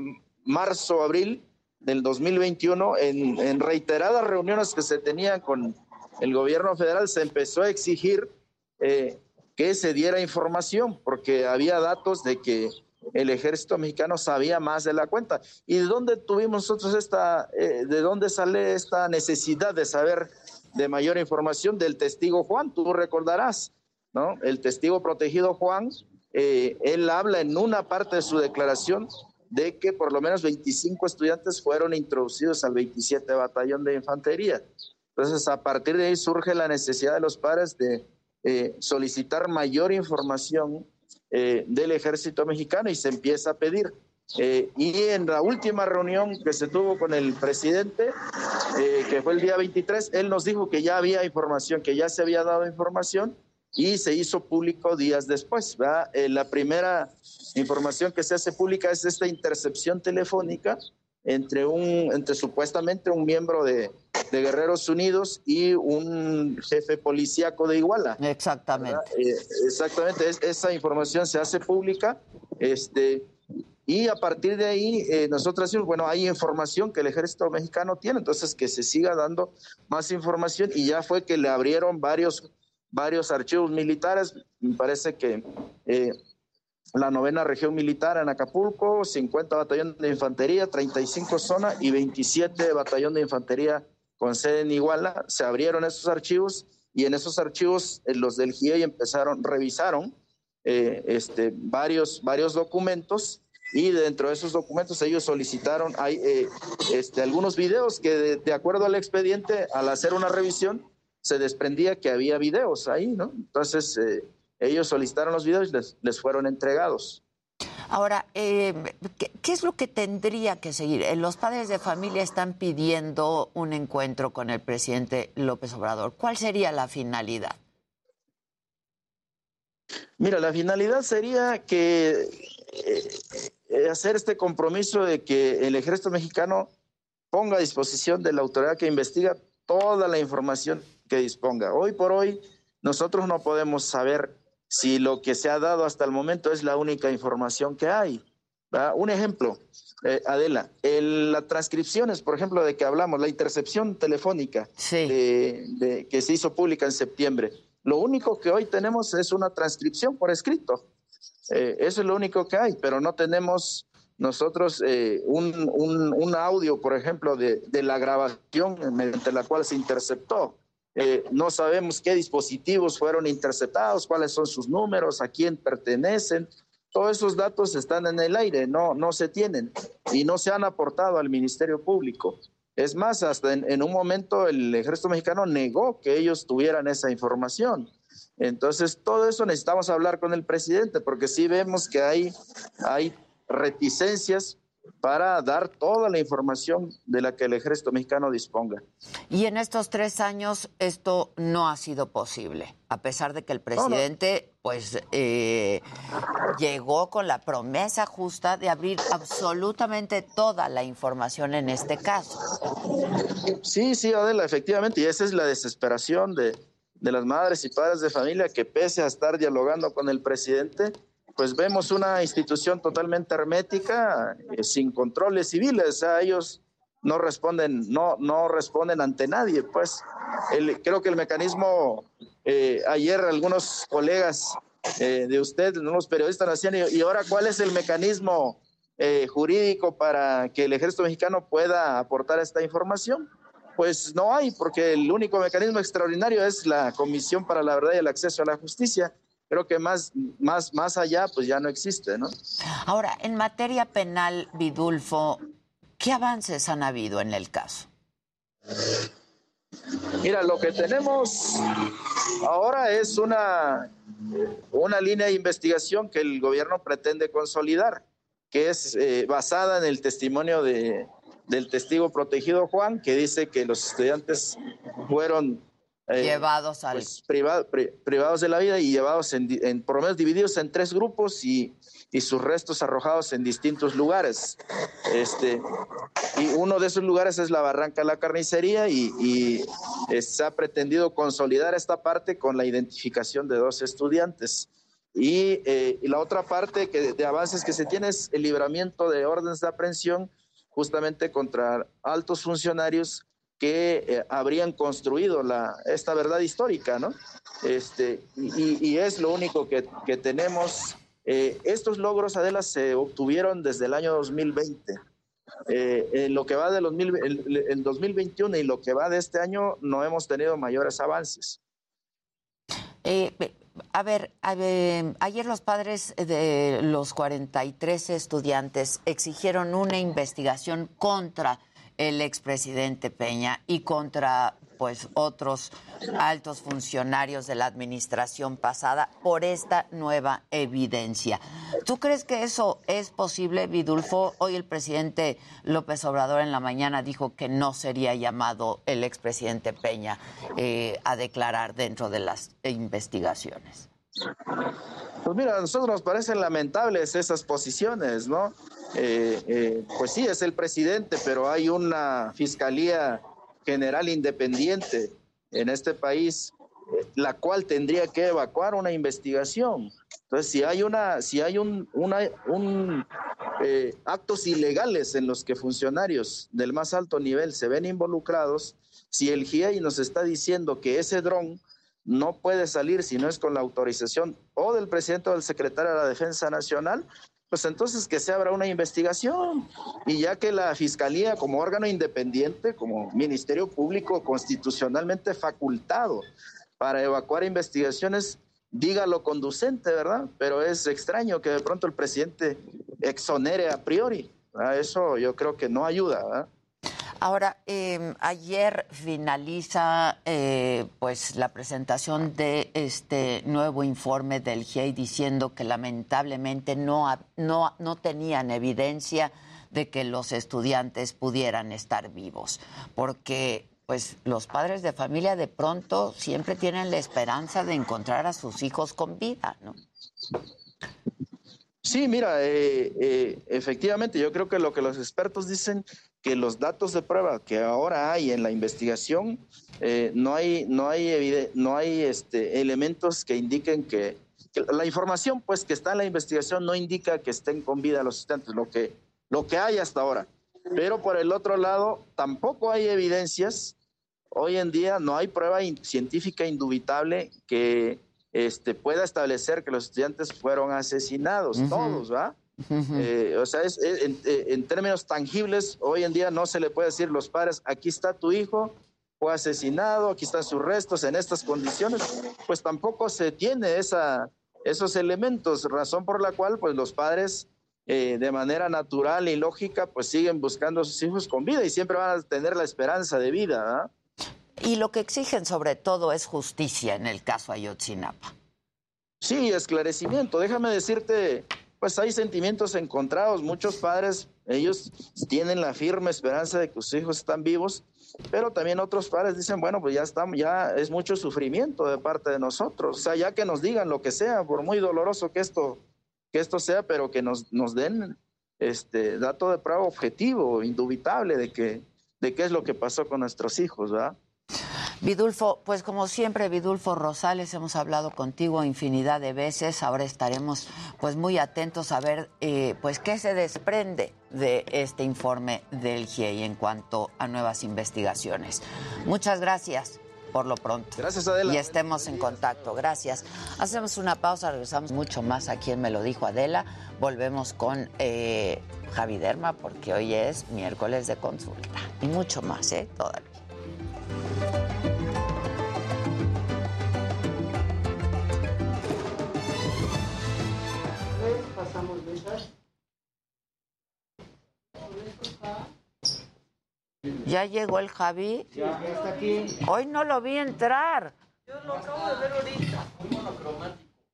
Speaker 44: marzo, abril del 2021, en, en reiteradas reuniones que se tenían con el gobierno federal, se empezó a exigir eh, que se diera información, porque había datos de que el ejército mexicano sabía más de la cuenta. ¿Y de dónde tuvimos nosotros esta, eh, de dónde sale esta necesidad de saber de mayor información del testigo Juan? Tú recordarás, ¿no? El testigo protegido Juan, eh, él habla en una parte de su declaración de que por lo menos 25 estudiantes fueron introducidos al 27 Batallón de Infantería. Entonces, a partir de ahí surge la necesidad de los padres de eh, solicitar mayor información eh, del ejército mexicano y se empieza a pedir. Eh, y en la última reunión que se tuvo con el presidente, que fue el día 23, él nos dijo que ya había información, que ya se había dado información y se hizo público días después. Eh, la primera información que se hace pública es esta intercepción telefónica entre un, entre supuestamente un miembro de, de Guerreros Unidos y un jefe policíaco de Iguala.
Speaker 46: Exactamente.
Speaker 44: Eh, exactamente, es- esa información se hace pública, este, y a partir de ahí eh, nosotros decimos, bueno, hay información que el ejército mexicano tiene, entonces que se siga dando más información y ya fue que le abrieron varios, varios archivos militares, me parece que eh, la novena región militar en Acapulco, 50 batallón de infantería, 35 zona y 27 batallón de infantería con sede en Iguala. Se abrieron esos archivos y en esos archivos eh, los del GIEI empezaron, revisaron eh, este, varios, varios documentos y dentro de esos documentos ellos solicitaron eh, este, algunos videos que de acuerdo al expediente, al hacer una revisión, se desprendía que había videos ahí, ¿no? Entonces eh, ellos solicitaron los videos y les, les fueron entregados.
Speaker 46: Ahora, eh, ¿qué, qué es lo que tendría que seguir? Eh, Los padres de familia están pidiendo un encuentro con el presidente López Obrador. ¿Cuál sería la finalidad?
Speaker 44: Mira, la finalidad sería que eh, hacer este compromiso de que el ejército mexicano ponga a disposición de la autoridad que investiga toda la información que disponga. Hoy por hoy nosotros no podemos saber si lo que se ha dado hasta el momento es la única información que hay. ¿verdad? Un ejemplo, eh, Adela, el- las transcripciones, por ejemplo, de que hablamos, la intercepción telefónica de- de- que se hizo pública en septiembre, lo único que hoy tenemos es una transcripción por escrito. Eh, eso es lo único que hay, pero no tenemos nosotros eh, un, un- un audio, por ejemplo, de, de la grabación mediante la cual se interceptó. Eh, no sabemos qué dispositivos fueron interceptados, cuáles son sus números, a quién pertenecen. Todos esos datos están en el aire, no, no se tienen y no se han aportado al Ministerio Público. Es más, hasta en, en un momento el ejército mexicano negó que ellos tuvieran esa información. Entonces, todo eso necesitamos hablar con el presidente, porque sí vemos que hay, hay reticencias para dar toda la información de la que el ejército mexicano disponga.
Speaker 46: Y en estos tres años esto no ha sido posible, a pesar de que el presidente, pues, eh, llegó con la promesa justa de abrir absolutamente toda la información en este caso.
Speaker 44: Sí, sí, Adela, efectivamente, y esa es la desesperación de, de las madres y padres de familia que pese a estar dialogando con el presidente, pues vemos una institución totalmente hermética, eh, sin controles civiles, o ellos no responden, no, no responden ante nadie, pues creo que el mecanismo, eh, ayer algunos colegas eh, de usted, ¿no? los periodistas nacionales, y ahora cuál es el mecanismo jurídico para que el ejército mexicano pueda aportar esta información. Pues no hay, porque el único mecanismo extraordinario es la Comisión para la Verdad y el Acceso a la Justicia. Creo que más, más, más allá, pues ya no existe, ¿no?
Speaker 1: Ahora, en materia penal, Vidulfo, ¿qué avances han habido en el caso?
Speaker 44: Mira, lo que tenemos ahora es una, una línea de investigación que el gobierno pretende consolidar, que es eh, basada en el testimonio de, del testigo protegido Juan, que dice que los estudiantes fueron
Speaker 1: eh, llevados al...
Speaker 44: Pues, privados de la vida y llevados en, en por lo menos divididos en tres grupos y, y, sus restos arrojados en distintos lugares. Este, y uno de esos lugares es la Barranca de la Carnicería y, y se ha pretendido consolidar esta parte con la identificación de dos estudiantes. Y, eh, y la otra parte que, de avances que se tiene es el libramiento de órdenes de aprehensión justamente contra altos funcionarios que eh, habrían construido la, esta verdad histórica, ¿no? Este, y, es lo único que, que tenemos. Eh, estos logros, Adela, se obtuvieron desde el año 2020. Eh, en lo que va de los mil, el, el 2021 y lo que va de este año no hemos tenido mayores avances.
Speaker 1: A ver, ayer los padres de los 43 estudiantes exigieron una investigación contra el expresidente Peña y contra pues otros altos funcionarios de la administración pasada por esta nueva evidencia. ¿Tú crees que eso es posible, Vidulfo? Hoy el presidente López Obrador en la mañana dijo que no sería llamado el expresidente Peña eh, a declarar dentro de las investigaciones.
Speaker 44: Pues mira, a nosotros nos parecen lamentables esas posiciones, ¿no? Eh, eh, pues sí, es el presidente, pero hay una fiscalía general independiente en este país, eh, la cual tendría que evacuar una investigación. Entonces, si hay una, si hay un, una, un eh, actos ilegales en los que funcionarios del más alto nivel se ven involucrados, si el GIEI nos está diciendo que ese dron no puede salir si no es con la autorización o del presidente o del secretario de la Defensa Nacional, pues entonces que se abra una investigación y ya que la Fiscalía como órgano independiente, como Ministerio Público constitucionalmente facultado para evacuar investigaciones, diga lo conducente, ¿verdad? Pero es extraño que de pronto el presidente exonere a priori. ¿verdad? Eso yo creo que no ayuda, ¿verdad?
Speaker 1: Ahora, eh, ayer finaliza eh, pues la presentación de este nuevo informe del GIEI diciendo que lamentablemente no, no, no tenían evidencia de que los estudiantes pudieran estar vivos, porque pues los padres de familia de pronto siempre tienen la esperanza de encontrar a sus hijos con vida, ¿no?
Speaker 44: Sí, mira, eh, eh, efectivamente, yo creo que lo que los expertos dicen que los datos de prueba que ahora hay en la investigación eh, no hay no hay no hay este elementos que indiquen que, que, la información pues que está en la investigación no indica que estén con vida los estudiantes lo que lo que hay hasta ahora. Pero por el otro lado tampoco hay evidencias. Hoy en día no hay prueba in, científica indubitable que este pueda establecer que los estudiantes fueron asesinados uh -huh. todos va Uh -huh. eh, o sea, es, es en, eh, en, términos tangibles, hoy en día no se le puede decir a los padres, aquí está tu hijo, fue asesinado, aquí están sus restos en estas condiciones, pues tampoco se tiene esa, esos elementos, razón por la cual pues los padres eh, de manera natural y lógica pues siguen buscando a sus hijos con vida y siempre van a tener la esperanza de vida. ¿eh?
Speaker 1: Y lo que exigen sobre todo es justicia en el caso Ayotzinapa.
Speaker 44: Sí, esclarecimiento. Déjame decirte, pues hay sentimientos encontrados. Muchos padres, ellos tienen la firme esperanza de que sus hijos están vivos, pero también otros padres dicen, bueno, pues ya estamos, ya es mucho sufrimiento de parte de nosotros. O sea, ya que nos digan lo que sea, por muy doloroso que esto, que esto sea, pero que nos, nos den este dato de prueba objetivo, indubitable de que, de qué es lo que pasó con nuestros hijos, ¿verdad?
Speaker 1: Vidulfo, pues como siempre, Vidulfo Rosales, hemos hablado contigo infinidad de veces. Ahora estaremos pues muy atentos a ver eh, pues qué se desprende de este informe del GIEI en cuanto a nuevas investigaciones. Muchas gracias. por lo pronto.
Speaker 44: Gracias, Adela.
Speaker 1: Y estemos en contacto. Gracias. Hacemos una pausa, regresamos mucho más a quien me lo dijo Adela. Volvemos con eh, Javi Derma porque hoy es miércoles de consulta. Y mucho más, ¿eh? Todavía.
Speaker 28: Pasamos mesas.
Speaker 1: ¿Ya llegó el Javi?
Speaker 28: Ya está aquí.
Speaker 1: Hoy no lo vi entrar.
Speaker 28: Yo lo acabo de ver ahorita.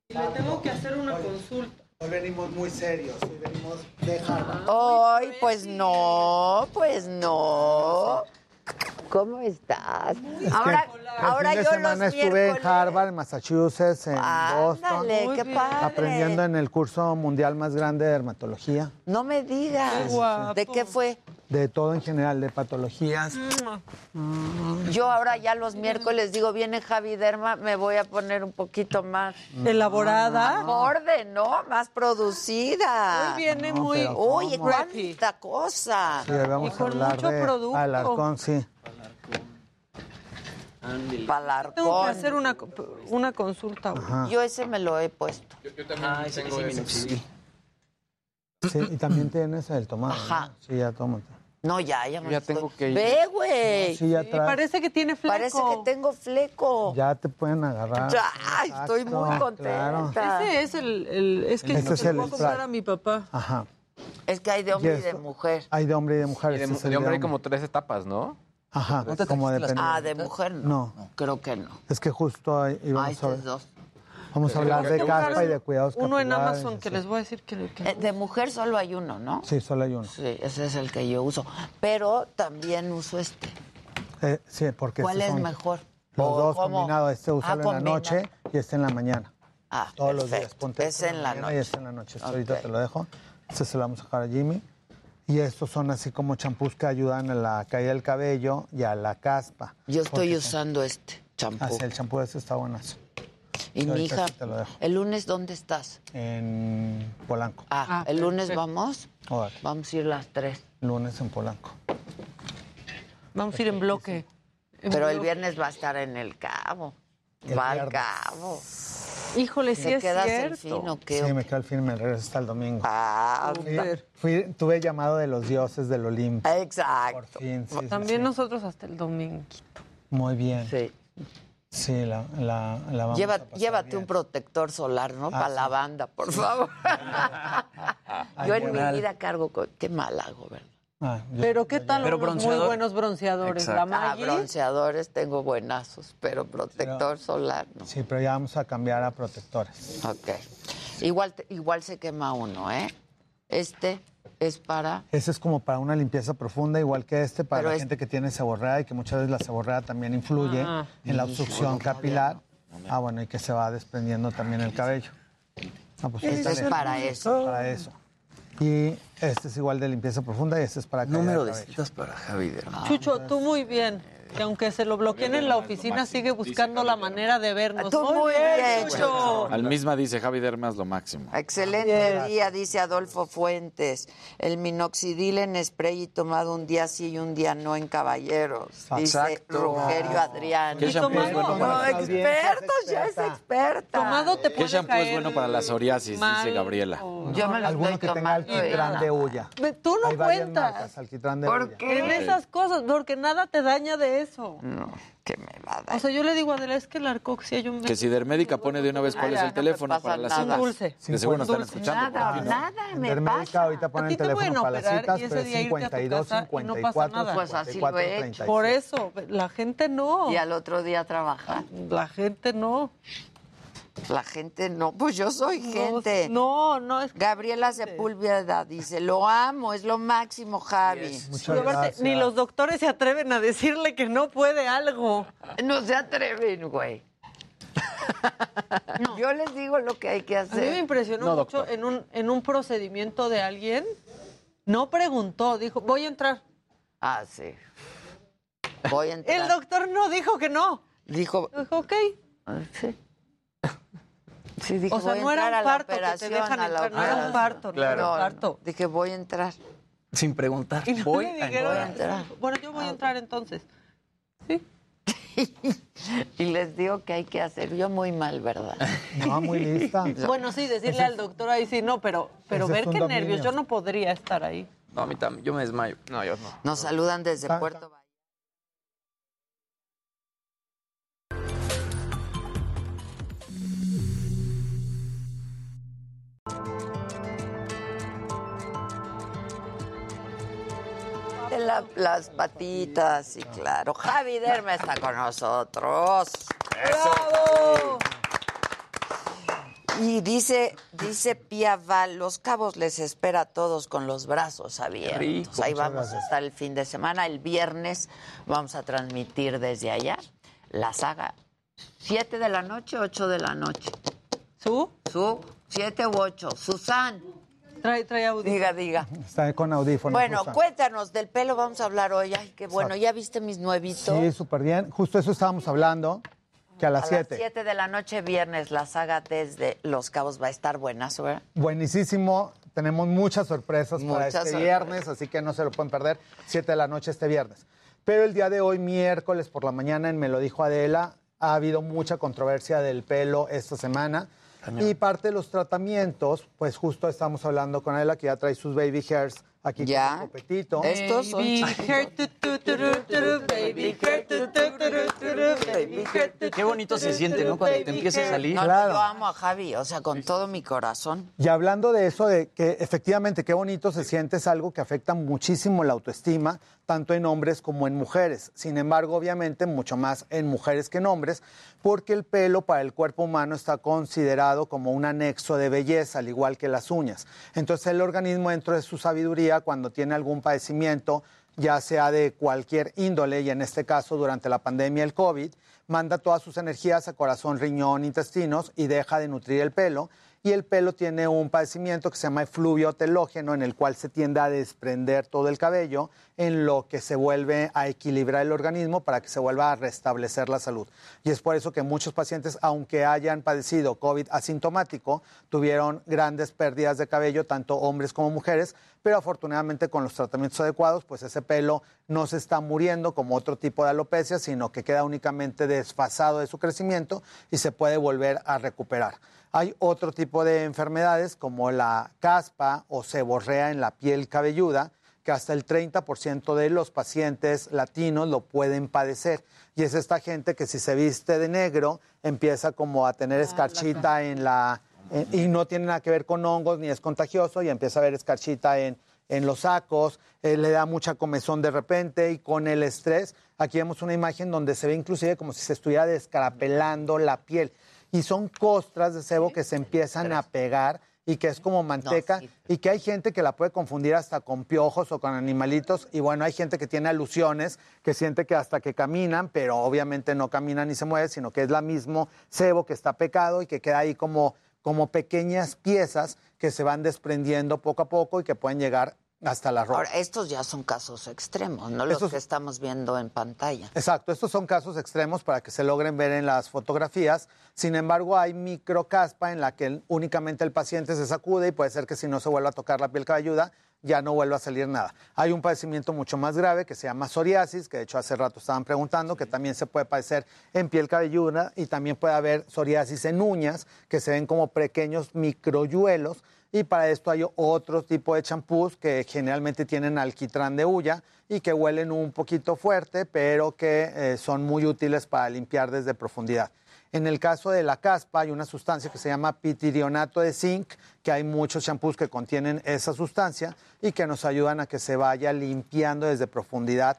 Speaker 28: Y le tengo que hacer una consulta.
Speaker 47: Hoy venimos muy serios, hoy venimos de Harvard.
Speaker 1: Hoy, pues no, pues no. ¿Cómo estás?
Speaker 47: Es
Speaker 1: Ahora, ahora yo
Speaker 47: semana
Speaker 1: los
Speaker 47: estuve en. Harvard, en Massachusetts, en Boston.
Speaker 1: Ándale, qué padre.
Speaker 47: Aprendiendo en el curso mundial más grande de dermatología.
Speaker 1: No me digas.
Speaker 47: Qué guapo.
Speaker 1: ¿De qué fue?
Speaker 47: De todo en general, de patologías.
Speaker 1: Yo ahora ya los miércoles digo, viene Javi Derma, me voy a poner un poquito más...
Speaker 28: ¿Elaborada?
Speaker 1: Acorde, ¿no? Más producida.
Speaker 28: Hoy viene
Speaker 47: No,
Speaker 28: muy...
Speaker 1: Oye, cuánta cosa.
Speaker 47: Sí, vamos a hablar
Speaker 28: mucho
Speaker 47: de
Speaker 28: producto.
Speaker 47: Alarcón, sí.
Speaker 1: Palarcón.
Speaker 28: Tengo que hacer una, una consulta.
Speaker 47: Ajá.
Speaker 1: Yo ese me lo he puesto.
Speaker 26: Yo, también
Speaker 27: Ah,
Speaker 26: tengo
Speaker 27: sí,
Speaker 26: ese,
Speaker 27: minoxidil.
Speaker 47: Sí, y también tienes el tomate. ¿no?
Speaker 1: Ajá.
Speaker 47: Sí, ya tómate.
Speaker 1: No, ya, ya me
Speaker 26: Ya
Speaker 1: estoy-
Speaker 26: tengo que ir.
Speaker 1: Ve, güey.
Speaker 47: Sí, ya
Speaker 28: parece que tiene fleco.
Speaker 1: Parece que tengo fleco.
Speaker 47: Ya te pueden agarrar.
Speaker 1: Ya, estoy muy contenta.
Speaker 47: claro.
Speaker 28: Ese es el... el- es que
Speaker 47: Ese es
Speaker 28: se
Speaker 47: el
Speaker 28: comprar a mi papá.
Speaker 47: Ajá.
Speaker 1: Es que hay de hombre y,
Speaker 47: Y
Speaker 1: de mujer.
Speaker 47: Hay de hombre y de mujer.
Speaker 26: Y de,
Speaker 47: este es
Speaker 26: de
Speaker 47: el
Speaker 26: hombre hay como tres etapas, ¿no?
Speaker 47: Ajá,
Speaker 27: ¿No te
Speaker 47: como depende.
Speaker 1: Ah, de mujer no.
Speaker 47: No,
Speaker 1: Creo que no.
Speaker 47: es que justo ahí
Speaker 1: Ah,
Speaker 47: íbamos a,
Speaker 1: estos dos.
Speaker 47: Vamos a hablar de caspa y de cuidados
Speaker 28: Uno en Amazon que
Speaker 47: sí.
Speaker 28: les voy a decir que... que-
Speaker 1: Eh, De mujer solo hay uno, ¿no?
Speaker 47: Sí, solo hay uno.
Speaker 1: Sí, ese es el que yo uso. Pero también uso este.
Speaker 47: Eh, sí, porque
Speaker 1: ¿Cuál es mejor?
Speaker 47: Los
Speaker 1: ¿O
Speaker 47: dos
Speaker 1: cómo?
Speaker 47: combinados. Este
Speaker 1: Ah,
Speaker 47: úsalo en la noche y este en la mañana.
Speaker 1: Ah,
Speaker 47: Todos los días. Ponte
Speaker 1: Es
Speaker 47: este
Speaker 1: en la noche.
Speaker 47: Y este en la noche. Ahorita te lo dejo. Este se lo vamos a dejar a Jimmy. Y estos son así como champús que ayudan a la caída del cabello y a la caspa.
Speaker 1: Yo estoy usando este champú.
Speaker 47: Así, el champú este está buenazo.
Speaker 1: Y mi hija,
Speaker 47: sí te lo dejo.
Speaker 1: ¿el lunes dónde estás?
Speaker 47: En Polanco.
Speaker 1: Ah,
Speaker 28: Ah,
Speaker 1: ¿el lunes vamos?
Speaker 47: Órale,
Speaker 1: Vamos a ir las tres.
Speaker 47: lunes en Polanco.
Speaker 28: Vamos a ir en bloque. En
Speaker 1: Pero el viernes va a estar en el cabo.
Speaker 47: El
Speaker 1: va al cabo.
Speaker 28: Híjole, sí
Speaker 1: ¿Te
Speaker 28: es
Speaker 1: quedas
Speaker 28: cierto.
Speaker 1: fin o qué?
Speaker 47: Sí, me quedo al fin, me regreso hasta el domingo.
Speaker 1: Ah,
Speaker 47: Fui- fui- tuve llamado de los dioses del Olimpo.
Speaker 1: exacto.
Speaker 47: Por fin, sí, sí,
Speaker 28: También
Speaker 47: sí.
Speaker 28: nosotros hasta el domingo.
Speaker 47: Muy bien.
Speaker 1: Sí.
Speaker 47: Sí, la, la, la vamos
Speaker 1: Lleva-
Speaker 47: a pasar
Speaker 1: llévate
Speaker 47: bien.
Speaker 1: un protector solar, ¿no?
Speaker 47: Ah,
Speaker 1: Para
Speaker 47: sí.
Speaker 1: la banda, por favor. Yo en mi vida cargo con... Qué mal hago, ¿verdad?
Speaker 47: Ah, yo-
Speaker 28: Pero qué tal
Speaker 27: Pero
Speaker 28: unos muy buenos bronceadores.
Speaker 27: Exacto.
Speaker 28: La
Speaker 1: Ah, bronceadores tengo buenazos, pero protector solar no.
Speaker 47: Sí, pero ya vamos a cambiar a protectores.
Speaker 1: Ok. Igual, te- igual se quema uno, ¿eh? Este es para...
Speaker 47: Ese es como para una limpieza profunda, igual que este, para
Speaker 1: Pero
Speaker 47: la
Speaker 1: es-
Speaker 47: gente que tiene seborrea y que muchas veces la seborrea también influye
Speaker 28: Ah.
Speaker 47: en la obstrucción
Speaker 1: no,
Speaker 47: capilar. Ah, bueno, y que se va desprendiendo también el cabello. Ah, pues
Speaker 1: Este
Speaker 47: está
Speaker 1: es
Speaker 47: bien.
Speaker 1: para eso.
Speaker 47: Para eso. Y este es igual de limpieza profunda y este es para
Speaker 27: Número
Speaker 47: de
Speaker 27: citas para Javi
Speaker 28: Chucho, tú muy bien. Que aunque se lo bloqueen en la oficina, sigue buscando la manera de vernos.
Speaker 1: Tú muy bien,
Speaker 28: Chucho.
Speaker 25: Al misma dice Javi Dermas lo máximo.
Speaker 1: Excelente
Speaker 28: Yes.
Speaker 1: día, dice Adolfo Fuentes. El minoxidil en spray y tomado un día sí y un día no en caballeros. Dice
Speaker 27: Exacto.
Speaker 1: Rogerio Adrián.
Speaker 25: ¿Qué shampoo es bueno
Speaker 1: expertos, ya es experta.
Speaker 28: Tomado te
Speaker 25: ¿Qué shampoo es bueno para la psoriasis?
Speaker 28: mal
Speaker 25: Dice Gabriela.
Speaker 1: Yo me lo
Speaker 47: Alguno que tenga
Speaker 1: tomando.
Speaker 47: alquitrán de huya.
Speaker 28: Ve, Tú no
Speaker 47: Hay
Speaker 28: cuentas
Speaker 47: marcas, alquitrán de
Speaker 1: ¿Por qué?
Speaker 28: en esas cosas, porque nada te daña de eso.
Speaker 1: No, que me va a dar.
Speaker 28: O sea, yo le digo a Adela, es que la arcoxia yo me...
Speaker 25: Que si Dermédica pone de una vez cuál es
Speaker 1: no
Speaker 25: el teléfono para las citas.
Speaker 28: Dulce.
Speaker 25: De seguro nos están escuchando.
Speaker 1: Nada, nada me
Speaker 47: Intermédica
Speaker 1: pasa.
Speaker 47: ahorita
Speaker 28: ti
Speaker 47: el
Speaker 28: te
Speaker 47: teléfono para las
Speaker 28: operar
Speaker 47: citas, pero es
Speaker 28: día irte a tu
Speaker 47: 52,
Speaker 28: casa y no
Speaker 47: 54,
Speaker 28: pasa nada.
Speaker 1: Pues así lo
Speaker 47: 54,
Speaker 1: he hecho.
Speaker 47: 36.
Speaker 28: Por eso, la gente no.
Speaker 1: Y al otro día trabajar.
Speaker 28: La gente no.
Speaker 1: La gente no, pues yo soy gente.
Speaker 28: No, no es
Speaker 1: Gabriela Sepúlveda dice, lo amo, es lo máximo, Javi.
Speaker 47: Muchas
Speaker 28: Y aparte,
Speaker 47: gracias.
Speaker 28: ni los doctores se atreven a decirle que no puede algo.
Speaker 1: No se atreven, güey. Yo les digo lo que hay que
Speaker 28: A mí me
Speaker 1: hacer.
Speaker 28: impresionó
Speaker 26: No,
Speaker 28: mucho en un, en un procedimiento de alguien. No preguntó, dijo, voy a entrar.
Speaker 1: Ah, sí. Voy a entrar.
Speaker 28: El doctor no dijo que no.
Speaker 1: Dijo,
Speaker 28: Dijo, ok.
Speaker 1: ah, sí. Sí, dije,
Speaker 28: O sea,
Speaker 1: voy
Speaker 28: no era un parto que te dejan entrar, no era un parto, no era un parto.
Speaker 1: Dije, voy a entrar.
Speaker 27: Sin preguntar.
Speaker 28: Y no
Speaker 27: Voy
Speaker 28: le
Speaker 27: a
Speaker 28: dijeron,
Speaker 1: voy a entrar.
Speaker 28: Bueno, yo voy a entrar entonces.
Speaker 46: y les digo que hay que hacer. Yo muy mal, ¿verdad?
Speaker 47: No, muy lista.
Speaker 28: Bueno, sí, decirle al doctor ahí sí, no, pero, pero ver qué
Speaker 47: dominio.
Speaker 28: nervios. Yo no podría estar ahí.
Speaker 27: No, a mí también, yo me desmayo.
Speaker 26: No, yo no.
Speaker 46: Nos saludan desde
Speaker 47: Ah.
Speaker 46: Puerto Vallarta. La- las patitas, y claro. Javi Derma está con nosotros.
Speaker 28: ¡Bravo!
Speaker 46: Y dice, dice Pia Val, Los Cabos les espera a todos con los brazos abiertos.
Speaker 27: rico,
Speaker 46: Ahí vamos a estar el fin de semana. El viernes vamos a transmitir desde allá la saga. ¿Siete de la noche, ocho de la noche?
Speaker 28: ¿Su?
Speaker 46: ¿Su? ¿Siete u ocho? Susan.
Speaker 28: Trae, trae audio.
Speaker 46: Diga, diga.
Speaker 47: Está con audífonos.
Speaker 46: Bueno,
Speaker 47: Susan.
Speaker 46: cuéntanos, del pelo vamos a hablar hoy. Ay, qué bueno. ¿Ya viste mis nuevitos?
Speaker 47: Sí, súper bien. Justo eso estábamos hablando, que a las
Speaker 46: a las
Speaker 47: 7.
Speaker 46: 7 de la noche, viernes, la saga desde Los Cabos va a estar buena, ¿verdad?
Speaker 47: Buenísimo. Tenemos muchas sorpresas para
Speaker 46: Muchas
Speaker 47: este
Speaker 46: sorpresas.
Speaker 47: viernes, así que no se lo pueden perder. 7 de la noche este viernes. Pero el día de hoy, miércoles por la mañana, en Me lo dijo Adela, ha habido mucha controversia del pelo esta semana. Y parte de los tratamientos, pues justo estamos hablando con Adela, que ya trae sus baby hairs aquí
Speaker 46: Ya.
Speaker 47: con su copetito.
Speaker 46: Estos son
Speaker 28: Baby
Speaker 46: chiquitos.
Speaker 28: hair, tu, tu, turu, turu, baby hair, tu, tu, turu, turu, baby hair, tu,
Speaker 27: Qué bonito se siente, ¿no? Cuando te empieza a salir.
Speaker 46: No, no,
Speaker 47: Claro.
Speaker 46: yo amo a Javi, o sea, con todo mi corazón.
Speaker 47: Y hablando de eso, de que efectivamente qué bonito se siente, es algo que afecta muchísimo la autoestima, tanto en hombres como en mujeres. Sin embargo, obviamente, mucho más en mujeres que en hombres, porque el pelo para el cuerpo humano está considerado como un anexo de belleza, al igual que las uñas. Entonces, el organismo, dentro de su sabiduría, cuando tiene algún padecimiento, ya sea de cualquier índole, y en este caso durante la pandemia el COVID, manda todas sus energías a corazón, riñón, intestinos y deja de nutrir el pelo. Y el pelo tiene un padecimiento que se llama efluvio telógeno, en el cual se tiende a desprender todo el cabello, en lo que se vuelve a equilibrar el organismo para que se vuelva a restablecer la salud. Y es por eso que muchos pacientes, aunque hayan padecido COVID asintomático, tuvieron grandes pérdidas de cabello, tanto hombres como mujeres, pero afortunadamente con los tratamientos adecuados, pues ese pelo no se está muriendo como otro tipo de alopecia, sino que queda únicamente desfasado de su crecimiento y se puede volver a recuperar. Hay otro tipo de enfermedades como la caspa o seborrea en la piel cabelluda, que hasta el 30% de los pacientes latinos lo pueden padecer. Y es esta gente que si se viste de negro empieza como a tener escarchita en la... en- y no tiene nada que ver con hongos ni es contagioso y empieza a ver escarchita en, en los sacos, eh, le da mucha comezón de repente y con el estrés, aquí vemos una imagen donde se ve inclusive como si se estuviera descarapelando la piel. Y son costras de sebo que se empiezan a pegar y que es como manteca
Speaker 46: sí.
Speaker 47: y que hay gente que la puede confundir hasta con piojos o con animalitos. Y bueno, hay gente que tiene alusiones, que siente que hasta que caminan, pero obviamente no caminan ni se mueven, sino que es la mismo sebo que está pecado y que queda ahí como, como pequeñas piezas que se van desprendiendo poco a poco y que pueden llegar hasta la ropa.
Speaker 46: Ahora, estos ya son casos extremos, no los
Speaker 47: Estos-
Speaker 46: que estamos viendo en pantalla.
Speaker 47: Exacto, estos son casos extremos para que se logren ver en las fotografías. Sin embargo, hay microcaspa en la que únicamente el paciente se sacude y puede ser que si no se vuelva a tocar la piel cabelluda, ya no vuelva a salir nada. Hay un padecimiento mucho más grave que se llama psoriasis, que de hecho hace rato estaban preguntando, que también se puede padecer en piel cabelluda y también puede haber psoriasis en uñas, que se ven como pequeños microyuelos. Y para esto hay otro tipo de champús que generalmente tienen alquitrán de hulla y que huelen un poquito fuerte, pero que eh, son muy útiles para limpiar desde profundidad. En el caso de la caspa hay una sustancia que se llama pitirionato de zinc, que hay muchos champús que contienen esa sustancia y que nos ayudan a que se vaya limpiando desde profundidad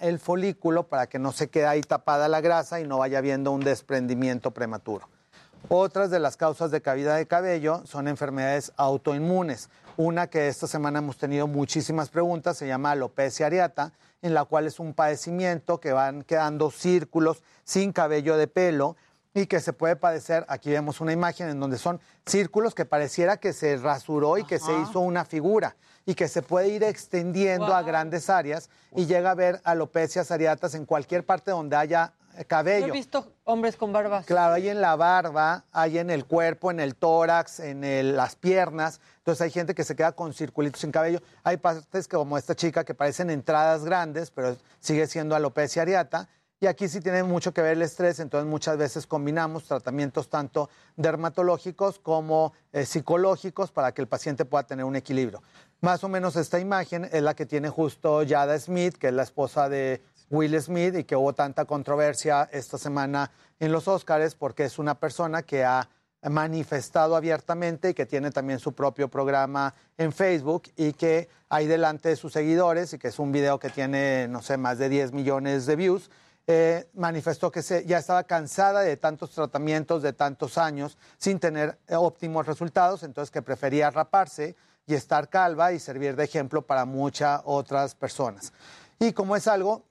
Speaker 47: el folículo para que no se quede ahí tapada la grasa y no vaya habiendo un desprendimiento prematuro. Otras de las causas de caída de cabello son enfermedades autoinmunes. Una que esta semana hemos tenido muchísimas preguntas se llama alopecia areata, en la cual es un padecimiento que van quedando círculos sin cabello de pelo y que se puede padecer. Aquí vemos una imagen en donde son círculos que pareciera que se rasuró y que se hizo una figura y que se puede ir extendiendo a grandes áreas y llega a ver alopecias areatas en cualquier parte donde haya eh,
Speaker 28: Yo
Speaker 47: cabello.
Speaker 28: he visto hombres con barbas.
Speaker 47: Claro, hay en la barba, hay en el cuerpo, en el tórax, en el- las piernas. Entonces hay gente que se queda con circulitos sin cabello. Hay partes que, como esta chica que parecen entradas grandes, pero sigue siendo alopecia areata. Y aquí sí tiene mucho que ver el estrés, entonces muchas veces combinamos tratamientos tanto dermatológicos como eh, psicológicos para que el paciente pueda tener un equilibrio. Más o menos esta imagen es la que tiene justo Yada Smith, que es la esposa de Will Smith y que hubo tanta controversia esta semana en los Oscars porque es una persona que ha manifestado abiertamente y que tiene también su propio programa en Facebook y que hay delante de sus seguidores y que es un video que tiene, no sé, más de 10 millones de views, eh, manifestó que se, ya estaba cansada de tantos tratamientos de tantos años sin tener eh, óptimos resultados, entonces que prefería raparse y estar calva y servir de ejemplo para muchas otras personas. Y como es algo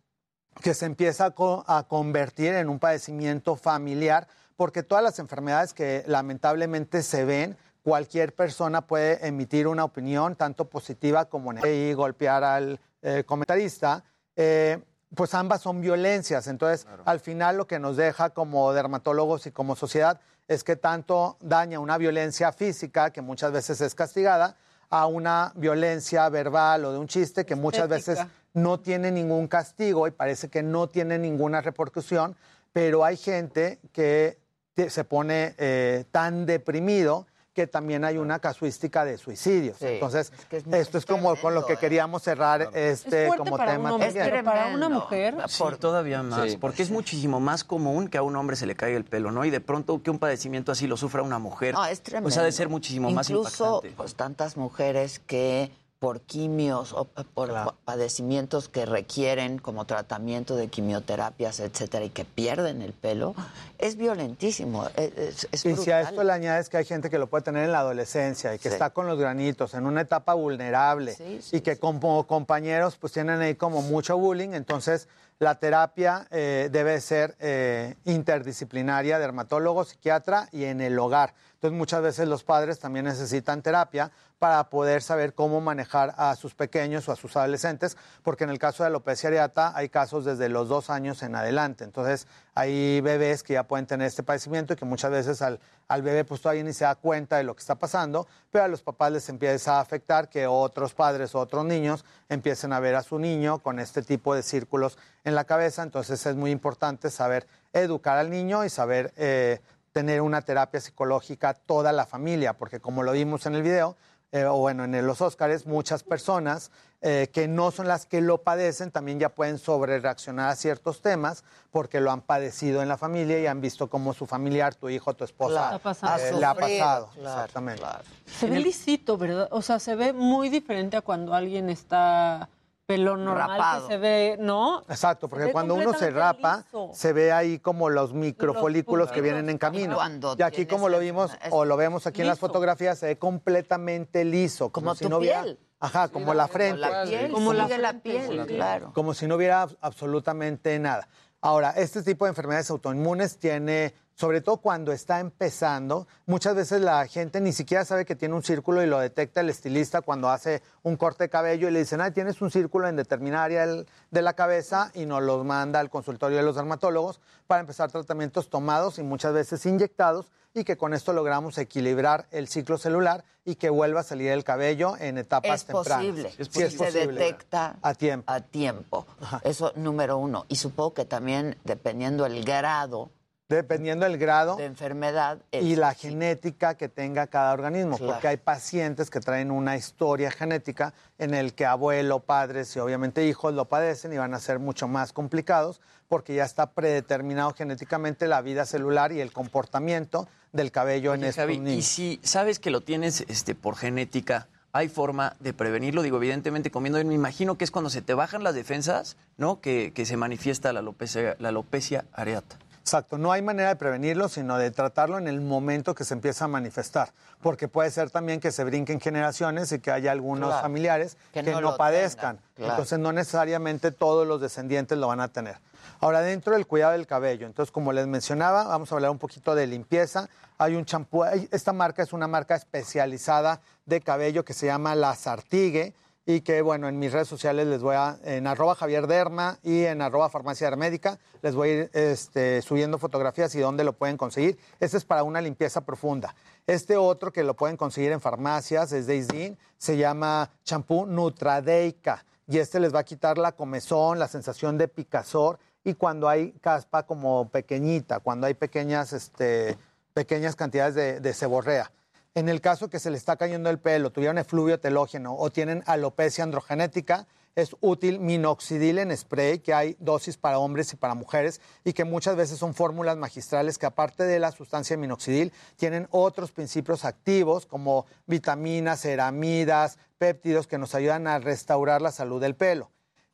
Speaker 47: que se empieza a, co- a convertir en un padecimiento familiar, porque todas las enfermedades que lamentablemente se ven, cualquier persona puede emitir una opinión, tanto positiva como negativa, y golpear al eh, comentarista. eh, pues ambas son violencias. Entonces, al final lo que nos deja como dermatólogos y como sociedad es que tanto daña una violencia física, que muchas veces es castigada, a una violencia verbal o de un chiste que muchas veces. No tiene ningún castigo y parece que no tiene ninguna repercusión, pero hay gente que te- se pone eh, tan deprimido que también hay una casuística de suicidios.
Speaker 46: Sí,
Speaker 47: Entonces,
Speaker 46: es que es muy
Speaker 47: esto es como con lo que queríamos cerrar este
Speaker 28: Es
Speaker 47: como
Speaker 28: para
Speaker 47: tema
Speaker 28: un hombre, pero para una mujer.
Speaker 27: Sí, todavía más,
Speaker 47: Sí.
Speaker 27: porque es muchísimo más común que a un hombre se le caiga el pelo, ¿no? Y de pronto que un padecimiento así lo sufra una mujer,
Speaker 46: No, es tremendo.
Speaker 27: pues ha de ser muchísimo más
Speaker 46: Incluso,
Speaker 27: impactante.
Speaker 46: pues tantas mujeres que por quimios o por pa- padecimientos que requieren como tratamiento de quimioterapias, etcétera, y que pierden el pelo, es violentísimo. Es, es- es
Speaker 47: Y si a esto le añades que hay gente que lo puede tener en la adolescencia y que está con los granitos en una etapa vulnerable y que como compañeros pues tienen ahí como mucho bullying, entonces la terapia eh, debe ser eh, interdisciplinaria, dermatólogo, psiquiatra y en el hogar. Entonces muchas veces los padres también necesitan terapia para poder saber cómo manejar a sus pequeños o a sus adolescentes, porque en el caso de alopecia areata hay casos desde los dos años en adelante. Entonces hay bebés que ya pueden tener este padecimiento y que muchas veces al, al bebé pues todavía ni se da cuenta de lo que está pasando, pero a los papás les empieza a afectar que otros padres o otros niños empiecen a ver a su niño con este tipo de círculos en la cabeza. Entonces es muy importante saber educar al niño y saber eh, tener una terapia psicológica toda la familia, porque como lo vimos en el video, eh, o bueno, en los Óscares, muchas personas eh, que no son las que lo padecen también ya pueden sobre reaccionar a ciertos temas porque lo han padecido en la familia y han visto cómo su familiar, tu hijo, tu esposa,
Speaker 28: Claro. Ha
Speaker 47: eh, le ha pasado.
Speaker 28: claro,
Speaker 47: Exactamente.
Speaker 28: Se ve lisito, ¿verdad? O sea, se ve muy diferente a cuando alguien está pelo normal
Speaker 47: Rapado.
Speaker 28: que se ve, ¿no?
Speaker 47: Exacto, porque cuando uno se rapa,
Speaker 28: liso.
Speaker 47: se ve ahí como los microfolículos que vienen en camino.
Speaker 46: Y
Speaker 47: aquí como lo vimos o lo vemos aquí en las fotografías, se ve completamente liso. Como, si
Speaker 46: tu
Speaker 47: no hubiera-
Speaker 46: piel.
Speaker 47: Ajá, como la frente.
Speaker 46: la piel,
Speaker 28: Como la
Speaker 46: la piel,
Speaker 28: sí.
Speaker 46: claro.
Speaker 47: como si no hubiera ab- absolutamente nada. Ahora, este tipo de enfermedades autoinmunes tiene, sobre todo cuando está empezando, muchas veces la gente ni siquiera sabe que tiene un círculo y lo detecta el estilista cuando hace un corte de cabello y le dicen, ah, tienes un círculo en determinada área de la cabeza y nos los manda al consultorio de los dermatólogos para empezar tratamientos tomados y muchas veces inyectados y que con esto logramos equilibrar el ciclo celular y que vuelva a salir el cabello en etapas
Speaker 46: Es
Speaker 47: tempranas.
Speaker 46: posible,
Speaker 47: Sí,
Speaker 46: si
Speaker 47: es
Speaker 46: se
Speaker 47: posible.
Speaker 46: detecta
Speaker 47: a tiempo.
Speaker 46: a tiempo. Eso número uno. Y supongo que también, dependiendo el grado
Speaker 47: Dependiendo del grado
Speaker 46: de enfermedad,
Speaker 47: y la genética que tenga cada organismo,
Speaker 46: Claro.
Speaker 47: porque hay pacientes que traen una historia genética en el que abuelo, padres y obviamente hijos lo padecen y van a ser mucho más complicados porque ya está predeterminado genéticamente la vida celular y el comportamiento del cabello en estos
Speaker 27: Javi, y si sabes que lo tienes este, por genética, ¿hay forma de prevenirlo? Digo, evidentemente comiendo, me imagino que es cuando se te bajan las defensas, ¿no? Que, que se manifiesta la alopecia, la alopecia areata.
Speaker 47: Exacto, no hay manera de prevenirlo, sino de tratarlo en el momento que se empieza a manifestar, porque puede ser también que se brinquen generaciones y que haya algunos
Speaker 46: Claro,
Speaker 47: familiares
Speaker 46: que
Speaker 47: que,
Speaker 46: no
Speaker 47: padezcan.
Speaker 46: claro.
Speaker 47: Entonces no necesariamente todos los descendientes lo van a tener. Ahora, dentro del cuidado del cabello, entonces como les mencionaba, vamos a hablar un poquito de limpieza. Hay un champú, esta marca es una marca especializada de cabello que se llama La Sartigue y que, bueno, en mis redes sociales les voy a, en arroba Javier Derma y en arroba Farmacia Hermédica, les voy a ir este, subiendo fotografías y dónde lo pueden conseguir. Este es para una limpieza profunda. Este otro que lo pueden conseguir en farmacias es de Isdin, se llama champú Nutradeica y este les va a quitar la comezón, la sensación de picazor y cuando hay caspa como pequeñita, cuando hay pequeñas, este, pequeñas cantidades de, de seborrea. En el caso que se le está cayendo el pelo, tuvieron efluvio telógeno o tienen alopecia androgenética, es útil minoxidil en spray, que hay dosis para hombres y para mujeres, y que muchas veces son fórmulas magistrales que aparte de la sustancia minoxidil, tienen otros principios activos como vitaminas, ceramidas, péptidos que nos ayudan a restaurar la salud del pelo.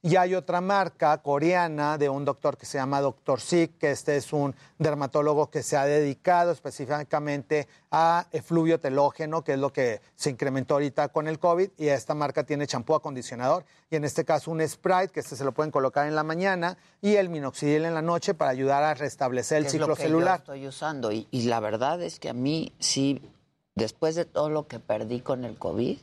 Speaker 47: Y hay otra marca coreana de un doctor que se llama Dr. Sik, que este es un dermatólogo que se ha dedicado específicamente a efluvio telógeno, que es lo que se incrementó ahorita con el COVID. Y esta marca tiene champú acondicionador y en este caso un Sprite, que este se lo pueden colocar en la mañana, y el minoxidil en la noche para ayudar a restablecer el
Speaker 46: es
Speaker 47: ciclo
Speaker 46: lo que yo
Speaker 47: celular.
Speaker 46: estoy usando. Y, y la verdad es que a mí sí, después de todo lo que perdí con el COVID,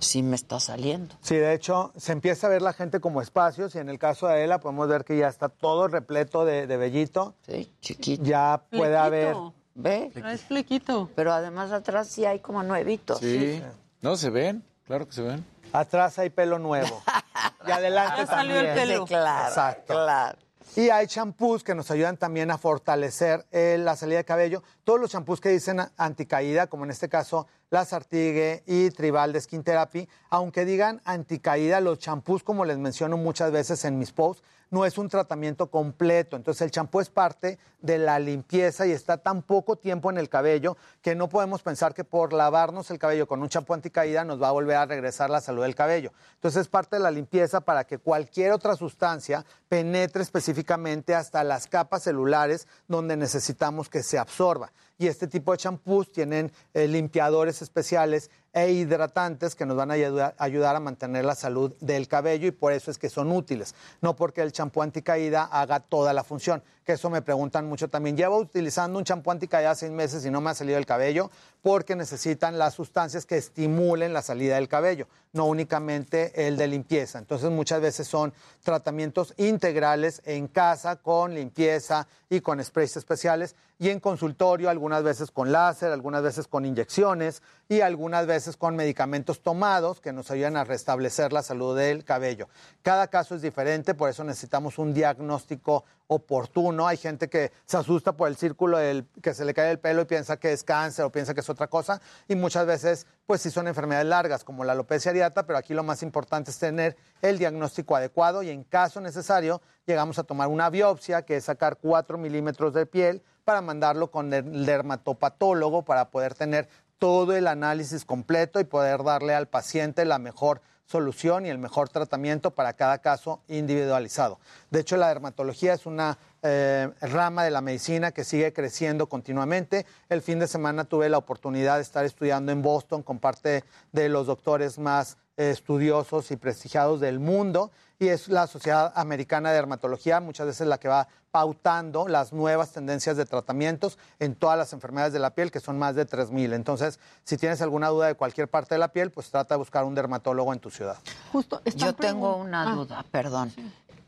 Speaker 46: sí me está saliendo.
Speaker 47: Sí, de hecho, se empieza a ver la gente como espacios y en el caso de Adela podemos ver que ya está todo repleto de, de vellito.
Speaker 46: Sí, chiquito.
Speaker 47: Ya puede haber...
Speaker 46: ¿Ve?
Speaker 28: Es flequito.
Speaker 46: Pero además atrás sí hay como nuevitos.
Speaker 25: Sí. No, se ven, claro que se ven.
Speaker 47: Atrás hay pelo nuevo. y adelante
Speaker 28: Ya salió el
Speaker 47: también.
Speaker 28: pelo.
Speaker 46: Sí, claro,
Speaker 47: Exacto.
Speaker 46: claro.
Speaker 47: Y hay champús que nos ayudan también a fortalecer eh, la salida de cabello. Todos los champús que dicen anticaída, como en este caso la Sartigue y Tribal de Skin Therapy, aunque digan anticaída, los champús, como les menciono muchas veces en mis posts, no es un tratamiento completo. Entonces el champú es parte de la limpieza y está tan poco tiempo en el cabello que no podemos pensar que por lavarnos el cabello con un champú anticaída nos va a volver a regresar la salud del cabello. Entonces es parte de la limpieza para que cualquier otra sustancia penetre específicamente hasta las capas celulares donde necesitamos que se absorba. Y este tipo de champús tienen eh, limpiadores especiales e hidratantes que nos van a ayudar, a mantener la salud del cabello y por eso es que son útiles. No porque el champú anticaída haga toda la función, que eso me preguntan mucho también. Llevo utilizando un champú anticaída seis meses y no me ha salido el cabello porque necesitan las sustancias que estimulen la salida del cabello, no únicamente el de limpieza. Entonces muchas veces son tratamientos integrales en casa con limpieza y con sprays especiales y en consultorio, algunas veces con láser, algunas veces con inyecciones y algunas veces con medicamentos tomados que nos ayudan a restablecer la salud del cabello. Cada caso es diferente, por eso necesitamos un diagnóstico oportuno. Hay gente que se asusta por el círculo del, que se le cae el pelo y piensa que es cáncer o piensa que es otra cosa y muchas veces pues sí son enfermedades largas como la alopecia areata, pero aquí lo más importante es tener el diagnóstico adecuado y en caso necesario llegamos a tomar una biopsia que es sacar 4 milímetros de piel para mandarlo con el dermatopatólogo para poder tener todo el análisis completo y poder darle al paciente la mejor solución y el mejor tratamiento para cada caso individualizado. De hecho, la dermatología es una eh, rama de la medicina que sigue creciendo continuamente. El fin de semana tuve la oportunidad de estar estudiando en Boston con parte de los doctores más estudiosos y prestigiados del mundo y es la Sociedad Americana de Dermatología muchas veces la que va pautando las nuevas tendencias de tratamientos en todas las enfermedades de la piel, que son más de 3.000. Entonces, si tienes alguna duda de cualquier parte de la piel, pues trata de buscar un dermatólogo en tu ciudad.
Speaker 28: Justo,
Speaker 46: Yo tengo una
Speaker 28: Ah.
Speaker 46: duda, perdón.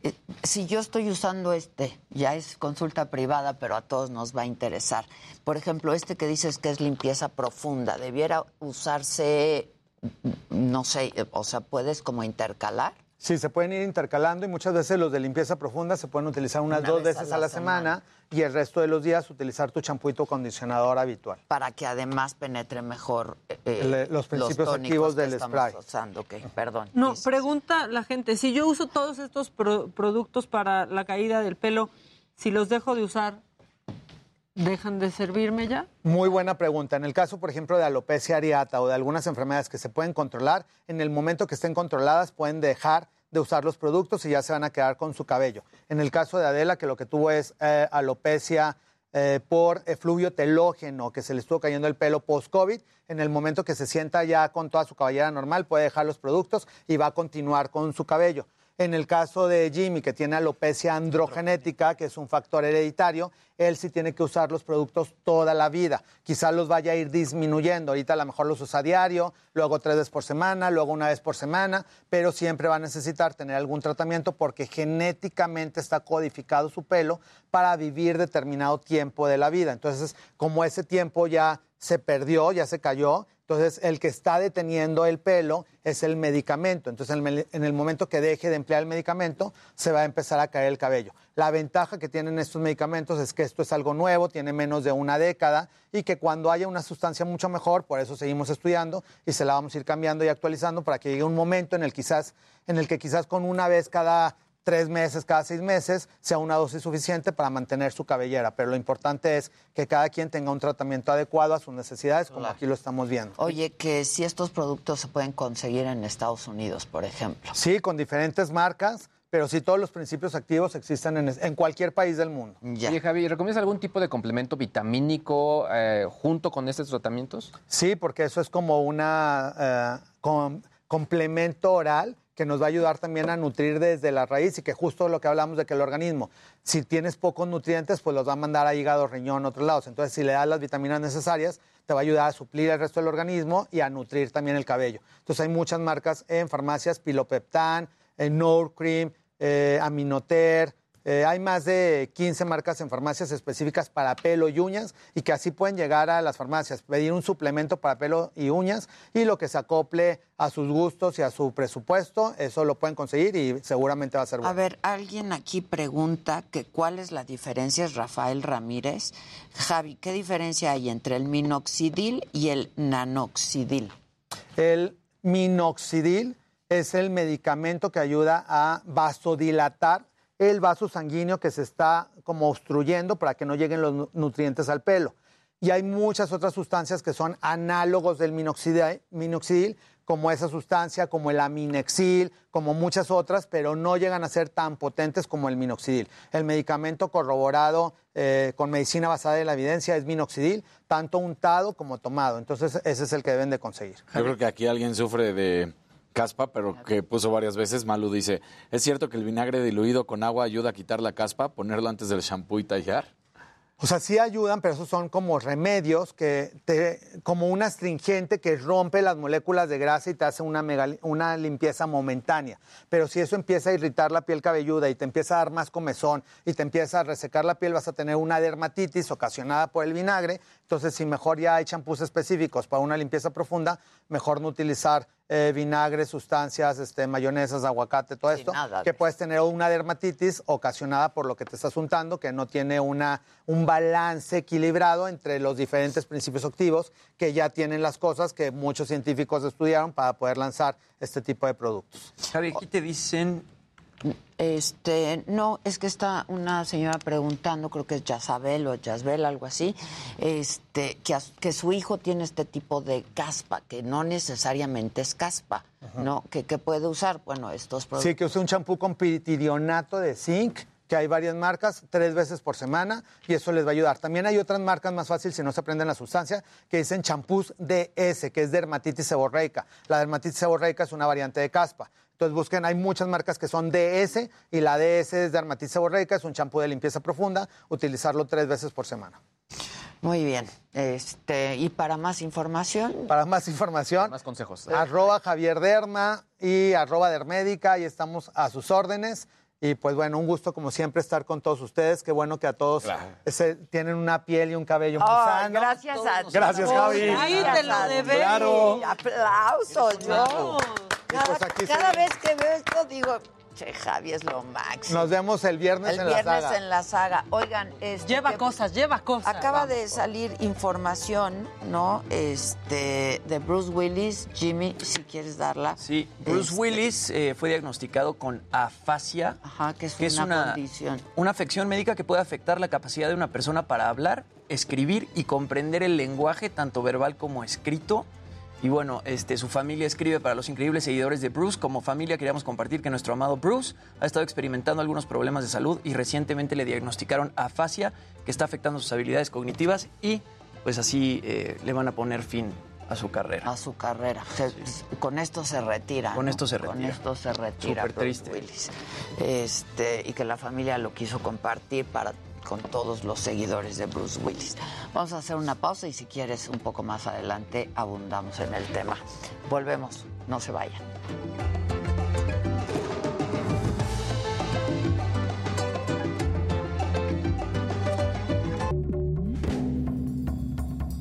Speaker 46: Eh, Si yo estoy usando este, ya es consulta privada, pero a todos nos va a interesar. Por ejemplo, este que dices que es limpieza profunda, ¿debiera usarse, no sé, o sea, puedes como intercalar?
Speaker 47: Sí, se pueden ir intercalando y muchas veces los de limpieza profunda se pueden utilizar unas
Speaker 46: Una
Speaker 47: dos
Speaker 46: vez
Speaker 47: veces
Speaker 46: la
Speaker 47: a la semana, y el resto de los días utilizar tu champú y tu acondicionador habitual.
Speaker 46: Para que además penetre mejor eh,
Speaker 47: Le- los principios
Speaker 46: tónicos
Speaker 47: activos
Speaker 46: que
Speaker 47: del spray.
Speaker 46: usando. Ok, perdón.
Speaker 28: No, pregunta la gente, si yo uso todos estos pro- productos para la caída del pelo, si los dejo de usar, ¿dejan de servirme ya?
Speaker 47: Muy buena pregunta. En el caso, por ejemplo, de alopecia areata o de algunas enfermedades que se pueden controlar, en el momento que estén controladas pueden dejar de usar los productos y ya se van a quedar con su cabello. En el caso de Adela, que lo que tuvo es eh, alopecia eh, por efluvio telógeno, que se le estuvo cayendo el pelo post-COVID, en el momento que se sienta ya con toda su cabellera normal, puede dejar los productos y va a continuar con su cabello. En el caso de Jimmy, que tiene alopecia androgenética, que es un factor hereditario, él sí tiene que usar los productos toda la vida. Quizás los vaya a ir disminuyendo. Ahorita a lo mejor los usa diario, luego tres veces por semana, luego una vez por semana, pero siempre va a necesitar tener algún tratamiento porque genéticamente está codificado su pelo para vivir determinado tiempo de la vida. Entonces, como ese tiempo ya se perdió, ya se cayó, Entonces, el que está deteniendo el pelo es el medicamento. Entonces, en el, en el momento que deje de emplear el medicamento, se va a empezar a caer el cabello. La ventaja que tienen estos medicamentos es que esto es algo nuevo, tiene menos de una década y que cuando haya una sustancia mucho mejor, por eso seguimos estudiando y se la vamos a ir cambiando y actualizando para que llegue un momento en el, quizás, en el que quizás con una vez cada tres meses, cada seis meses, sea una dosis suficiente para mantener su cabellera. Pero lo importante es que cada quien tenga un tratamiento adecuado a sus necesidades, como aquí lo estamos viendo.
Speaker 1: Oye, que si estos productos se pueden conseguir en Estados Unidos, por ejemplo.
Speaker 47: Sí, con diferentes marcas, pero sí todos los principios activos existen en, en cualquier país del mundo.
Speaker 26: Oye, Javi, ¿recomiendas algún tipo de complemento vitamínico eh, junto con estos tratamientos?
Speaker 47: Sí, porque eso es como una eh, com- complemento oral que nos va a ayudar también a nutrir desde la raíz y que justo lo que hablamos de que el organismo, si tienes pocos nutrientes, pues los va a mandar a hígado, riñón, otros lados. Entonces, si le das las vitaminas necesarias, te va a ayudar a suplir el resto del organismo y a nutrir también el cabello. Entonces, hay muchas marcas en farmacias, Pilopeptan, eh, Nour Cream, eh, Aminoter, eh, hay más de 15 marcas en farmacias específicas para pelo y uñas y que así pueden llegar a las farmacias, pedir un suplemento para pelo y uñas y lo que se acople a sus gustos y a su presupuesto, eso lo pueden conseguir y seguramente va a ser bueno.
Speaker 1: A ver, alguien aquí pregunta que cuál es la diferencia, es Rafael Ramírez. Javi, ¿qué diferencia hay entre el minoxidil y el nanoxidil?
Speaker 47: El minoxidil es el medicamento que ayuda a vasodilatar el vaso sanguíneo que se está como obstruyendo para que no lleguen los nu- nutrientes al pelo. Y hay muchas otras sustancias que son análogos del minoxidil, minoxidil, como esa sustancia, como el aminexil, como muchas otras, pero no llegan a ser tan potentes como el minoxidil. El medicamento corroborado eh, con medicina basada en la evidencia es minoxidil, tanto untado como tomado. Entonces, ese es el que deben de conseguir.
Speaker 25: Yo creo que aquí alguien sufre de caspa, pero que puso varias veces. Malu dice, ¿es cierto que el vinagre diluido con agua ayuda a quitar la caspa, ponerlo antes del shampoo y tallar?
Speaker 47: O sea, sí ayudan, pero esos son como remedios que te, como un astringente que rompe las moléculas de grasa y te hace una, mega- una limpieza momentánea. Pero si eso empieza a irritar la piel cabelluda y te empieza a dar más comezón y te empieza a resecar la piel, vas a tener una dermatitis ocasionada por el vinagre. Entonces, si mejor ya hay champús específicos para una limpieza profunda, mejor no utilizar eh, vinagre, sustancias, este, mayonesas, aguacate, todo esto,
Speaker 1: nada
Speaker 47: que puedes tener una dermatitis ocasionada por lo que te estás untando, que no tiene una, un balance equilibrado entre los diferentes principios activos que ya tienen las cosas que muchos científicos estudiaron para poder lanzar este tipo de productos.
Speaker 27: Javi, aquí te dicen...
Speaker 1: Este, no, es que está una señora preguntando, creo que es Yazabel o Yazbel, algo así, este, que, as- que su hijo tiene este tipo de caspa, que no necesariamente es caspa, ¿no? Que, que puede usar, bueno, estos productos.
Speaker 47: Sí, que use un champú con piridionato de zinc, que hay varias marcas, tres veces por semana, y eso les va a ayudar. También hay otras marcas más fáciles si no se aprenden la sustancia, que dicen champús DS, que es dermatitis seborreica. La dermatitis seborreica es una variante de caspa. Entonces busquen, hay muchas marcas que son DS, y la DS es dermatitis seborreica, es un champú de limpieza profunda, utilizarlo tres veces por semana.
Speaker 1: Muy bien. Este, y para más información.
Speaker 47: Para más información.
Speaker 26: Más consejos.
Speaker 47: Arroba Javier Derma y arroba Dermédica, y estamos a sus órdenes. Y pues bueno, un gusto como siempre estar con todos ustedes. Qué bueno que a todos se- tienen una piel y un cabello muy
Speaker 1: Ay,
Speaker 47: sano.
Speaker 1: gracias a ti.
Speaker 47: Gracias, Javi.
Speaker 1: Ay, te lo debes.
Speaker 47: Claro.
Speaker 1: Aplausos, yo. Cada,
Speaker 47: pues
Speaker 1: cada
Speaker 47: se-
Speaker 1: vez que veo esto digo, che, Javi es lo máximo.
Speaker 47: Nos vemos el viernes
Speaker 1: El
Speaker 47: en
Speaker 1: viernes
Speaker 47: la saga.
Speaker 1: en la saga. Oigan, este,
Speaker 28: Lleva
Speaker 1: que-
Speaker 28: cosas, lleva cosas.
Speaker 1: Acaba de salir información, ¿no? Este, de Bruce Willis. Jimmy, si quieres darla.
Speaker 27: Sí, Bruce
Speaker 1: Este,
Speaker 27: Willis eh, fue diagnosticado con afasia,
Speaker 1: que es una condición.
Speaker 27: una afección médica que puede afectar la capacidad de una persona para hablar, escribir y comprender el lenguaje, tanto verbal como escrito. Y bueno, este, su familia escribe para los increíbles seguidores de Bruce. Como familia queríamos compartir que nuestro amado Bruce ha estado experimentando algunos problemas de salud y recientemente le diagnosticaron afasia, que está afectando sus habilidades cognitivas y pues así eh, le van a poner fin a su carrera.
Speaker 1: A su carrera. Se- con esto se retira.
Speaker 27: Con
Speaker 1: ¿no?
Speaker 27: esto se
Speaker 1: Con
Speaker 27: retira.
Speaker 1: esto se retira.
Speaker 27: Súper triste.
Speaker 1: Willis. Este, y que la familia lo quiso compartir para con todos los seguidores de Bruce Willis. Vamos a hacer una pausa y si quieres un poco más adelante abundamos en el tema. Volvemos, no se vayan.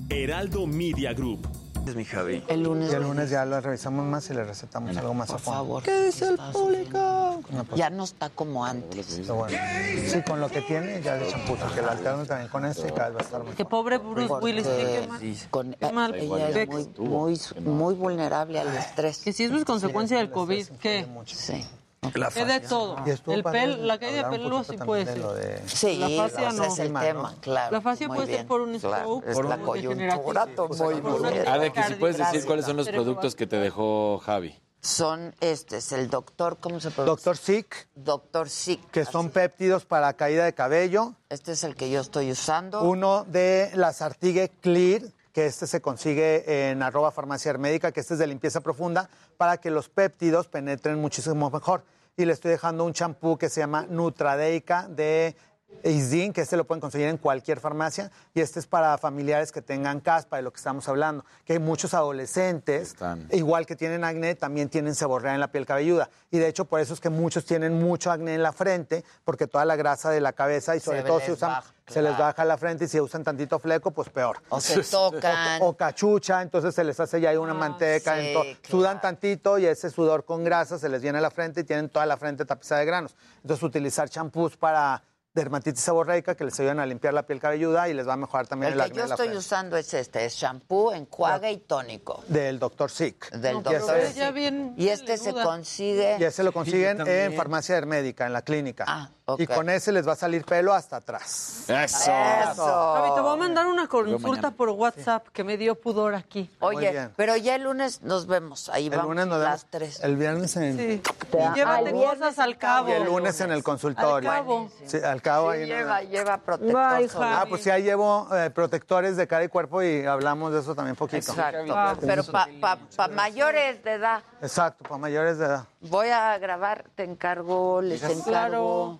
Speaker 20: Heraldo Media Group.
Speaker 27: Es mi Javi.
Speaker 46: El lunes.
Speaker 47: Y el lunes ya lo revisamos más y le recetamos algo más
Speaker 46: Por
Speaker 47: a fondo.
Speaker 46: favor.
Speaker 47: ¿Qué dice el público?
Speaker 46: Ya no está como antes.
Speaker 47: Sí, con lo que tiene ya de champú, que la alterno también con esto y cada vez va a estar mejor.
Speaker 28: Que pobre Bruce Willis. Qué mal.
Speaker 46: con-
Speaker 28: Qué mal.
Speaker 46: ella es muy, muy, muy vulnerable al estrés.
Speaker 28: Que si eso es consecuencia del COVID, ¿qué?
Speaker 46: Sí.
Speaker 28: Es de todo. El pel, la caída
Speaker 47: poquito
Speaker 28: sí puede
Speaker 47: de
Speaker 28: ser.
Speaker 47: de-
Speaker 46: Sí,
Speaker 28: La fascia no.
Speaker 46: es el tema, claro.
Speaker 28: La fascia puede ser
Speaker 46: bien,
Speaker 28: por un
Speaker 46: claro,
Speaker 28: stroke,
Speaker 46: Es
Speaker 28: por
Speaker 46: la
Speaker 28: una
Speaker 46: coyuntura,
Speaker 28: degeneración.
Speaker 46: muy bien.
Speaker 25: Ade, que si puedes decir cuáles son los productos que te dejó Javi.
Speaker 46: Son, este es el doctor, ¿cómo se pronuncia?
Speaker 47: Doctor Sick,
Speaker 46: Doctor Sick.
Speaker 47: que son péptidos para caída de cabello.
Speaker 46: Este es el que yo estoy usando.
Speaker 47: Uno de la Sartigue Clear, que este se consigue en arroba farmacia hermédica, que este es de limpieza profunda, para que los péptidos penetren muchísimo mejor. Y le estoy dejando un champú que se llama Nutradeica de Isdin, que este lo pueden conseguir en cualquier farmacia. Y este es para familiares que tengan caspa, de lo que estamos hablando. Que hay muchos adolescentes, igual que tienen acné, también tienen seborrea en la piel cabelluda. Y de hecho, por eso es que muchos tienen mucho acné en la frente, porque toda la grasa de la cabeza y
Speaker 46: Se
Speaker 47: sobre todo
Speaker 46: les
Speaker 47: si usan,
Speaker 46: baja,
Speaker 47: se les
Speaker 46: claro.
Speaker 47: baja la frente y si usan tantito fleco, pues peor.
Speaker 46: O se tocan.
Speaker 47: O, o cachucha, entonces se les hace ya ahí una manteca.
Speaker 46: sí,
Speaker 47: ento- Sudan tantito y ese sudor con grasa se les viene a la frente y tienen toda la frente tapizada de granos. Entonces utilizar champús para dermatitis seborreica que les ayudan a limpiar la piel cabelluda y les va a mejorar también
Speaker 46: El
Speaker 47: el,
Speaker 46: que
Speaker 47: acné
Speaker 46: yo
Speaker 47: de la
Speaker 46: estoy usando es este, es shampoo, enjuague y tónico.
Speaker 47: Del Dr. Sick.
Speaker 46: Del doctor
Speaker 47: ese-
Speaker 46: Sick. Y este se consigue.
Speaker 47: Y ese lo consiguen en farmacia hermédica, en la clínica.
Speaker 46: Ah,
Speaker 47: Y con ese les va a salir pelo hasta atrás.
Speaker 25: Eso.
Speaker 28: Javi, te voy a mandar una consulta por WhatsApp que me dio pudor aquí.
Speaker 46: Oye, pero ya el lunes nos vemos. Ahí
Speaker 47: El
Speaker 46: vamos
Speaker 47: lunes nos
Speaker 46: las
Speaker 47: vemos.
Speaker 46: tres.
Speaker 47: El viernes en...
Speaker 28: Sí. Y llévate cosas al cabo.
Speaker 47: Y el lunes en el consultorio.
Speaker 28: Al cabo.
Speaker 47: Sí, al cabo.
Speaker 46: Sí,
Speaker 47: ahí no-
Speaker 46: lleva, lleva protector
Speaker 28: Ay,
Speaker 46: solar.
Speaker 47: Ah, pues sí, ahí llevo eh, protectores de cara y cuerpo y hablamos de eso también poquito.
Speaker 46: Exacto. Pero para mayores de edad.
Speaker 47: Exacto, para mayores de edad.
Speaker 46: Voy a grabar, te encargo, les
Speaker 47: Claro.
Speaker 46: encargo.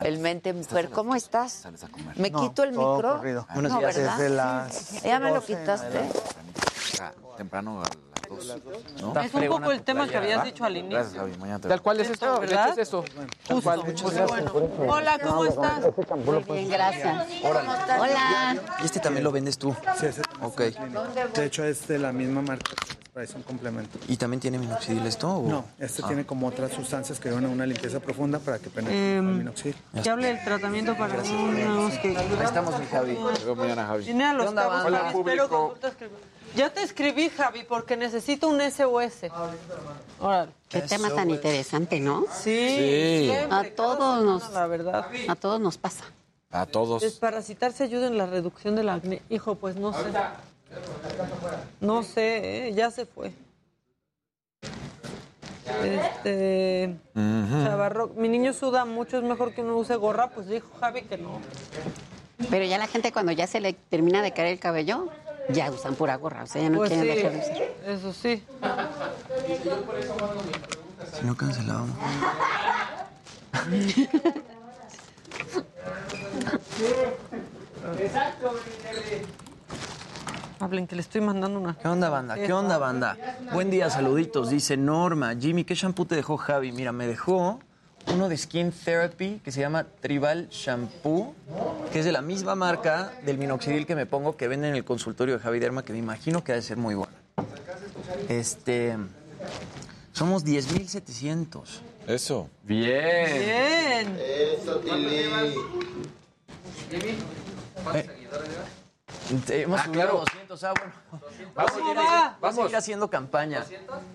Speaker 46: El mente mujer, ¿cómo estás? ¿Me
Speaker 47: No,
Speaker 46: quito el
Speaker 47: todo
Speaker 46: micro?
Speaker 47: corrido.
Speaker 46: No, ¿verdad?
Speaker 47: Desde las
Speaker 46: Ya me lo
Speaker 47: 12 en
Speaker 46: quitaste.
Speaker 47: Adelante.
Speaker 25: Temprano a las dos. ¿no?
Speaker 28: Es un poco el tema que habías dicho al inicio.
Speaker 25: Gracias, Javi. Mañana te
Speaker 26: Tal cual es esto,
Speaker 28: ¿verdad?
Speaker 26: es esto. Tal cual.
Speaker 28: Hola, ¿cómo estás?
Speaker 48: Bien, gracias. Hola.
Speaker 49: ¿Y este también lo vendes tú?
Speaker 47: Sí, ese
Speaker 49: Ok.
Speaker 47: De hecho, es de la misma marca. Es un complemento.
Speaker 49: ¿Y también tiene minoxidil esto? o-
Speaker 47: No, este
Speaker 49: Ah.
Speaker 47: tiene como otras sustancias que ayudan a una limpieza profunda para que penetre
Speaker 28: Em,
Speaker 47: el minoxidil.
Speaker 28: Ya hablé del tratamiento para unos que...
Speaker 25: Ahí estamos, mi Javi. Vemos mañana, Javi.
Speaker 28: A los
Speaker 25: Hola,
Speaker 28: espero
Speaker 25: público.
Speaker 28: escribir. Ya te escribí, Javi, porque necesito un SOS. Órale.
Speaker 48: Qué tema tan interesante, ¿no?
Speaker 28: Sí,
Speaker 25: Sí.
Speaker 48: A todos nos,
Speaker 28: la verdad.
Speaker 48: a todos nos pasa.
Speaker 25: A todos.
Speaker 28: Desparasitarse ayuda en la reducción del acné. Hijo, pues no sé. No sé, ¿eh? ya se fue. Este. Chavarro, mi niño suda mucho, es mejor que no use gorra, pues dijo Javi que no.
Speaker 48: Pero ya la gente cuando ya se le termina de caer el cabello, ya usan pura gorra, o sea, ya no
Speaker 28: Pues
Speaker 48: quieren
Speaker 28: sí,
Speaker 48: dejar de usar.
Speaker 28: eso sí.
Speaker 49: Si no cancelábamos.
Speaker 28: Hablen que le estoy mandando una.
Speaker 27: ¿Qué onda, banda? ¿Qué onda, banda? Buen día, saluditos. Dice Norma. Jimmy, ¿qué shampoo te dejó Javi? Mira, me dejó uno de Skin Therapy que se llama Tribal Shampoo, que es de la misma marca del minoxidil que me pongo que venden en el consultorio de Javi Derma, que me imagino que ha de ser muy bueno. Este. Somos 10.700.
Speaker 25: Eso. Bien.
Speaker 28: Bien.
Speaker 44: Eso, Tili.
Speaker 27: Eh, Hemos
Speaker 25: Ah,
Speaker 27: subido
Speaker 25: claro.
Speaker 27: 200, ah, bueno.
Speaker 25: Vamos,
Speaker 27: Vamos, a seguir,
Speaker 25: Jimmy,
Speaker 27: vamos a
Speaker 25: vamos.
Speaker 27: seguir haciendo campaña.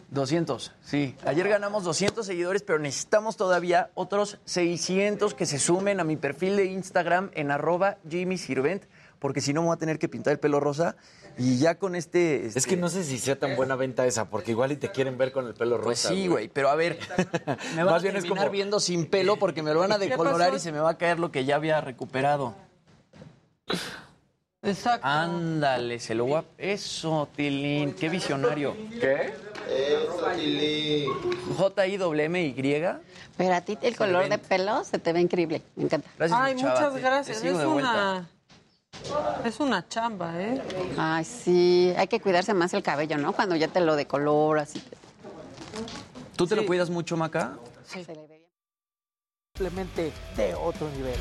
Speaker 27: 200, sí. Ayer ganamos 200 seguidores, pero necesitamos todavía otros 600 que se sumen a mi perfil de Instagram en arroba Jimmy Sirvent, porque si no me voy a tener que pintar el pelo rosa. Y ya con este...
Speaker 25: Es que no sé si sea tan buena venta esa, porque igual y te quieren ver con el pelo rosa.
Speaker 27: Pues sí, güey, pero a ver, me van
Speaker 25: Más
Speaker 27: a
Speaker 25: bien es
Speaker 27: terminar
Speaker 25: como-
Speaker 27: viendo sin pelo porque me lo van a
Speaker 28: ¿Qué
Speaker 27: decolorar y se me va a caer lo que ya había recuperado.
Speaker 28: Exacto.
Speaker 27: Ándale, se lo voy a... Eso, Tilín, qué visionario.
Speaker 25: ¿Qué?
Speaker 44: Eso, Tili.
Speaker 27: J-I-W-M-Y.
Speaker 48: Pero a ti el color de pelo se te ve increíble, me encanta.
Speaker 27: Gracias,
Speaker 28: Ay, muchas gracias. Es una. Es una chamba, ¿eh?
Speaker 48: Ay, sí, hay que cuidarse más el cabello, ¿no? Cuando ya te lo decoloras y te...
Speaker 27: ¿Tú te lo cuidas mucho, Maca?
Speaker 48: se le ve bien.
Speaker 50: Simplemente de otro nivel.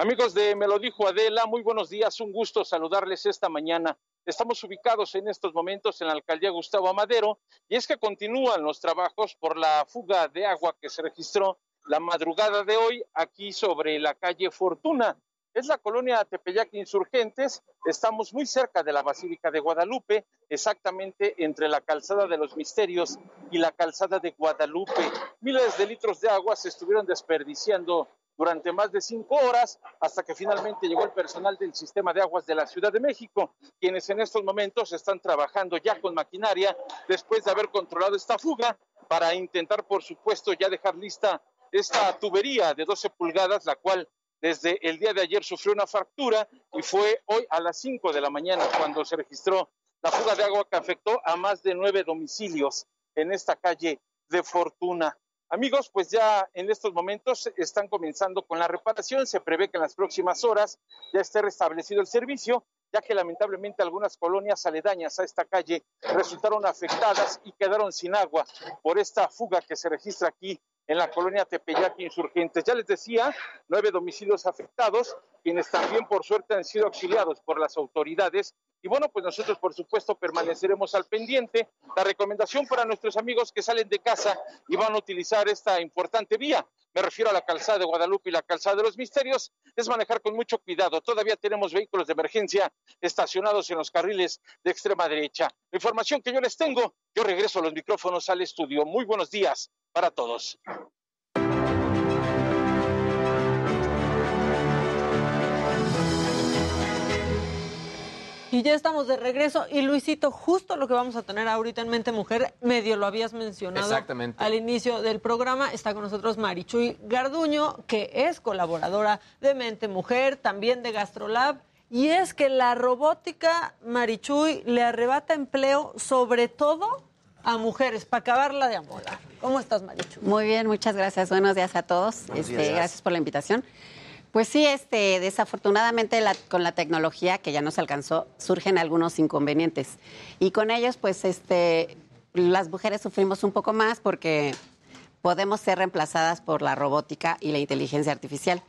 Speaker 45: Amigos de Me lo dijo Adela, muy buenos días, un gusto saludarles esta mañana. Estamos ubicados en estos momentos en la alcaldía Gustavo Amadero y es que continúan los trabajos por la fuga de agua que se registró la madrugada de hoy aquí sobre la calle Fortuna. Es la colonia Tepeyac Insurgentes. Estamos muy cerca de la Basílica de Guadalupe, exactamente entre la calzada de los Misterios y la calzada de Guadalupe. Miles de litros de agua se estuvieron desperdiciando durante más de cinco horas hasta que finalmente llegó el personal del sistema de aguas de la Ciudad de México, quienes en estos momentos están trabajando ya con maquinaria después de haber controlado esta fuga para intentar, por supuesto, ya dejar lista esta tubería de 12 pulgadas, la cual desde el día de ayer sufrió una fractura y fue hoy a las 5 de la mañana cuando se registró la fuga de agua que afectó a más de nueve domicilios en esta calle de Fortuna. Amigos, pues ya en estos momentos están comenzando con la reparación. Se prevé que en las próximas horas ya esté restablecido el servicio, ya que lamentablemente algunas colonias aledañas a esta calle resultaron afectadas y quedaron sin agua por esta fuga que se registra aquí en la colonia Tepeyac Insurgentes. Ya les decía, nueve domicilios afectados, quienes también por suerte han sido auxiliados por las autoridades. Y bueno, pues nosotros por supuesto permaneceremos al pendiente. La recomendación para nuestros amigos que salen de casa y van a utilizar esta importante vía, me refiero a la calzada de Guadalupe y la calzada de los Misterios, es manejar con mucho cuidado. Todavía tenemos vehículos de emergencia estacionados en los carriles de extrema derecha. La información que yo les tengo, yo regreso a los micrófonos al estudio. Muy buenos días para todos.
Speaker 28: Y ya estamos de regreso. Y Luisito, justo lo que vamos a tener ahorita en Mente Mujer, medio lo habías mencionado
Speaker 26: Exactamente.
Speaker 28: al inicio del programa. Está con nosotros Marichuy Garduño, que es colaboradora de Mente Mujer, también de Gastrolab. Y es que la robótica, Marichuy, le arrebata empleo, sobre todo a mujeres, para acabarla de amolar. ¿Cómo estás, Marichuy?
Speaker 48: Muy bien, muchas gracias. Buenos días a todos. Este,
Speaker 28: días.
Speaker 48: gracias por la invitación. Pues sí, este, desafortunadamente la- con la tecnología que ya nos alcanzó surgen algunos inconvenientes y con ellos, pues, este, las mujeres sufrimos un poco más porque podemos ser reemplazadas por la robótica y la inteligencia artificial.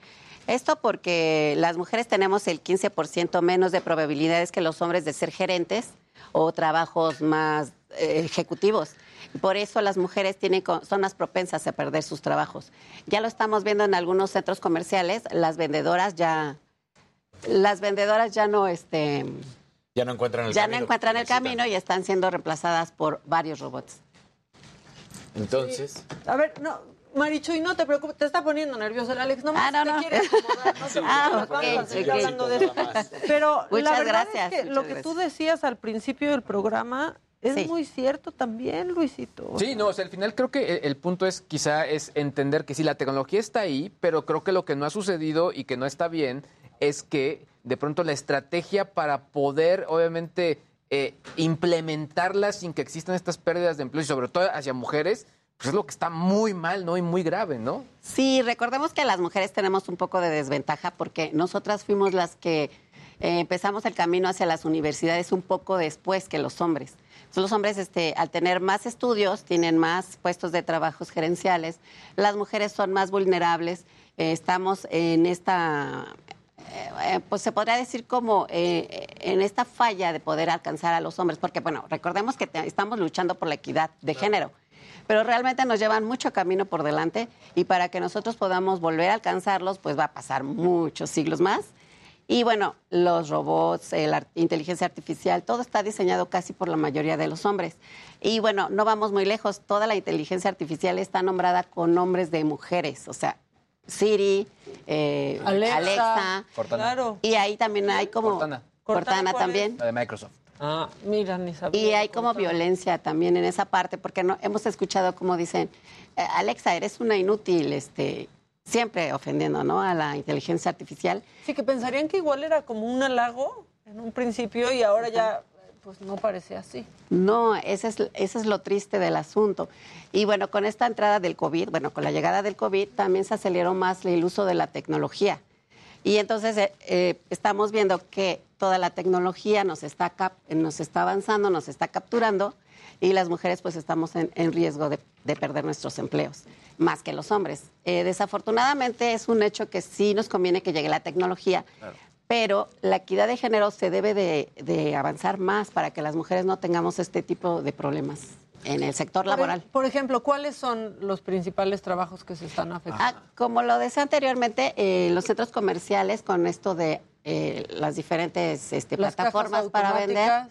Speaker 48: Esto porque las mujeres tenemos el 15% menos de probabilidades que los hombres de ser gerentes o trabajos más eh, ejecutivos. Por eso las mujeres tienen, son más propensas a perder sus trabajos. Ya lo estamos viendo en algunos centros comerciales, las vendedoras ya, las vendedoras ya no, este,
Speaker 25: Ya no encuentran el
Speaker 48: ya
Speaker 25: camino.
Speaker 48: no encuentran el camino y están siendo reemplazadas por varios robots.
Speaker 25: Entonces,
Speaker 28: A ver, no, Marichuy, no te preocupes, te está poniendo nervioso el Alex. No,
Speaker 48: Ah, no,
Speaker 28: te
Speaker 48: no.
Speaker 28: quiere acomodar, no te
Speaker 48: Ah,
Speaker 28: preocupes, vamos a seguir hablando de eso. Pero la
Speaker 48: Muchas
Speaker 28: verdad
Speaker 48: gracias,
Speaker 28: es que lo que tú decías al principio del programa es
Speaker 26: Sí.
Speaker 28: muy cierto también, Luisito.
Speaker 26: Sí, no, o sea, al final creo que el, el punto es quizá es entender que sí, la tecnología está ahí, pero creo que lo que no ha sucedido y que no está bien es que de pronto la estrategia para poder, obviamente, eh, implementarla sin que existan estas pérdidas de empleo y sobre todo hacia mujeres, pues es lo que está muy mal, ¿no? Y muy grave, ¿no?
Speaker 48: Sí, recordemos que las mujeres tenemos un poco de desventaja porque nosotras fuimos las que eh, empezamos el camino hacia las universidades un poco después que los hombres. Entonces, los hombres, este, al tener más estudios, tienen más puestos de trabajos gerenciales. Las mujeres son más vulnerables. Eh, estamos en esta, eh, pues se podría decir como eh, en esta falla de poder alcanzar a los hombres, porque bueno, recordemos que te- estamos luchando por la equidad de género pero realmente nos llevan mucho camino por delante y para que nosotros podamos volver a alcanzarlos, pues va a pasar muchos siglos más. Y bueno, los robots, la inteligencia artificial, todo está diseñado casi por la mayoría de los hombres. Y bueno, no vamos muy lejos, toda la inteligencia artificial está nombrada con nombres de mujeres, o sea, Siri, eh,
Speaker 28: Alexa,
Speaker 48: Alexa.
Speaker 26: Cortana.
Speaker 28: Claro.
Speaker 48: Y ahí también hay como...
Speaker 26: Cortana.
Speaker 48: Cortana,
Speaker 28: ¿cuál
Speaker 48: también.
Speaker 26: La de Microsoft.
Speaker 28: Ah, mira, ni sabía.
Speaker 48: Y hay como violencia también en esa parte, porque no hemos escuchado como dicen, "Eh, Alexa, eres una inútil, este, siempre ofendiendo, ¿no? A la inteligencia artificial.
Speaker 28: Sí, que pensarían que igual era como un halago en un principio y ahora ya pues no parece así.
Speaker 48: No, ese es, ese es lo triste del asunto. Y bueno, con esta entrada del COVID, bueno, con la llegada del COVID también se aceleró más el uso de la tecnología. Y entonces eh, eh, estamos viendo que toda la tecnología nos está, cap- nos está avanzando, nos está capturando y las mujeres pues estamos en, en riesgo de, de perder nuestros empleos. más que los hombres. Eh, desafortunadamente es un hecho que sí nos conviene que llegue la tecnología, pero la equidad de género se debe de, de avanzar más para que las mujeres no tengamos este tipo de problemas en el sector
Speaker 28: Por,
Speaker 48: laboral.
Speaker 28: por ejemplo, ¿cuáles son los principales trabajos que se están afectando?
Speaker 48: Ah, como lo decía anteriormente, eh, los centros comerciales con esto de eh, las diferentes este,
Speaker 28: Las cajas
Speaker 48: plataformas para vender.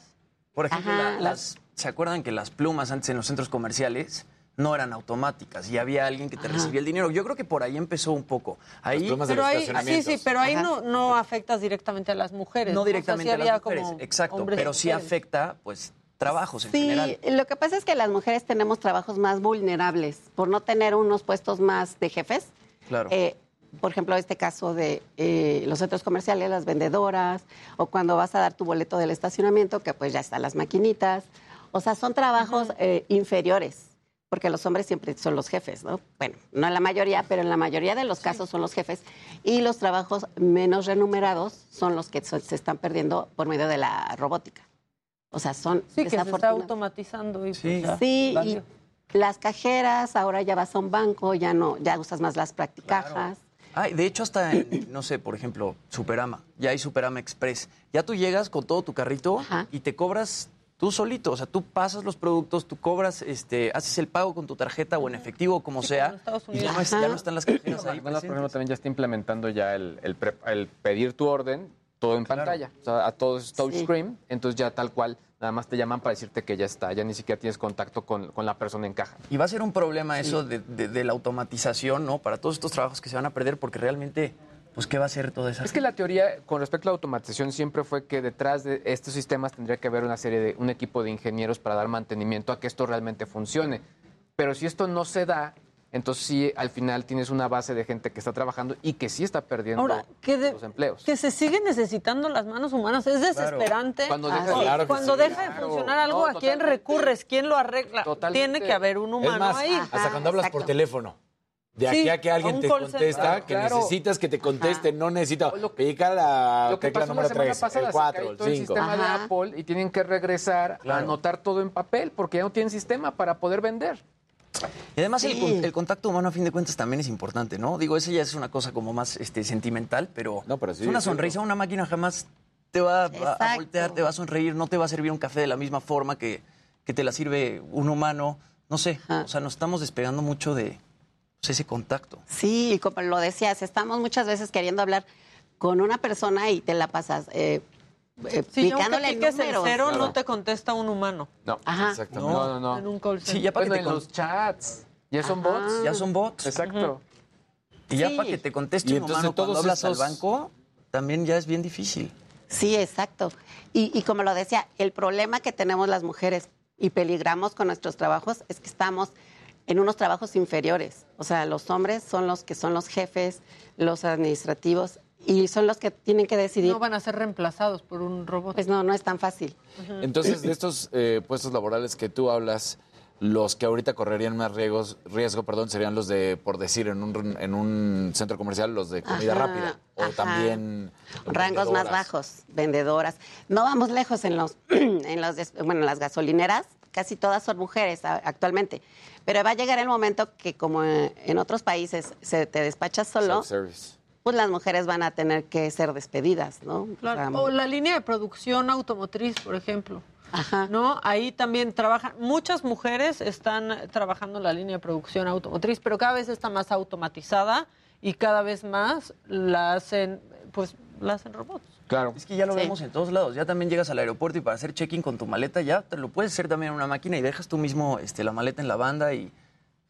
Speaker 27: Por ejemplo,
Speaker 48: Ajá,
Speaker 27: la- las, ¿se acuerdan que las plumas antes en los centros comerciales no eran automáticas y había alguien que te recibía el dinero? Yo creo que por ahí empezó un poco. Ahí,
Speaker 28: Pero ahí, sí, sí, pero ahí no, no afectas directamente a las mujeres.
Speaker 27: no
Speaker 28: O sea,
Speaker 27: directamente
Speaker 28: sí
Speaker 27: a las mujeres, exacto, pero sí
Speaker 28: mujeres.
Speaker 27: afecta pues trabajos en
Speaker 48: Sí,
Speaker 27: general.
Speaker 48: lo que pasa es que las mujeres tenemos trabajos más vulnerables por no tener unos puestos más de jefes.
Speaker 27: Claro.
Speaker 48: Eh, por ejemplo, este caso de eh, los centros comerciales, las vendedoras, o cuando vas a dar tu boleto del estacionamiento, que pues ya están las maquinitas. O sea, son trabajos eh, inferiores, porque los hombres siempre son los jefes, ¿no? Bueno, no en la mayoría, pero en la mayoría de los casos son los jefes. Y los trabajos menos remunerados son los que so- se están perdiendo por medio de la robótica. O sea, son
Speaker 28: Sí, que se está automatizando. Y
Speaker 48: Sí,
Speaker 28: pues ya,
Speaker 48: y las cajeras, ahora ya vas a un banco, ya no, ya usas más las practicajas.
Speaker 27: Ay, de hecho, hasta en, no sé, por ejemplo, Superama. Ya hay Superama Express. Ya tú llegas con todo tu carrito y te cobras tú solito. O sea, tú pasas los productos, tú cobras, este, haces el pago con tu tarjeta o en efectivo, como sea. Y ya no, es- ya no están las cajeras ahí.
Speaker 26: McDonald's, por ejemplo, también ya está implementando ya el, el pre- el pedir tu orden todo en pantalla. O sea, a todo es touchscreen, entonces ya tal cual, nada más te llaman para decirte que ya está, ya ni siquiera tienes contacto con, con la persona en caja.
Speaker 27: Y va a ser un problema eso de, de- de la automatización, ¿no? Para todos estos trabajos que se van a perder, porque realmente, pues, ¿qué va a hacer toda esa
Speaker 26: Es que la teoría con respecto a la automatización siempre fue que detrás de estos sistemas tendría que haber una serie de un equipo de ingenieros para dar mantenimiento a que esto realmente funcione. Pero si esto no se da, entonces sí al final tienes una base de gente que está trabajando y que sí está perdiendo
Speaker 28: Ahora, que, de-
Speaker 26: los empleos.
Speaker 28: que se siguen necesitando las manos humanas. Es desesperante.
Speaker 26: Cuando deja-
Speaker 28: Así,
Speaker 26: Claro que
Speaker 28: cuando
Speaker 26: sí.
Speaker 28: deja de funcionar algo,
Speaker 26: No,
Speaker 28: ¿a quién
Speaker 26: totalmente.
Speaker 28: recurres? ¿Quién lo arregla? Tiene que haber un humano
Speaker 25: es más,
Speaker 28: ahí.
Speaker 25: hasta cuando hablas por teléfono. De aquí
Speaker 28: Sí,
Speaker 25: a que alguien te contesta, que
Speaker 28: Claro.
Speaker 25: necesitas que te conteste, no necesito. Pica la
Speaker 26: Lo que
Speaker 25: tecla
Speaker 26: pasó
Speaker 25: número
Speaker 26: semana
Speaker 25: 3,
Speaker 26: pasada,
Speaker 25: el
Speaker 26: se
Speaker 25: 4,
Speaker 26: cae
Speaker 25: el
Speaker 26: todo el
Speaker 25: 5.
Speaker 26: sistema de Apple y tienen que regresar a anotar todo en papel porque ya no tienen sistema para poder vender.
Speaker 27: Y además el,
Speaker 26: Sí.
Speaker 27: con- el contacto humano a fin de cuentas también es importante, ¿no? Digo, eso ya es una cosa como más este, sentimental, pero,
Speaker 25: sí,
Speaker 27: es una sonrisa, una máquina jamás te va a- voltear, te va a sonreír, no te va a servir un café de la misma forma que, que te la sirve un humano. No sé, o sea, nos estamos despegando mucho de pues, ese contacto.
Speaker 48: Sí, y como lo decías, estamos muchas veces queriendo hablar con una persona y te la pasas eh, eh,
Speaker 28: aunque
Speaker 48: picándole
Speaker 28: el
Speaker 48: números.
Speaker 28: cero, no te contesta un humano.
Speaker 26: No,
Speaker 48: Ajá.
Speaker 26: exactamente. No, no, no.
Speaker 28: En un call
Speaker 26: Sí,
Speaker 28: center.
Speaker 26: ya para
Speaker 27: que
Speaker 26: que
Speaker 27: te
Speaker 26: en los chats. ¿Ya son
Speaker 48: Ajá.
Speaker 26: bots?
Speaker 27: Ya son bots.
Speaker 26: Exacto.
Speaker 27: Y ya
Speaker 48: Sí.
Speaker 27: para que te conteste
Speaker 25: Y
Speaker 27: un
Speaker 25: entonces
Speaker 27: humano cuando
Speaker 25: todos
Speaker 27: hablas
Speaker 25: esos-
Speaker 27: al banco, también ya es bien difícil.
Speaker 48: Sí, exacto. Y, y como lo decía, el problema que tenemos las mujeres y peligramos con nuestros trabajos es que estamos en unos trabajos inferiores. O sea, los hombres son los que son los jefes, los administrativos, y son los que tienen que decidir.
Speaker 28: No van a ser reemplazados por un robot.
Speaker 48: Pues no, no es tan fácil.
Speaker 25: Entonces, de estos eh, puestos laborales que tú hablas, los que ahorita correrían más riesgos, riesgo perdón, serían los de, por decir, en un, en un centro comercial, los de comida
Speaker 48: Ajá,
Speaker 25: rápida. O
Speaker 48: ajá.
Speaker 25: también.
Speaker 48: Rangos más bajos, vendedoras. No vamos lejos en los, en los bueno, en las gasolineras, casi todas son mujeres actualmente. Pero va a llegar el momento que como eh, en otros países se te despachas solo,
Speaker 25: Self-service.
Speaker 48: Pues las mujeres van a tener que ser despedidas, ¿no?
Speaker 28: Claro.
Speaker 48: O
Speaker 28: la línea de producción automotriz, por ejemplo. ¿No? Ahí también trabajan, muchas mujeres están trabajando en la línea de producción automotriz, pero cada vez está más automatizada y cada vez más la hacen, pues, la hacen robots.
Speaker 26: Claro.
Speaker 27: Es que ya lo
Speaker 28: Sí.
Speaker 27: vemos en todos lados. Ya también llegas al aeropuerto y para hacer check-in con tu maleta ya te lo puedes hacer también en una máquina y dejas tú mismo este, la maleta en la banda y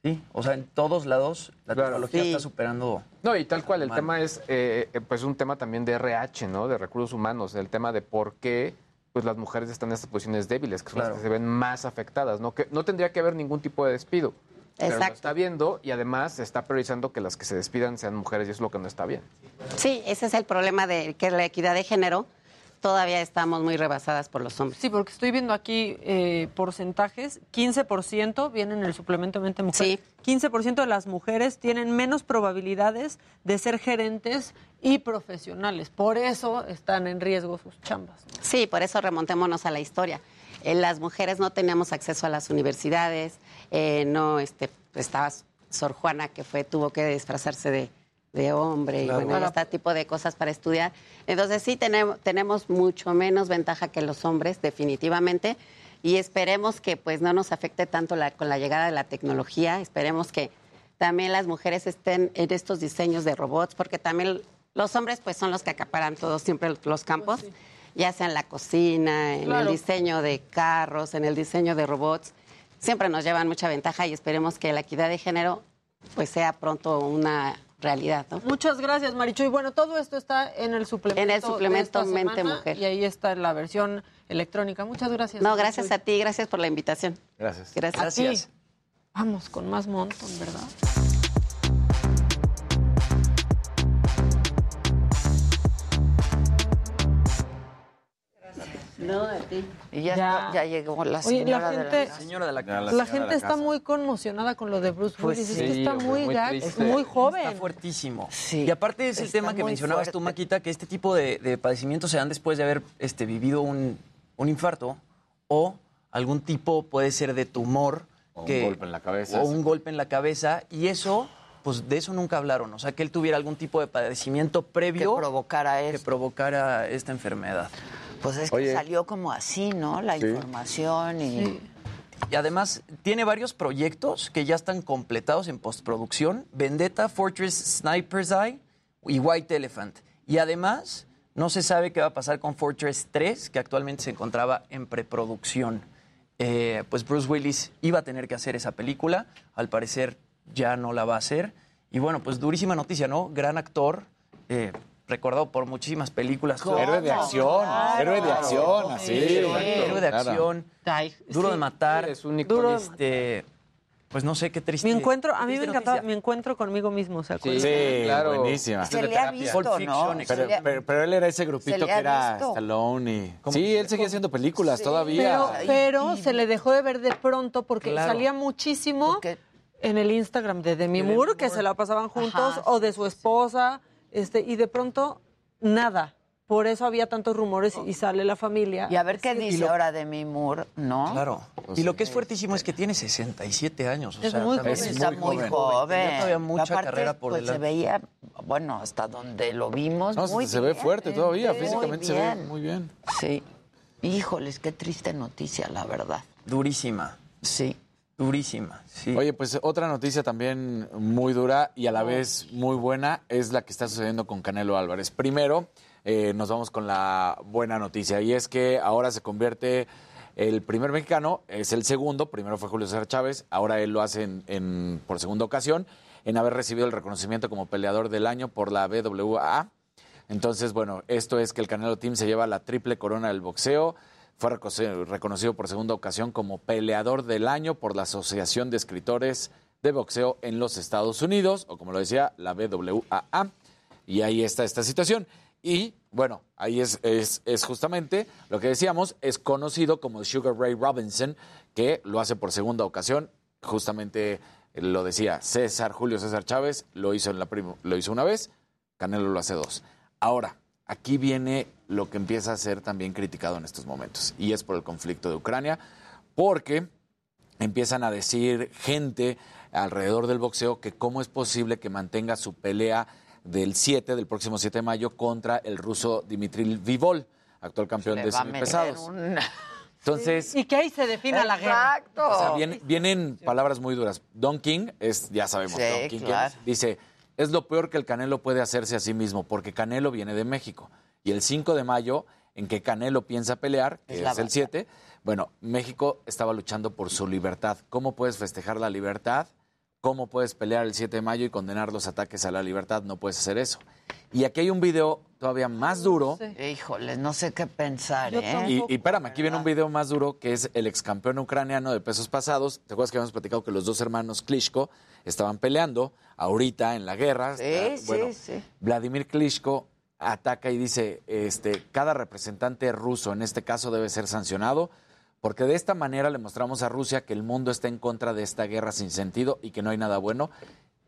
Speaker 27: sí, o sea, en todos lados la tecnología
Speaker 26: Sí.
Speaker 27: está superando.
Speaker 26: No, y tal cual, el tema es eh, eh, pues un tema también de RH, ¿no? De recursos humanos, el tema de por qué pues las mujeres están en estas posiciones débiles, que son las que se ven más afectadas, ¿no? Que no tendría que haber ningún tipo de despido. Pero lo
Speaker 48: Exacto.
Speaker 26: está viendo y además se está priorizando que las que se despidan sean mujeres y eso es lo que no está bien.
Speaker 48: sí, ese es el problema de que la equidad de género todavía estamos muy rebasadas por los hombres.
Speaker 28: Sí, porque estoy viendo aquí eh, porcentajes. 15% viene en el suplemento Mente Mujer. 15% de las mujeres tienen menos probabilidades de ser gerentes y profesionales. Por eso están en riesgo sus chambas.
Speaker 48: Sí, por eso remontémonos a la historia. Eh, las mujeres no teníamos acceso a las universidades, eh, no este, estabas Sor Juana, que fue, tuvo que disfrazarse de, de hombre
Speaker 51: Claro.
Speaker 48: y bueno,
Speaker 51: Claro.
Speaker 48: este tipo de cosas para estudiar. Entonces sí tenemos, tenemos mucho menos ventaja que los hombres, definitivamente, y esperemos que pues no nos afecte tanto la- con la llegada de la tecnología, esperemos que también las mujeres estén en estos diseños de robots, porque también los hombres pues son los que acaparan todos siempre los campos, ya sea en la cocina, en
Speaker 28: Claro.
Speaker 48: el diseño de carros, en el diseño de robots, siempre nos llevan mucha ventaja y esperemos que la equidad de género pues sea pronto una realidad, ¿no?
Speaker 28: Muchas gracias, Marichu. Y bueno, todo esto está en el suplemento.
Speaker 48: En el suplemento
Speaker 28: de esta
Speaker 48: Mente
Speaker 28: semana,
Speaker 48: Mujer.
Speaker 28: Y ahí está la versión electrónica. Muchas gracias.
Speaker 48: No, gracias a ti, gracias por la invitación.
Speaker 25: Gracias.
Speaker 48: Gracias.
Speaker 28: A ti. Vamos con más montón, ¿verdad?
Speaker 48: No, a ti.
Speaker 46: Y ya,
Speaker 28: Ya.
Speaker 46: ya llegó la
Speaker 28: Oye, la
Speaker 46: señora de
Speaker 28: gente-
Speaker 46: la
Speaker 27: Señora de la
Speaker 28: La, gente está muy conmocionada con lo de Bruce
Speaker 27: Pues
Speaker 28: Willis. es
Speaker 27: sí,
Speaker 28: que está
Speaker 27: hombre,
Speaker 28: muy,
Speaker 27: muy triste.
Speaker 28: muy joven.
Speaker 27: Está fuertísimo.
Speaker 46: Sí,
Speaker 27: y aparte es el
Speaker 46: está
Speaker 27: tema que mencionabas tú,
Speaker 46: fuerte.
Speaker 27: Maquita, que este tipo de, de padecimientos se dan después de haber este, vivido un, un infarto o algún tipo puede ser de tumor.
Speaker 25: O un
Speaker 27: que-
Speaker 25: golpe en la cabeza.
Speaker 27: O un golpe en la cabeza. Y eso, pues de eso nunca hablaron. O sea, que él tuviera algún tipo de padecimiento previo.
Speaker 46: Que provocara
Speaker 27: Que provocara esta enfermedad.
Speaker 46: Pues es que
Speaker 27: Oye.
Speaker 46: salió como así, ¿no? La
Speaker 27: Sí.
Speaker 46: información y...
Speaker 27: Y además tiene varios proyectos que ya están completados en postproducción. Vendetta, Fortress Sniper's Eye y White Elephant. Y además no se sabe qué va a pasar con Fortress 3, que actualmente se encontraba en preproducción. Eh, pues Bruce Willis iba a tener que hacer esa película. Al parecer ya no la va a hacer. Y bueno, pues durísima noticia, ¿no? Gran actor. eh, recordado por muchísimas películas.
Speaker 25: Héroe de acción, héroe de acción, así.
Speaker 27: Héroe de
Speaker 25: Claro.
Speaker 27: acción. Duro
Speaker 28: sí.
Speaker 27: de matar.
Speaker 26: Es un
Speaker 28: Duro
Speaker 27: Este, pues no sé qué triste.
Speaker 28: Mi encuentro, a mí me encantaba,
Speaker 27: noticia.
Speaker 28: mi encuentro conmigo mismo, ¿se acuerdan?
Speaker 25: Sí,
Speaker 26: claro.
Speaker 25: buenísima.
Speaker 46: Se le ha visto,
Speaker 27: Pulp
Speaker 46: ¿no?
Speaker 25: Pero, pero- pero él era ese
Speaker 46: Se
Speaker 25: grupito que era
Speaker 46: visto.
Speaker 25: Stallone y... Sí, él seguía haciendo películas todavía.
Speaker 28: pero se le dejó de ver de pronto porque
Speaker 25: Claro.
Speaker 28: salía muchísimo
Speaker 46: Porque-
Speaker 28: en el Instagram de Demi
Speaker 27: Demi
Speaker 28: Moore, que se la pasaban juntos,
Speaker 46: Ajá,
Speaker 28: o de su esposa, este, y de pronto nada. Por eso había tantos rumores y sale la familia.
Speaker 46: Y a ver qué
Speaker 28: Sí,
Speaker 46: dice
Speaker 27: lo-
Speaker 46: ahora de mi Moore, ¿no?
Speaker 27: Claro. Y lo que es fuertísimo es que tiene 67 años. O
Speaker 28: Es
Speaker 27: sea,
Speaker 28: muy joven.
Speaker 46: Está muy joven.
Speaker 27: Tenía todavía mucha
Speaker 46: Aparte,
Speaker 27: carrera por
Speaker 46: pues,
Speaker 27: delante.
Speaker 46: se veía, bueno, hasta donde lo vimos,
Speaker 25: No,
Speaker 46: muy
Speaker 25: se ve fuerte todavía,
Speaker 46: Muy
Speaker 25: físicamente se ve muy bien.
Speaker 46: Sí. Híjoles, qué triste noticia, la verdad.
Speaker 27: Durísima.
Speaker 46: Sí.
Speaker 27: Durísima. Sí.
Speaker 25: Oye, pues otra noticia también muy dura y a la vez muy buena es la que está sucediendo con Canelo Álvarez. Primero, eh, nos vamos con la buena noticia y es que ahora se convierte el primer mexicano, es el segundo, primero fue Julio César Chávez, ahora él lo hace en- en- por segunda ocasión, en haber recibido el reconocimiento como peleador del año por la BWA. Entonces, bueno, esto es que el Canelo Team se lleva la triple corona del boxeo. Fue reconocido por segunda ocasión como peleador del año por la Asociación de Escritores de Boxeo en los Estados Unidos, o como lo decía, la BWAA. Y ahí está esta situación. Y bueno, ahí es, justamente lo que decíamos, es conocido como Sugar Ray Robinson, que lo hace por segunda ocasión. Justamente eh, lo decía César, Julio César Chávez, lo hizo, en la lo hizo una vez, Canelo lo hace dos. Ahora, aquí viene lo que empieza a ser también criticado en estos momentos, y es por el conflicto de Ucrania, porque empiezan a decir gente alrededor del boxeo que cómo es posible que mantenga su pelea del 7, del próximo 7 de mayo, contra el ruso Dimitri Vivol, actual campeón
Speaker 46: Le
Speaker 25: de semipesados. Entonces,
Speaker 28: Y que ahí se defina la guerra.
Speaker 46: Exacto.
Speaker 25: o sea, vienen, vienen palabras muy duras. Don King es, ya sabemos,
Speaker 46: Sí,
Speaker 25: Don King
Speaker 46: claro.
Speaker 25: ¿quién es? dice, es lo peor que el Canelo puede hacerse a sí mismo, porque Canelo viene de México. Y el 5 de mayo, en que Canelo piensa pelear, que
Speaker 46: Es
Speaker 25: el
Speaker 46: batalla.
Speaker 25: 7, bueno, México estaba luchando por su libertad. ¿Cómo puedes festejar la libertad? ¿Cómo puedes pelear el 7 de mayo y condenar los ataques a la libertad? No puedes hacer eso. Y aquí hay un video todavía más duro.
Speaker 46: Híjoles, no sé qué pensar, ¿eh?
Speaker 25: Y, y espérame, aquí viene un video más duro que es el ex campeón ucraniano de pesos pasados. ¿Te acuerdas que habíamos platicado que los dos hermanos Klitschko estaban peleando ahorita en la guerra?
Speaker 46: Sí,
Speaker 25: Está-
Speaker 46: sí,
Speaker 25: bueno,
Speaker 46: sí.
Speaker 25: Vladimir Klitschko ataca y dice, este, cada representante ruso en este caso debe ser sancionado porque de esta manera le mostramos a Rusia que el mundo está en contra de esta guerra sin sentido y que no hay nada bueno.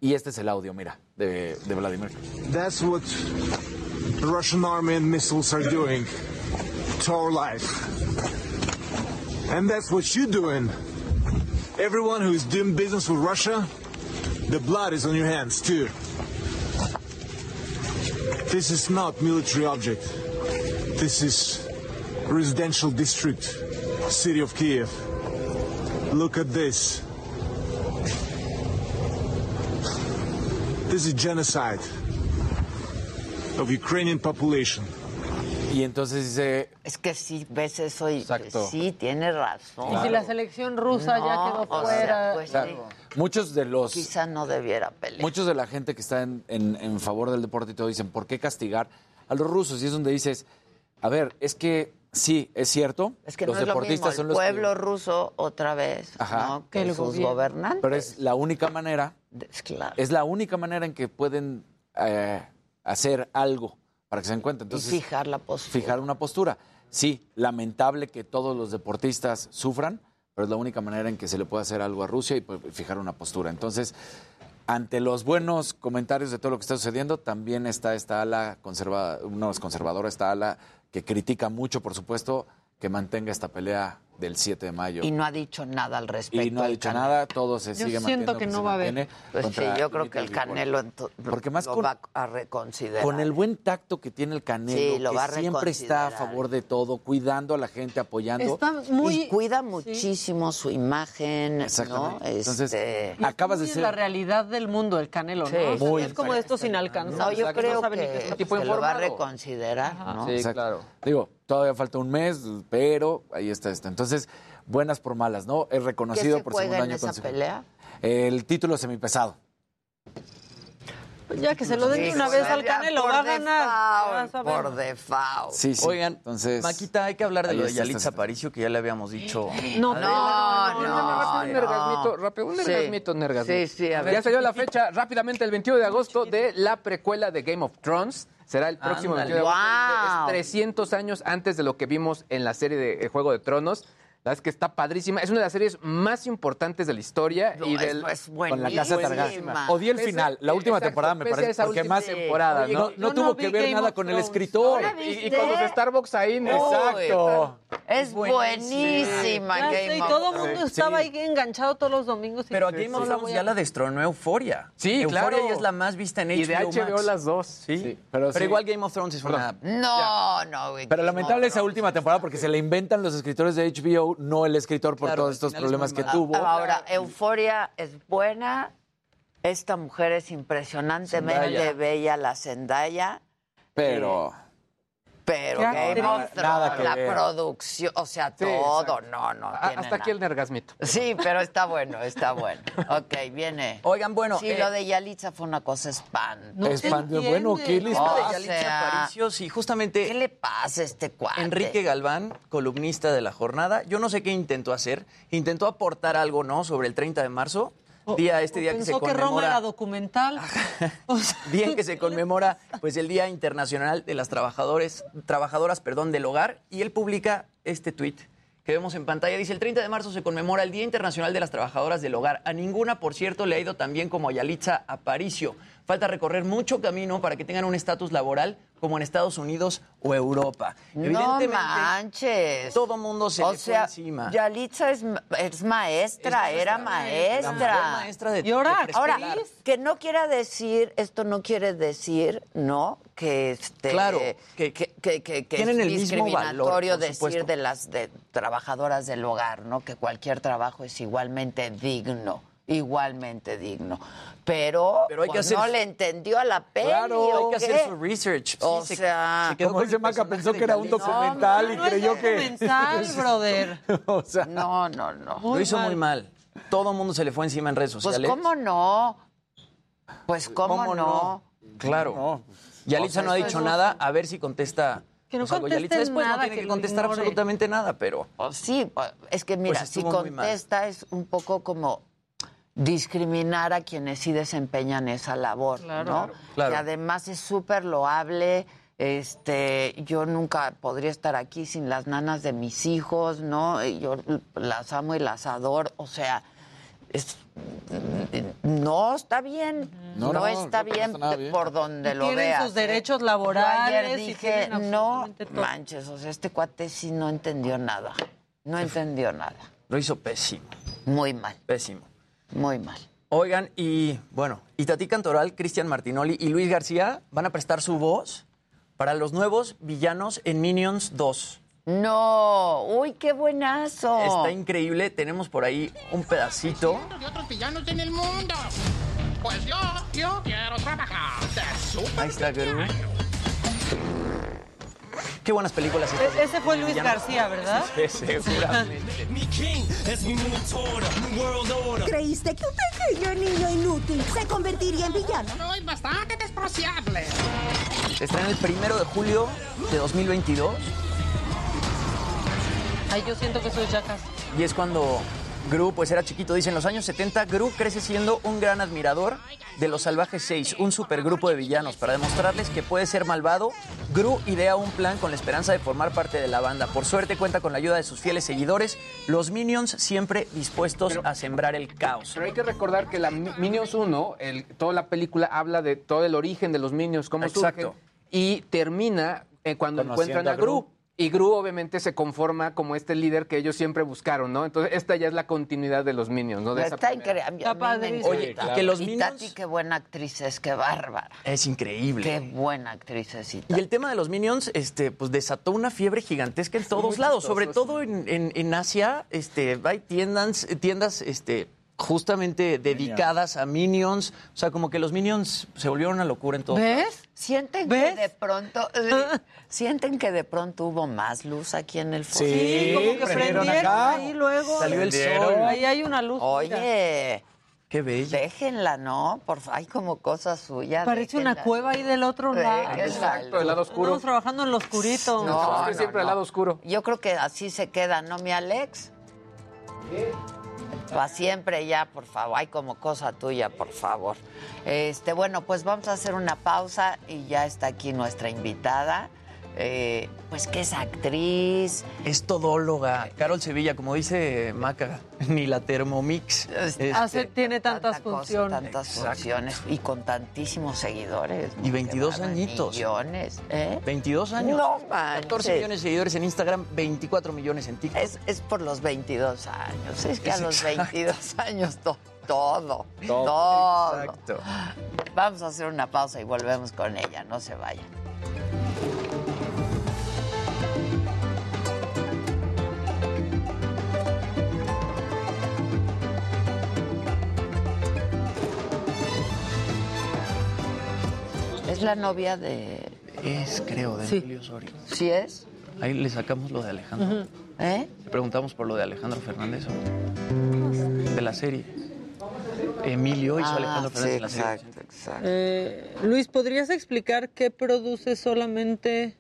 Speaker 25: Y este es el audio, mira, de, de Vladimir.
Speaker 51: That's what the Russian army and missiles are doing to our life. And that's what you're doing. Everyone who's doing business with Russia, The blood is on your hands too. This is not military object. This is residential district, city of Kiev. Look at this. This is genocide of Ukrainian population.
Speaker 25: Y entonces dice,
Speaker 1: Es que sí, ves eso y
Speaker 25: Exacto.
Speaker 1: sí, tienes razón.
Speaker 28: Y si la selección rusa ya quedó
Speaker 1: o sea,
Speaker 28: fuera.
Speaker 1: pues
Speaker 25: o sea,
Speaker 1: sí.
Speaker 25: muchos de los
Speaker 1: Quizá no debiera pelear.
Speaker 25: muchos de la gente que está en, en- en favor del deporte y todo dicen, ¿por qué castigar a los rusos? Y es donde dices, a ver, es que sí, es cierto,
Speaker 1: Es que
Speaker 25: los
Speaker 1: no es lo mismo
Speaker 25: deportistas
Speaker 1: el
Speaker 25: son los que-
Speaker 1: pueblo ruso otra vez,
Speaker 25: Ajá.
Speaker 1: ¿no? Que, sus gobernantes.
Speaker 25: Pero es la única manera,
Speaker 1: Es claro.
Speaker 25: es la única manera en que pueden eh, hacer algo para que se den cuenta. Entonces,
Speaker 1: y fijar la postura.
Speaker 25: fijar una postura. Sí, lamentable que todos los deportistas sufran, pero es la única manera en que se le puede hacer algo a Rusia y pues, fijar una postura. Entonces, ante los buenos comentarios de todo lo que está sucediendo, también está esta ala conserva, no es conservadora, esta ala que critica mucho, por supuesto, que mantenga esta pelea del 7 de mayo.
Speaker 1: Y no ha dicho nada al respecto.
Speaker 25: Y no ha dicho
Speaker 1: Canelo.
Speaker 25: nada, todo se
Speaker 28: Yo
Speaker 25: sigue
Speaker 28: siento
Speaker 25: manteniendo
Speaker 28: que no va a haber.
Speaker 1: Pues sí, yo creo que el. Canelo
Speaker 25: Porque más
Speaker 1: lo
Speaker 25: con-
Speaker 1: va a reconsiderar.
Speaker 25: Con el buen tacto que tiene el Canelo,
Speaker 1: Sí, lo
Speaker 25: que
Speaker 1: va a
Speaker 25: siempre está a favor de todo, cuidando a la gente, apoyando.
Speaker 28: Está muy.
Speaker 1: Y cuida muchísimo su imagen,
Speaker 25: Exactamente.
Speaker 1: ¿no?
Speaker 25: Entonces,
Speaker 1: Este,
Speaker 25: acabas de ser
Speaker 28: la realidad del mundo el Canelo, ¿no?
Speaker 1: Sí,
Speaker 25: muy
Speaker 28: es como de estos inalcanzables.
Speaker 1: no, yo creo que,
Speaker 26: tipo
Speaker 1: lo va a reconsiderar, ¿no?
Speaker 26: Sí, claro.
Speaker 25: Digo, todavía falta un mes, pero ahí está esto. Entonces, buenas por malas, ¿no? Es
Speaker 1: ¿Qué
Speaker 25: reconocido
Speaker 1: se
Speaker 25: por
Speaker 1: juega
Speaker 25: segundo
Speaker 1: en
Speaker 25: año
Speaker 1: esa
Speaker 25: consecutivo.
Speaker 1: pelea?
Speaker 25: El título semipesado.
Speaker 28: Pues ya que se lo den de una vez al Canelo,
Speaker 1: por
Speaker 28: va a ganar.
Speaker 1: default. Por default.
Speaker 25: Sí, sí.
Speaker 27: Oigan,
Speaker 25: entonces.
Speaker 27: Maquita, hay que hablar de
Speaker 25: ahí
Speaker 27: lo de
Speaker 25: está
Speaker 27: Yalitza. Aparicio, que ya le habíamos dicho.
Speaker 28: No,
Speaker 1: No,
Speaker 28: no,
Speaker 1: no,
Speaker 26: un
Speaker 1: no.
Speaker 26: nergasmito, rápido, un
Speaker 1: Sí.
Speaker 26: nergasmito, nergasmito.
Speaker 1: Sí, sí, a ver.
Speaker 26: Ya salió la fecha rápidamente, el 21 de agosto, de la precuela de Game of Thrones. Será el próximo
Speaker 27: Ándale.
Speaker 26: 21 de agosto.
Speaker 1: Wow.
Speaker 26: Es 300 años antes de lo que vimos en la serie de El Juego de Tronos. La verdad es que está padrísima. Es una de las series más importantes de la historia.
Speaker 1: No,
Speaker 26: y del,
Speaker 1: es
Speaker 25: Con la casa
Speaker 1: buenísima.
Speaker 25: Targaryen. Odié el final, la última
Speaker 26: exacto,
Speaker 25: temporada me parece,
Speaker 26: esa
Speaker 25: porque
Speaker 26: última
Speaker 25: más
Speaker 26: temporada,
Speaker 25: Oye,
Speaker 26: ¿no?
Speaker 25: no, no
Speaker 28: Yo
Speaker 25: tuvo
Speaker 28: no
Speaker 25: que ver
Speaker 28: Game
Speaker 25: nada con el escritor.
Speaker 1: ¿No la
Speaker 26: Y, y con los Starbucks ahí. ¿no?
Speaker 25: Exacto.
Speaker 1: Es buenísima Game
Speaker 28: sé, y
Speaker 1: of
Speaker 28: todo el
Speaker 1: Thrones.
Speaker 28: mundo estaba ahí enganchado todos los domingos. y
Speaker 27: Pero a Game of
Speaker 28: no la
Speaker 27: Thrones ya la destronó Euforia.
Speaker 26: Sí,
Speaker 27: Euforia
Speaker 26: claro.
Speaker 27: ya es la más vista en HBO
Speaker 26: Y de HBO
Speaker 27: Max.
Speaker 26: las dos.
Speaker 27: Sí,
Speaker 25: Sí,
Speaker 27: pero,
Speaker 25: pero sí.
Speaker 27: igual Game of Thrones es una...
Speaker 1: No, no, güey.
Speaker 25: Pero
Speaker 1: Game
Speaker 25: lamentable
Speaker 1: of
Speaker 25: esa última temporada porque se le inventan los escritores de HBO, no el escritor por
Speaker 27: Claro,
Speaker 25: todos estos
Speaker 27: es
Speaker 25: problemas que tuvo.
Speaker 1: Ahora, Euforia es buena. Esta mujer es impresionantemente
Speaker 25: Zendaya.
Speaker 1: bella, la Zendaya.
Speaker 25: Pero.
Speaker 1: Pero
Speaker 28: ¿Qué
Speaker 1: Game of
Speaker 25: Nada que
Speaker 1: la
Speaker 25: ver.
Speaker 1: producción, o sea,
Speaker 26: Sí,
Speaker 1: todo,
Speaker 26: exacto.
Speaker 1: no, no. Tiene
Speaker 26: Hasta aquí el
Speaker 1: nada.
Speaker 26: nergasmito.
Speaker 1: Sí, pero está bueno, está bueno. Ok, viene.
Speaker 27: Oigan, bueno,
Speaker 1: Sí,
Speaker 27: eh,
Speaker 1: lo de Yalitza fue una cosa espantosa.
Speaker 28: No se entiende.
Speaker 25: bueno, ¿qué les
Speaker 1: O
Speaker 27: de
Speaker 25: pasa?
Speaker 27: Yalitza
Speaker 1: sea,
Speaker 27: Aparicio, sí, justamente...
Speaker 1: ¿Qué le pasa a este cuate?
Speaker 27: Enrique Galván, columnista de la jornada, yo no sé qué intentó hacer. Intentó aportar algo, ¿no? Sobre el 30 de marzo, día este día que se
Speaker 28: pensó que Roma
Speaker 27: conmemora,
Speaker 28: era documental.
Speaker 27: Día que se conmemora pues el Día Internacional de las Trabajadores, Trabajadoras, perdón, del Hogar, y él publica este tuit que vemos en pantalla. Dice, el 30 de marzo se conmemora el Día Internacional de las Trabajadoras del Hogar. A ninguna, por cierto, le ha ido tan bien como a Yalitza Aparicio. Falta recorrer mucho camino para que tengan un estatus laboral como en Estados Unidos o Europa.
Speaker 1: No manches.
Speaker 27: todo mundo se
Speaker 1: o
Speaker 27: le fue
Speaker 1: sea,
Speaker 27: encima.
Speaker 1: Yalitza es, es maestra,
Speaker 27: Es
Speaker 1: era
Speaker 27: maestra.
Speaker 1: maestra.
Speaker 27: La maestra de-
Speaker 28: Y ahora-
Speaker 27: de
Speaker 1: Ahora, que no quiera decir, esto no quiere decir, ¿no? Que este
Speaker 27: Claro,
Speaker 1: que, que, que, que- que
Speaker 27: tienen
Speaker 1: es
Speaker 27: el mismo
Speaker 1: discriminatorio
Speaker 27: valor,
Speaker 1: decir
Speaker 27: supuesto.
Speaker 1: de las de trabajadoras del hogar, ¿no? Que cualquier trabajo es igualmente digno, igualmente digno. Pero,
Speaker 27: Pero hay que
Speaker 1: pues,
Speaker 27: hacer
Speaker 1: no le entendió a la peli.
Speaker 27: Claro,
Speaker 1: ¿o
Speaker 27: hay que hacer
Speaker 1: qué?
Speaker 27: su research.
Speaker 1: O
Speaker 27: Sí, se-
Speaker 1: sea,
Speaker 27: se quedó el
Speaker 25: Maca, pensó que era un documental
Speaker 28: no
Speaker 25: y creyó que.
Speaker 28: documental, brother.
Speaker 25: o sea,
Speaker 1: no, no, no.
Speaker 27: Lo hizo muy mal. Todo el mundo se le fue encima en redes
Speaker 1: Pues
Speaker 27: sociales.
Speaker 1: cómo no. Pues cómo, no.
Speaker 27: Claro.
Speaker 25: No.
Speaker 27: Yalitza
Speaker 1: O sea,
Speaker 27: no ha dicho nada. A ver si contesta.
Speaker 28: Que no
Speaker 27: pues, algo.
Speaker 28: conteste
Speaker 27: Yalitza después no
Speaker 28: nada,
Speaker 27: tiene
Speaker 28: que
Speaker 27: que
Speaker 28: lo
Speaker 27: contestar
Speaker 28: ignore.
Speaker 27: absolutamente nada, pero.
Speaker 1: O sí, pues, es que mira,
Speaker 27: Pues
Speaker 1: si
Speaker 27: estuvo muy mal.
Speaker 1: contesta es un poco como discriminar a quienes sí desempeñan esa labor, ¿no?
Speaker 27: Claro.
Speaker 1: Que además es súper loable. Este, yo nunca podría estar aquí sin las nanas de mis hijos, ¿no? Y Yo las amo y las adoro. O sea, es, no está bien.
Speaker 25: No,
Speaker 1: No,
Speaker 25: no,
Speaker 1: está
Speaker 25: no,
Speaker 1: bien, por donde
Speaker 28: Y
Speaker 1: lo
Speaker 28: tienen
Speaker 1: veas.
Speaker 28: sus
Speaker 1: ¿eh?
Speaker 28: derechos
Speaker 1: Yo
Speaker 28: laborales.
Speaker 1: ayer
Speaker 28: y
Speaker 1: dije, no manches, o sea, este cuate sí no entendió nada. No entendió nada.
Speaker 27: Lo hizo pésimo.
Speaker 1: Muy mal,
Speaker 27: Pésimo.
Speaker 1: Muy mal.
Speaker 27: Oigan, y bueno, y Tati Cantoral, Cristian Martinoli y Luis García van a prestar su voz para los nuevos villanos en Minions 2.
Speaker 1: No, uy, qué buenazo.
Speaker 27: Está increíble, tenemos por ahí un pedacito.
Speaker 51: de otros villanos en el mundo. Pues yo, yo quiero trabajar de super
Speaker 27: Ahí está Gru. Qué buenas películas estas.
Speaker 28: E- ese fue Luis. García, ¿verdad?
Speaker 27: Sí, seguramente.
Speaker 52: ¿Creíste que un pequeño niño inútil se convertiría en villano?
Speaker 51: Soy bastante despreciable.
Speaker 27: Se estrena el primero de julio de 2022
Speaker 28: Ay, yo siento que soy Jackass.
Speaker 27: y es cuando Gru pues era chiquito. Dice, en los años 70 Gru crece siendo un gran admirador de los Salvajes 6, un supergrupo de villanos. Para demostrarles que puede ser malvado, Gru idea un plan con la esperanza de formar parte de la banda. Por suerte cuenta con la ayuda de sus fieles seguidores, los Minions siempre dispuestos a sembrar el caos.
Speaker 26: Pero hay que recordar que la Mi- Minions 1, el, toda la película habla de todo el origen de los Minions, cómo
Speaker 27: Exacto.
Speaker 26: surgen, y termina eh, cuando
Speaker 25: Conociendo
Speaker 26: encuentran a
Speaker 25: a Gru.
Speaker 26: Y Gru obviamente se conforma como este líder que ellos siempre buscaron, ¿no? Entonces esta ya es la continuidad de los Minions, ¿no? De esa
Speaker 1: Está increíble.
Speaker 27: Oye, que los
Speaker 1: y
Speaker 27: Minions-
Speaker 1: Tati, qué buena actriz es, qué bárbara.
Speaker 27: Es increíble.
Speaker 1: Qué buena actriz es. y
Speaker 27: Y el tema de los Minions, este, pues desató una fiebre gigantesca en todos lados,
Speaker 1: chistoso,
Speaker 27: sobre
Speaker 1: sí.
Speaker 27: todo en, en- en Asia, este, hay tiendas, tiendas, este, justamente dedicadas a Minions, o sea, como que los Minions se volvieron una locura en todo.
Speaker 1: ¿Ves? Sienten que de pronto, eh, sienten que de pronto hubo más luz aquí en el foro.
Speaker 25: Sí,
Speaker 28: como que
Speaker 25: prendieron
Speaker 28: prendieron
Speaker 25: acá.
Speaker 28: ahí luego.
Speaker 27: Salió el sol.
Speaker 28: Ahí hay una luz. mira.
Speaker 1: Oye,
Speaker 27: Qué bello.
Speaker 1: déjenla, ¿no? Por hay como cosas suyas.
Speaker 28: Parece una cueva ahí del otro lado.
Speaker 26: Exacto, el lado oscuro.
Speaker 28: Estamos trabajando en lo oscurito.
Speaker 1: No,
Speaker 26: Es que siempre al lado oscuro.
Speaker 1: Yo creo que así se queda, ¿no, mi Alex? Para siempre ya, por favor. Hay como cosa tuya, por favor. Este, bueno, pues vamos a hacer una pausa y ya está aquí nuestra invitada. Eh, pues que es actriz.
Speaker 27: Es todóloga. Carol Sevilla, como dice Maca, ni la Thermomix. Este,
Speaker 28: Hace- tiene tantas
Speaker 1: tanta cosa,
Speaker 28: funciones.
Speaker 1: tantas
Speaker 27: Exacto.
Speaker 1: funciones y con tantísimos seguidores.
Speaker 27: Y 22
Speaker 1: Qué bárbaro,
Speaker 27: añitos.
Speaker 1: Millones, ¿eh?
Speaker 27: 22 años.
Speaker 1: No manches.
Speaker 27: 14 millones de seguidores en Instagram, 24 millones en TikTok.
Speaker 1: Es, es por los 22 años. Es que a los
Speaker 27: exacto.
Speaker 1: 22 años to- todo,
Speaker 27: Todo.
Speaker 1: todo.
Speaker 27: Exacto.
Speaker 1: Vamos a hacer una pausa y volvemos con ella. No se vayan. Es la novia de...
Speaker 27: Es, creo, de
Speaker 1: Sí.
Speaker 27: Emilio Osorio.
Speaker 1: ¿Sí es?
Speaker 27: Ahí le sacamos lo de Alejandro.
Speaker 1: ¿Eh?
Speaker 27: Le preguntamos por lo de Alejandro Fernández. ¿o? De la serie. Emilio hizo
Speaker 1: Ah,
Speaker 27: Alejandro
Speaker 1: sí,
Speaker 27: Fernández en la serie.
Speaker 1: exacto, exacto.
Speaker 28: Eh, Luis, ¿podrías explicar qué produce solamente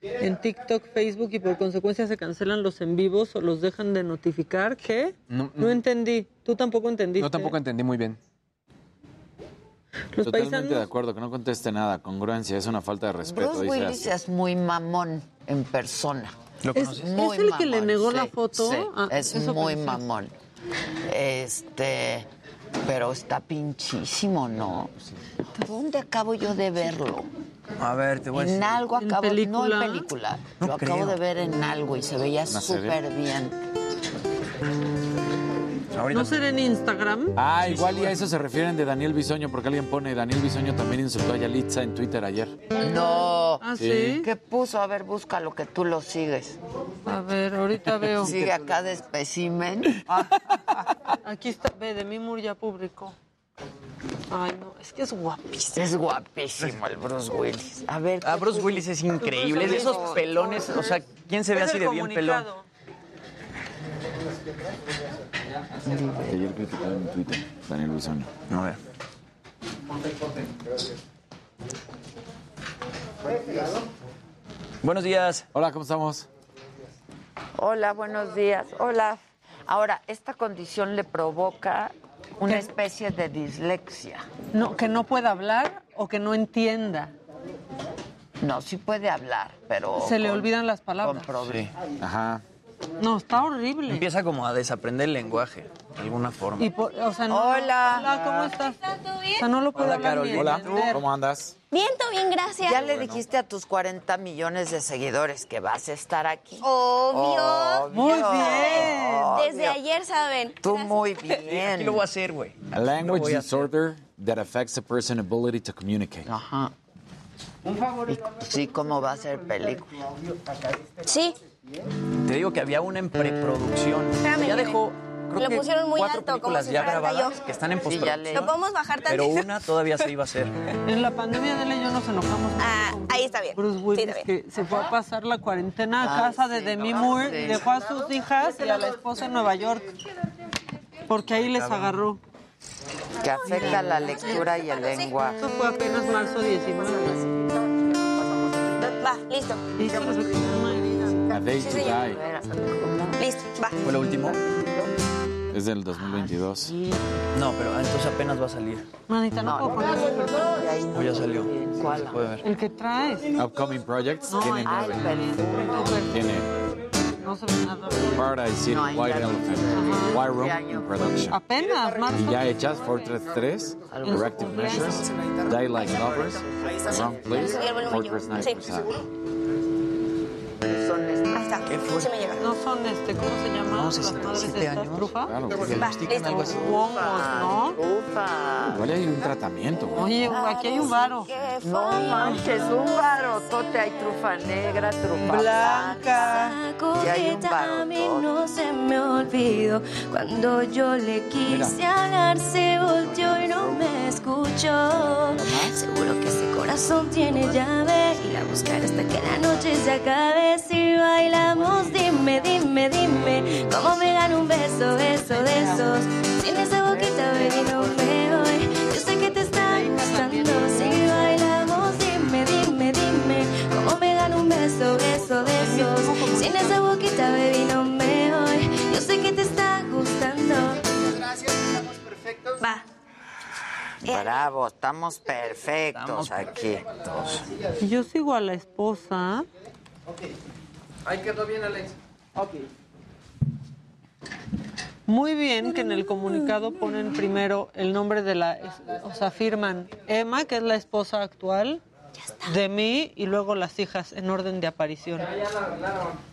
Speaker 28: en TikTok, Facebook y por consecuencia se cancelan los en vivos o los dejan de notificar? ¿Qué?
Speaker 26: No,
Speaker 28: No entendí. Tú tampoco entendiste.
Speaker 26: Yo tampoco entendí muy bien.
Speaker 28: Los
Speaker 25: Totalmente
Speaker 28: paisanos.
Speaker 25: de acuerdo, que no conteste nada. Congruencia, es una falta de respeto.
Speaker 1: Bruce
Speaker 25: dice
Speaker 1: Willis es muy mamón en persona.
Speaker 27: ¿Lo
Speaker 28: ¿Es, el que le negó la foto?
Speaker 1: sí,
Speaker 28: Ah,
Speaker 1: es muy
Speaker 28: pensé.
Speaker 1: mamón. Este, pero está pinchísimo, ¿no? ¿Dónde acabo yo de verlo?
Speaker 27: A ver, te voy a decir.
Speaker 1: En algo
Speaker 28: ¿En
Speaker 1: acabo, no
Speaker 28: película?
Speaker 1: en película.
Speaker 27: No
Speaker 1: lo acabo de ver en algo y se veía súper bien.
Speaker 27: Ahorita
Speaker 28: ¿No será en Instagram?
Speaker 25: Ah, igual y a eso se refieren de Daniel Bisoño, porque alguien pone Daniel Bisoño también insultó a Yalitza en Twitter ayer.
Speaker 1: No.
Speaker 28: Ah,
Speaker 25: Sí.
Speaker 1: ¿Qué puso? A ver, busca lo que tú lo sigues.
Speaker 28: A ver, ahorita veo.
Speaker 1: Sigue acá de especimen.
Speaker 28: Aquí está. Ve, de mi Moore ya publicó. Ay, no, es que es guapísimo.
Speaker 1: Es guapísimo el Bruce Willis. A ver.
Speaker 27: Ah,
Speaker 1: ¿qué
Speaker 27: Bruce? Willis es increíble. Es de esos pelones, o sea, ¿quién se ve
Speaker 28: Es
Speaker 27: así de bien pelón?
Speaker 25: Ayer criticaron en Twitter, Daniel Bisoño.
Speaker 27: A ver. Buenos días.
Speaker 25: Hola, ¿cómo estamos?
Speaker 1: Hola, buenos días. Hola. Ahora, esta condición le provoca una especie de dislexia.
Speaker 28: No, que no pueda hablar o que no entienda.
Speaker 1: No, sí puede hablar, pero.
Speaker 28: Se le
Speaker 1: con-
Speaker 28: olvidan las
Speaker 1: Con
Speaker 28: palabras.
Speaker 25: Ajá.
Speaker 28: No, está horrible.
Speaker 27: Empieza como a desaprender el lenguaje, de alguna forma.
Speaker 28: Y por- o sea, no-
Speaker 1: Hola.
Speaker 28: Hola, ¿cómo estás? O sea, no lo puedo
Speaker 27: Hola,
Speaker 28: hablar
Speaker 27: Carol.
Speaker 28: ni
Speaker 25: Hola,
Speaker 28: entender.
Speaker 25: ¿cómo andas?
Speaker 53: Bien, todo bien, gracias.
Speaker 1: Ya le dijiste a tus 40 millones de seguidores que vas a estar aquí.
Speaker 53: Obvio.
Speaker 1: Muy bien.
Speaker 53: Desde ayer saben.
Speaker 1: Tú muy bien.
Speaker 27: Aquí lo voy a hacer, güey.
Speaker 25: A language disorder that affects a person's ability to communicate.
Speaker 1: Ajá. Sí, ¿cómo va a ser película?
Speaker 53: Sí.
Speaker 27: Te digo que había una en preproducción.
Speaker 53: Espérame,
Speaker 27: ya dejó creo
Speaker 53: lo
Speaker 27: que
Speaker 53: pusieron muy
Speaker 27: cuatro
Speaker 53: alto, como
Speaker 27: películas
Speaker 53: si
Speaker 27: ya grabadas
Speaker 53: yo.
Speaker 27: que están en
Speaker 53: Sí,
Speaker 27: postproducción.
Speaker 53: ¿Lo podemos bajar
Speaker 27: Pero
Speaker 53: tantito?
Speaker 27: una todavía se iba a hacer.
Speaker 28: En la pandemia de él y yo nos enojamos
Speaker 53: Ah,
Speaker 28: con
Speaker 53: ahí está bien.
Speaker 28: Bruce
Speaker 53: Sí,
Speaker 28: Willis,
Speaker 53: está bien.
Speaker 28: que se fue a pasar la cuarentena a
Speaker 1: Ay,
Speaker 28: casa de
Speaker 1: sí,
Speaker 28: Demi
Speaker 1: no,
Speaker 28: Moore,
Speaker 1: sí.
Speaker 28: dejó a sus hijas y a la esposa en Nueva York, porque ahí les agarró.
Speaker 1: Que afecta la lectura y el lenguaje.
Speaker 28: Eso fue apenas marzo 19.
Speaker 53: Va, listo.
Speaker 25: A Day to Die.
Speaker 53: Listo, va.
Speaker 27: ¿Fue lo último?
Speaker 25: Es del 2022.
Speaker 27: No, pero entonces apenas va a salir.
Speaker 28: Manita, no, puedo poner
Speaker 27: O ya salió.
Speaker 1: ¿Cuál?
Speaker 27: Se puede ver.
Speaker 28: el que traes.
Speaker 25: Upcoming projects
Speaker 28: No,
Speaker 25: tiene nueve. Tiene
Speaker 28: No se ve nada.
Speaker 25: Paradise City, White Elephant, White Room in production.
Speaker 28: Apenas, marzo.
Speaker 25: Y ya hechas Fortress 3, Corrective Measures, Die Like Lovers, Wrong Place, Fortress 9
Speaker 53: Sí.
Speaker 25: Percent.
Speaker 53: Ahí está. Sí me llega.
Speaker 28: No son, este, ¿cómo se llama?
Speaker 27: No,
Speaker 28: Las
Speaker 27: 67
Speaker 28: madres
Speaker 27: años.
Speaker 28: estas, trufa.
Speaker 25: Claro, porque
Speaker 53: Va,
Speaker 27: Diagnostican algo así.
Speaker 28: Hongos, ¿no?
Speaker 25: Igual hay un tratamiento. güey.
Speaker 28: Oye, aquí hay un varo.
Speaker 1: No manches, un barotote. Hay trufa negra, trufa
Speaker 28: Blanca.
Speaker 1: Y hay un
Speaker 53: a mí
Speaker 1: barotote.
Speaker 53: no se me olvidó cuando yo le quise hablar se volteó y no me escuchó seguro que ese corazón tiene llave y la buscaré hasta que la noche se acabe si bailamos dime dime dime cómo me gano un beso beso de esos sin esa boquita baby no me voy. Yo sé que te está gustando. Si bailamos dime dime dime cómo me gano un beso beso de esos sin esa boquita baby no me voy. Yo sé que te está gustando.
Speaker 54: Gracias, estamos perfectos.
Speaker 53: va.
Speaker 1: Bravo, estamos perfectos aquí.
Speaker 28: Yo sigo a la esposa.
Speaker 26: Ahí quedó bien, Alex.
Speaker 55: Ok.
Speaker 28: Muy bien que en el comunicado ponen primero el nombre de la, o sea, firman Emma, que es la esposa actual, de mí y luego las hijas en orden de aparición.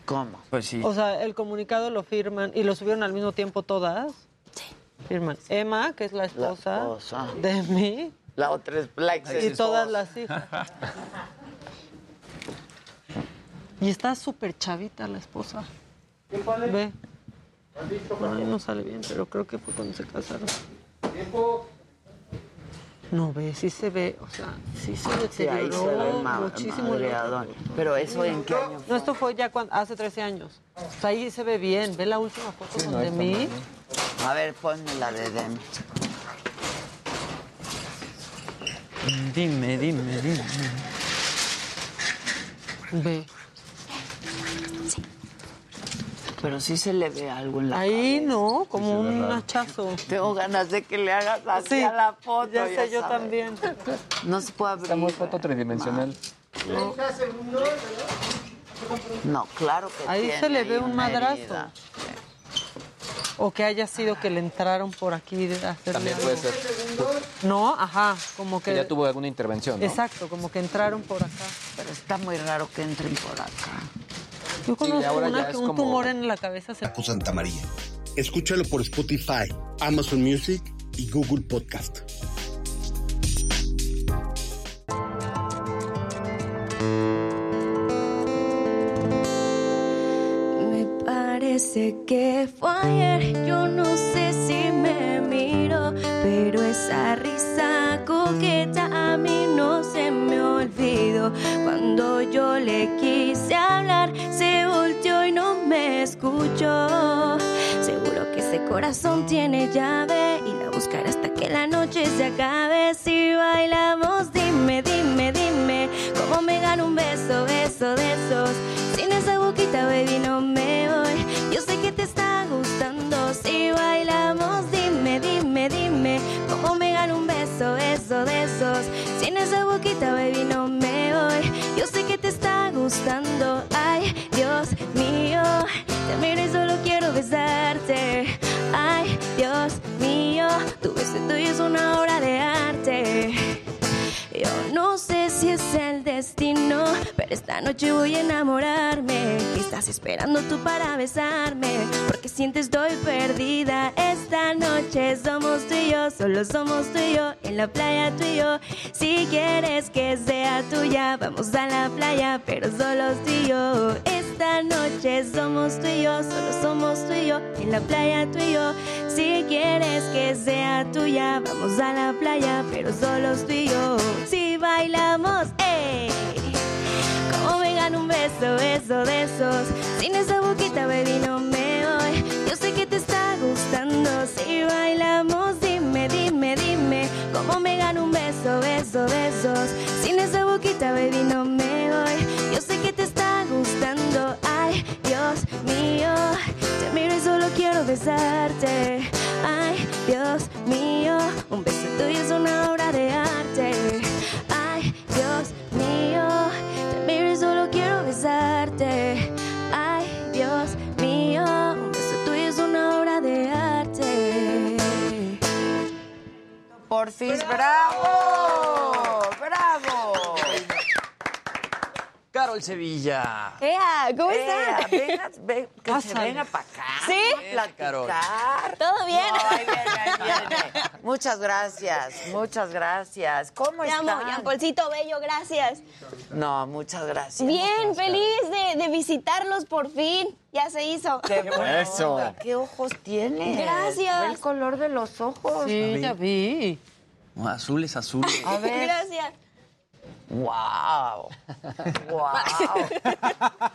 Speaker 1: ¿Cómo?
Speaker 27: Pues sí.
Speaker 28: O sea, el comunicado lo firman y lo subieron al mismo tiempo todas. Firman Emma, que es la esposa,
Speaker 1: esposa.
Speaker 28: de mí
Speaker 1: La otra es la ex
Speaker 28: y todas las hijas. Y está súper chavita la esposa. Ve. Ay, no sale bien, pero creo que fue cuando se casaron. No ve, sí se ve, o sea, sí se
Speaker 1: Sí, ahí se
Speaker 28: deterioró
Speaker 1: ve ma-
Speaker 28: muchísimo.
Speaker 1: madreadón. Pero eso en qué año
Speaker 28: No, esto fue ya cuando, hace 13 años. O sea, ahí se ve bien. Ve la última foto donde mí.
Speaker 1: A ver, ponme la de Demi.
Speaker 27: Dime, dime, dime.
Speaker 28: Ve.
Speaker 1: Pero sí se le ve algo en la
Speaker 28: Ahí
Speaker 1: cabeza.
Speaker 28: no, como un hachazo.
Speaker 1: Tengo ganas de que le hagas así
Speaker 28: Sí,
Speaker 1: a la foto.
Speaker 28: ya sé, yo también.
Speaker 1: No se puede abrir.
Speaker 26: Estamos foto tridimensional.
Speaker 54: 30 segundos.
Speaker 1: No, claro que
Speaker 28: Ahí
Speaker 1: tiene
Speaker 28: se le ve un
Speaker 1: una
Speaker 28: madrazo.
Speaker 1: herida.
Speaker 28: O que haya sido que le entraron por aquí de hacerle
Speaker 26: También
Speaker 28: algo.
Speaker 26: puede ser.
Speaker 28: No, ajá, como
Speaker 26: Que
Speaker 28: que...
Speaker 26: ya tuvo alguna intervención, ¿no?
Speaker 28: Exacto, como que entraron por acá.
Speaker 1: Pero está muy raro que entren por acá.
Speaker 28: Yo conozco una que un
Speaker 26: como-
Speaker 28: tumor en la cabeza se...
Speaker 56: Paco Santa María. Escúchalo por Spotify, Amazon Music y Google Podcast.
Speaker 53: Me parece que fue ayer, yo no sé si me miro, pero esa risa coqueta a mí no se me olvidó. Cuando yo le quise hablar, se me escuchó. Seguro que ese corazón tiene llave y la buscaré hasta que la noche se acabe. Si bailamos, dime, dime, dime, cómo me gano un beso, beso de. Sin esa boquita, baby, no me voy. Yo sé que te está gustando. Si bailamos, dime, dime, dime. Cómo me gano un beso, beso de. Sin esa boquita, baby, no me voy. Yo sé que te está gustando. Ay, Dios mío. Te miro y solo quiero besarte. Ay, Dios mío, tu beso tuyo es una obra de arte. Yo no sé si es el destino, pero esta noche voy a enamorarme. ¿Qué estás esperando tú para besarme? Porque sientes estoy perdida. Esta noche somos tú y yo, solo somos tú y yo, en la playa tú y yo. Si quieres que sea tuya, vamos a la playa, pero solo tú y yo. Esta noche somos tú y yo, solo somos tú y yo, en la playa tú y yo. Si quieres que sea tuya, vamos a la playa, pero solo tú y yo. Si bailamos, ey. Como vengan un beso, beso de esos. Sin esa boquita, baby, no me voy. Yo sé que te está gustando. Si bailamos, dime, dime, dime. Como me gano un beso, beso de esos. Sin esa boquita, baby, no me voy. Yo sé que te está gustando. Ay, Dios mío. Te miro y solo quiero besarte. Ay, Dios mío. Un beso tuyo es una obra de arte. Solo quiero besarte. Ay, Dios mío. Un beso tuyo es una obra de arte.
Speaker 1: Porfis, bravo, bravo.
Speaker 27: Carol Sevilla.
Speaker 53: Ea, ¿cómo
Speaker 1: Ea,
Speaker 53: están?
Speaker 1: venga, ven, que se venga para acá.
Speaker 53: ¿Sí?
Speaker 1: a platicar.
Speaker 53: ¿Todo bien?
Speaker 1: No, ahí viene, ahí viene. Muchas gracias, muchas gracias. ¿Cómo
Speaker 53: Te
Speaker 1: están?
Speaker 53: amo, Jean-Paulcito Bello, gracias.
Speaker 1: No, muchas gracias.
Speaker 53: Bien, feliz de, de visitarlos por fin. Ya se hizo.
Speaker 1: Qué bueno.
Speaker 25: Eso.
Speaker 1: ¿Qué ojos tienes?
Speaker 53: Gracias.
Speaker 1: Ve el color de los ojos.
Speaker 28: Sí, ya vi.
Speaker 27: No, azul es azul.
Speaker 1: A ver.
Speaker 53: Gracias.
Speaker 1: Wow. Wow.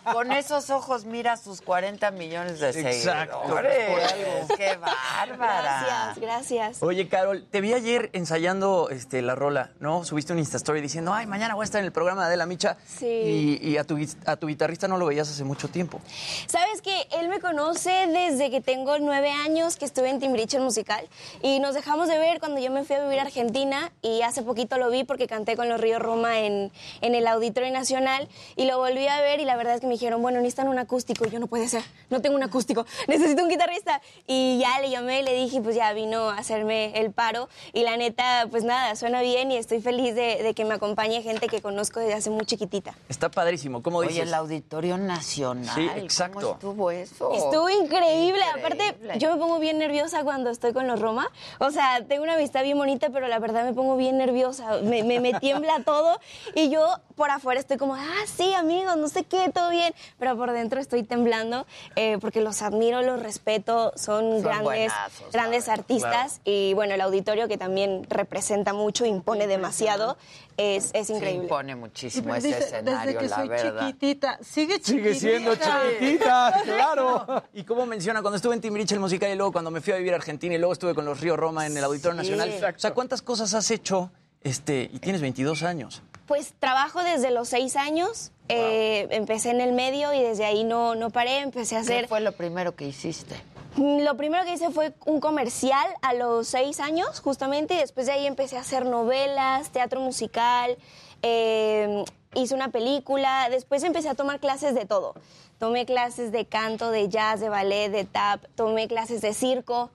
Speaker 1: Con esos ojos mira sus 40 millones de
Speaker 27: Exacto.
Speaker 1: seguidores. Qué bárbara.
Speaker 53: Gracias, gracias.
Speaker 27: Oye, Carol, te vi ayer ensayando este, la rola, ¿no? Subiste un Insta Story diciendo, ay, mañana voy a estar en el programa de Adela Micha.
Speaker 53: Sí.
Speaker 27: Y, y a, tu, a tu guitarrista no lo veías hace mucho tiempo.
Speaker 53: Sabes que él me conoce desde que tengo nueve años, que estuve en Timbiriche el musical. Y nos dejamos de ver cuando yo me fui a vivir a Argentina. Y hace poquito lo vi porque canté con los Ríos Roma en, en el Auditorio Nacional. Y lo volví a ver y la verdad es que me dijeron, bueno, necesitan un acústico. Y yo, no puede ser, no tengo un acústico, necesito un guitarrista. Y ya le llamé y le dije, pues ya vino a hacerme el paro. Y la neta, pues nada, suena bien y estoy feliz de, de que me acompañe gente que conozco desde hace muy chiquitita.
Speaker 27: Está padrísimo, ¿cómo
Speaker 1: Oye,
Speaker 27: dices?
Speaker 1: el Auditorio Nacional.
Speaker 27: Sí,
Speaker 1: ¿Cómo
Speaker 27: exacto.
Speaker 1: estuvo eso?
Speaker 53: Estuvo increíble.
Speaker 1: Increíble.
Speaker 53: Aparte, yo me pongo bien nerviosa cuando estoy con los Roma. O sea, tengo una amistad bien bonita, pero la verdad me pongo bien nerviosa. Me, me, me tiembla todo. Y yo por afuera estoy como, ah, sí, amigos, no sé qué, todo bien. Pero por dentro estoy temblando eh, porque los admiro, los respeto. Son,
Speaker 1: Son
Speaker 53: grandes,
Speaker 1: buenazos,
Speaker 53: grandes artistas. Y bueno, el auditorio que también representa mucho, impone demasiado, es, es
Speaker 1: Sí,
Speaker 53: increíble.
Speaker 1: impone muchísimo ese
Speaker 28: dice,
Speaker 1: escenario,
Speaker 28: desde que
Speaker 1: la
Speaker 28: soy
Speaker 1: verdad.
Speaker 28: chiquitita, sigue chiquitita.
Speaker 25: Sigue siendo chiquitita, claro.
Speaker 27: Y cómo menciona, cuando estuve en Timbiriche el musical y luego cuando me fui a vivir a Argentina y luego estuve con los Río Roma en el Auditorio Nacional. O sea, ¿cuántas cosas has hecho este, y tienes 22 años?
Speaker 53: Pues trabajo desde los seis años. Eh, empecé en el medio y desde ahí no, no paré. Empecé a
Speaker 1: ¿Qué
Speaker 53: hacer.
Speaker 1: fue lo primero que hiciste?
Speaker 53: Mm, Lo primero que hice fue un comercial a los seis años, justamente, y después de ahí empecé a hacer novelas, teatro musical, eh, hice una película, después empecé a tomar clases de todo. Tomé clases de canto, de jazz, de ballet, de tap, tomé clases de circo,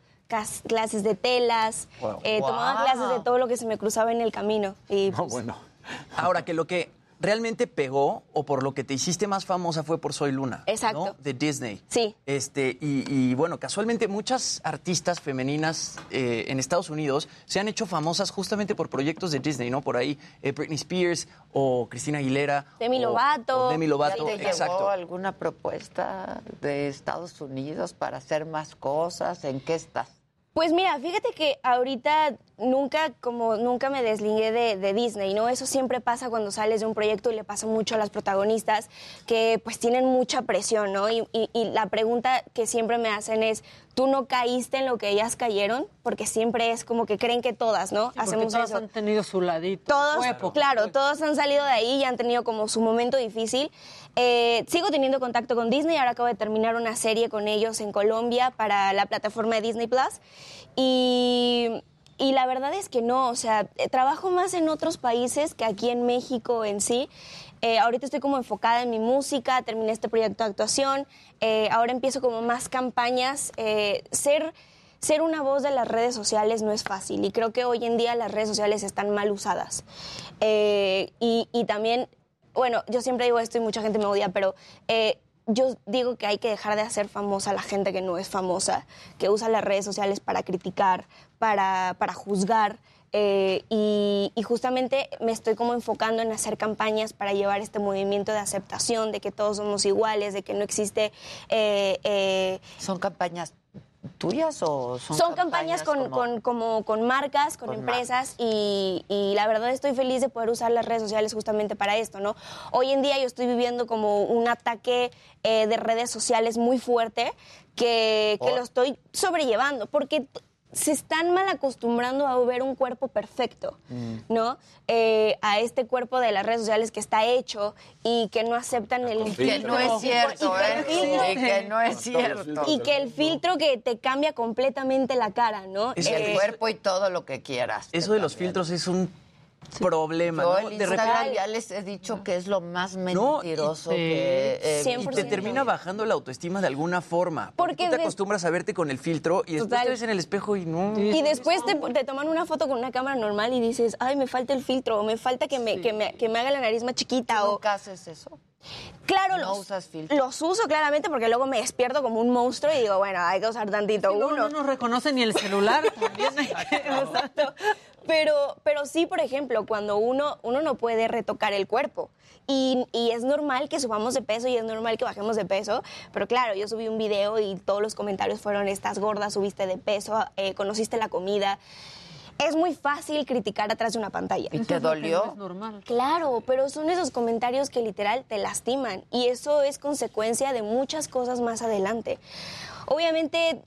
Speaker 53: clases de telas,
Speaker 27: Wow.
Speaker 53: eh, tomaba clases de todo lo que se me cruzaba en el camino. Y,
Speaker 25: No,
Speaker 53: pues,
Speaker 25: bueno.
Speaker 27: Ahora, que lo que realmente pegó o por lo que te hiciste más famosa fue por Soy Luna.
Speaker 53: Exacto.
Speaker 27: ¿no? De Disney.
Speaker 53: Sí.
Speaker 27: Este, y, y, bueno, casualmente muchas artistas femeninas eh, en Estados Unidos se han hecho famosas justamente por proyectos de Disney, ¿no? Por ahí eh, Britney Spears o Cristina Aguilera.
Speaker 53: Demi Lovato.
Speaker 27: o Demi Lovato,
Speaker 1: ¿Ya te llegó
Speaker 27: exacto.
Speaker 1: alguna propuesta de Estados Unidos para hacer más cosas? ¿En qué estás?
Speaker 53: Pues mira, fíjate que ahorita nunca, como nunca me desligué de, de Disney, ¿no? Eso siempre pasa cuando sales de un proyecto y le pasa mucho a las protagonistas que pues tienen mucha presión, ¿no? Y, y- y la pregunta que siempre me hacen es, ¿tú no caíste en lo que ellas cayeron? Porque siempre es como que creen que todas, ¿no?
Speaker 28: Porque
Speaker 53: Hacemos
Speaker 28: todos
Speaker 53: eso.
Speaker 28: han tenido su ladito.
Speaker 53: Todos,
Speaker 28: poco,
Speaker 53: claro, todos han salido de ahí y han tenido como su momento difícil. Eh, sigo teniendo contacto con Disney, ahora acabo de terminar una serie con ellos en Colombia para la plataforma de Disney Plus. Y, la verdad es que no, o sea, eh, trabajo más en otros países que aquí en México en sí. Eh, ahorita estoy como enfocada en mi música, terminé este proyecto de actuación, ahora empiezo como más campañas. Ser, ser una voz de las redes sociales no es fácil y creo que hoy en día las redes sociales están mal usadas. Y también, bueno, yo siempre digo esto y mucha gente me odia, pero eh, yo digo que hay que dejar de hacer famosa a la gente que no es famosa, que usa las redes sociales para criticar, para, para juzgar. eh, y, y justamente me estoy como enfocando en hacer campañas para llevar este movimiento de aceptación, de que todos somos iguales, de que no existe... eh, eh,
Speaker 46: ¿Son campañas tuyas o son,
Speaker 53: son campañas, con,
Speaker 46: como-
Speaker 53: con- como con marcas, con,
Speaker 46: Con
Speaker 53: empresas y, y la verdad estoy feliz de poder usar las redes sociales justamente para esto, ¿no? Hoy en día yo estoy viviendo como un ataque eh, de redes sociales muy fuerte que, que lo estoy sobrellevando porque se están mal acostumbrando a ver un cuerpo perfecto, ¿no? Eh, a este cuerpo de las redes sociales que está hecho y que no aceptan el
Speaker 46: Que no es cierto,
Speaker 53: y que el
Speaker 46: ¿eh?
Speaker 53: filtro-
Speaker 46: Sí, que no es cierto.
Speaker 53: y que el filtro que te cambia completamente la cara, ¿no?
Speaker 46: Y el
Speaker 53: Eh,
Speaker 46: cuerpo y todo lo que quieras.
Speaker 27: Eso de los filtros es un problema,
Speaker 46: Yo
Speaker 27: ¿no?
Speaker 46: el
Speaker 27: De repente
Speaker 46: ya les he dicho que es lo más
Speaker 27: No, y-
Speaker 46: mentiroso
Speaker 27: sí.
Speaker 46: que
Speaker 27: y te termina bajando la autoestima de alguna forma. Porque,
Speaker 53: Porque
Speaker 27: tú te
Speaker 53: de-
Speaker 27: acostumbras a verte con el filtro y después
Speaker 53: Total.
Speaker 27: te ves en el espejo y no.
Speaker 53: Y después te, te toman una foto con una cámara normal y dices, ay, me falta el filtro, o me falta que me, que me, que me haga la nariz más chiquita. o...
Speaker 46: ¿Nunca haces eso?
Speaker 53: Claro,
Speaker 46: ¿No
Speaker 53: los,
Speaker 46: usas
Speaker 53: los uso claramente porque luego me despierto como un monstruo y digo, bueno, hay que usar tantito
Speaker 28: Sí,
Speaker 53: uno.
Speaker 28: no nos reconoce ni el celular. También hay que-
Speaker 53: Exacto. Pero, pero sí, por ejemplo, cuando uno, uno no puede retocar el cuerpo. Y, y es normal que subamos de peso y es normal que bajemos de peso. Pero claro, yo subí un video y todos los comentarios fueron, estás gorda, subiste de peso, eh, conociste la comida. Es muy fácil criticar atrás de una pantalla.
Speaker 46: ¿Y te dolió?
Speaker 28: Es normal.
Speaker 53: Claro, pero son esos comentarios que literal te lastiman y eso es consecuencia de muchas cosas más adelante. Obviamente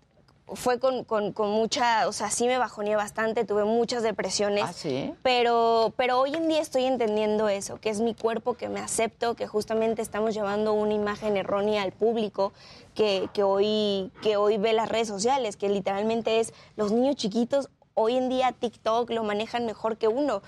Speaker 53: fue con, con- con mucha, o sea, sí me bajoneé bastante, tuve muchas depresiones.
Speaker 46: ¿Ah, sí?
Speaker 53: Pero, pero hoy en día estoy entendiendo eso, que es mi cuerpo, que me acepto, que justamente estamos llevando una imagen errónea al público que, que hoy, que hoy ve las redes sociales, que literalmente es los niños chiquitos. Hoy en día TikTok lo manejan mejor que uno.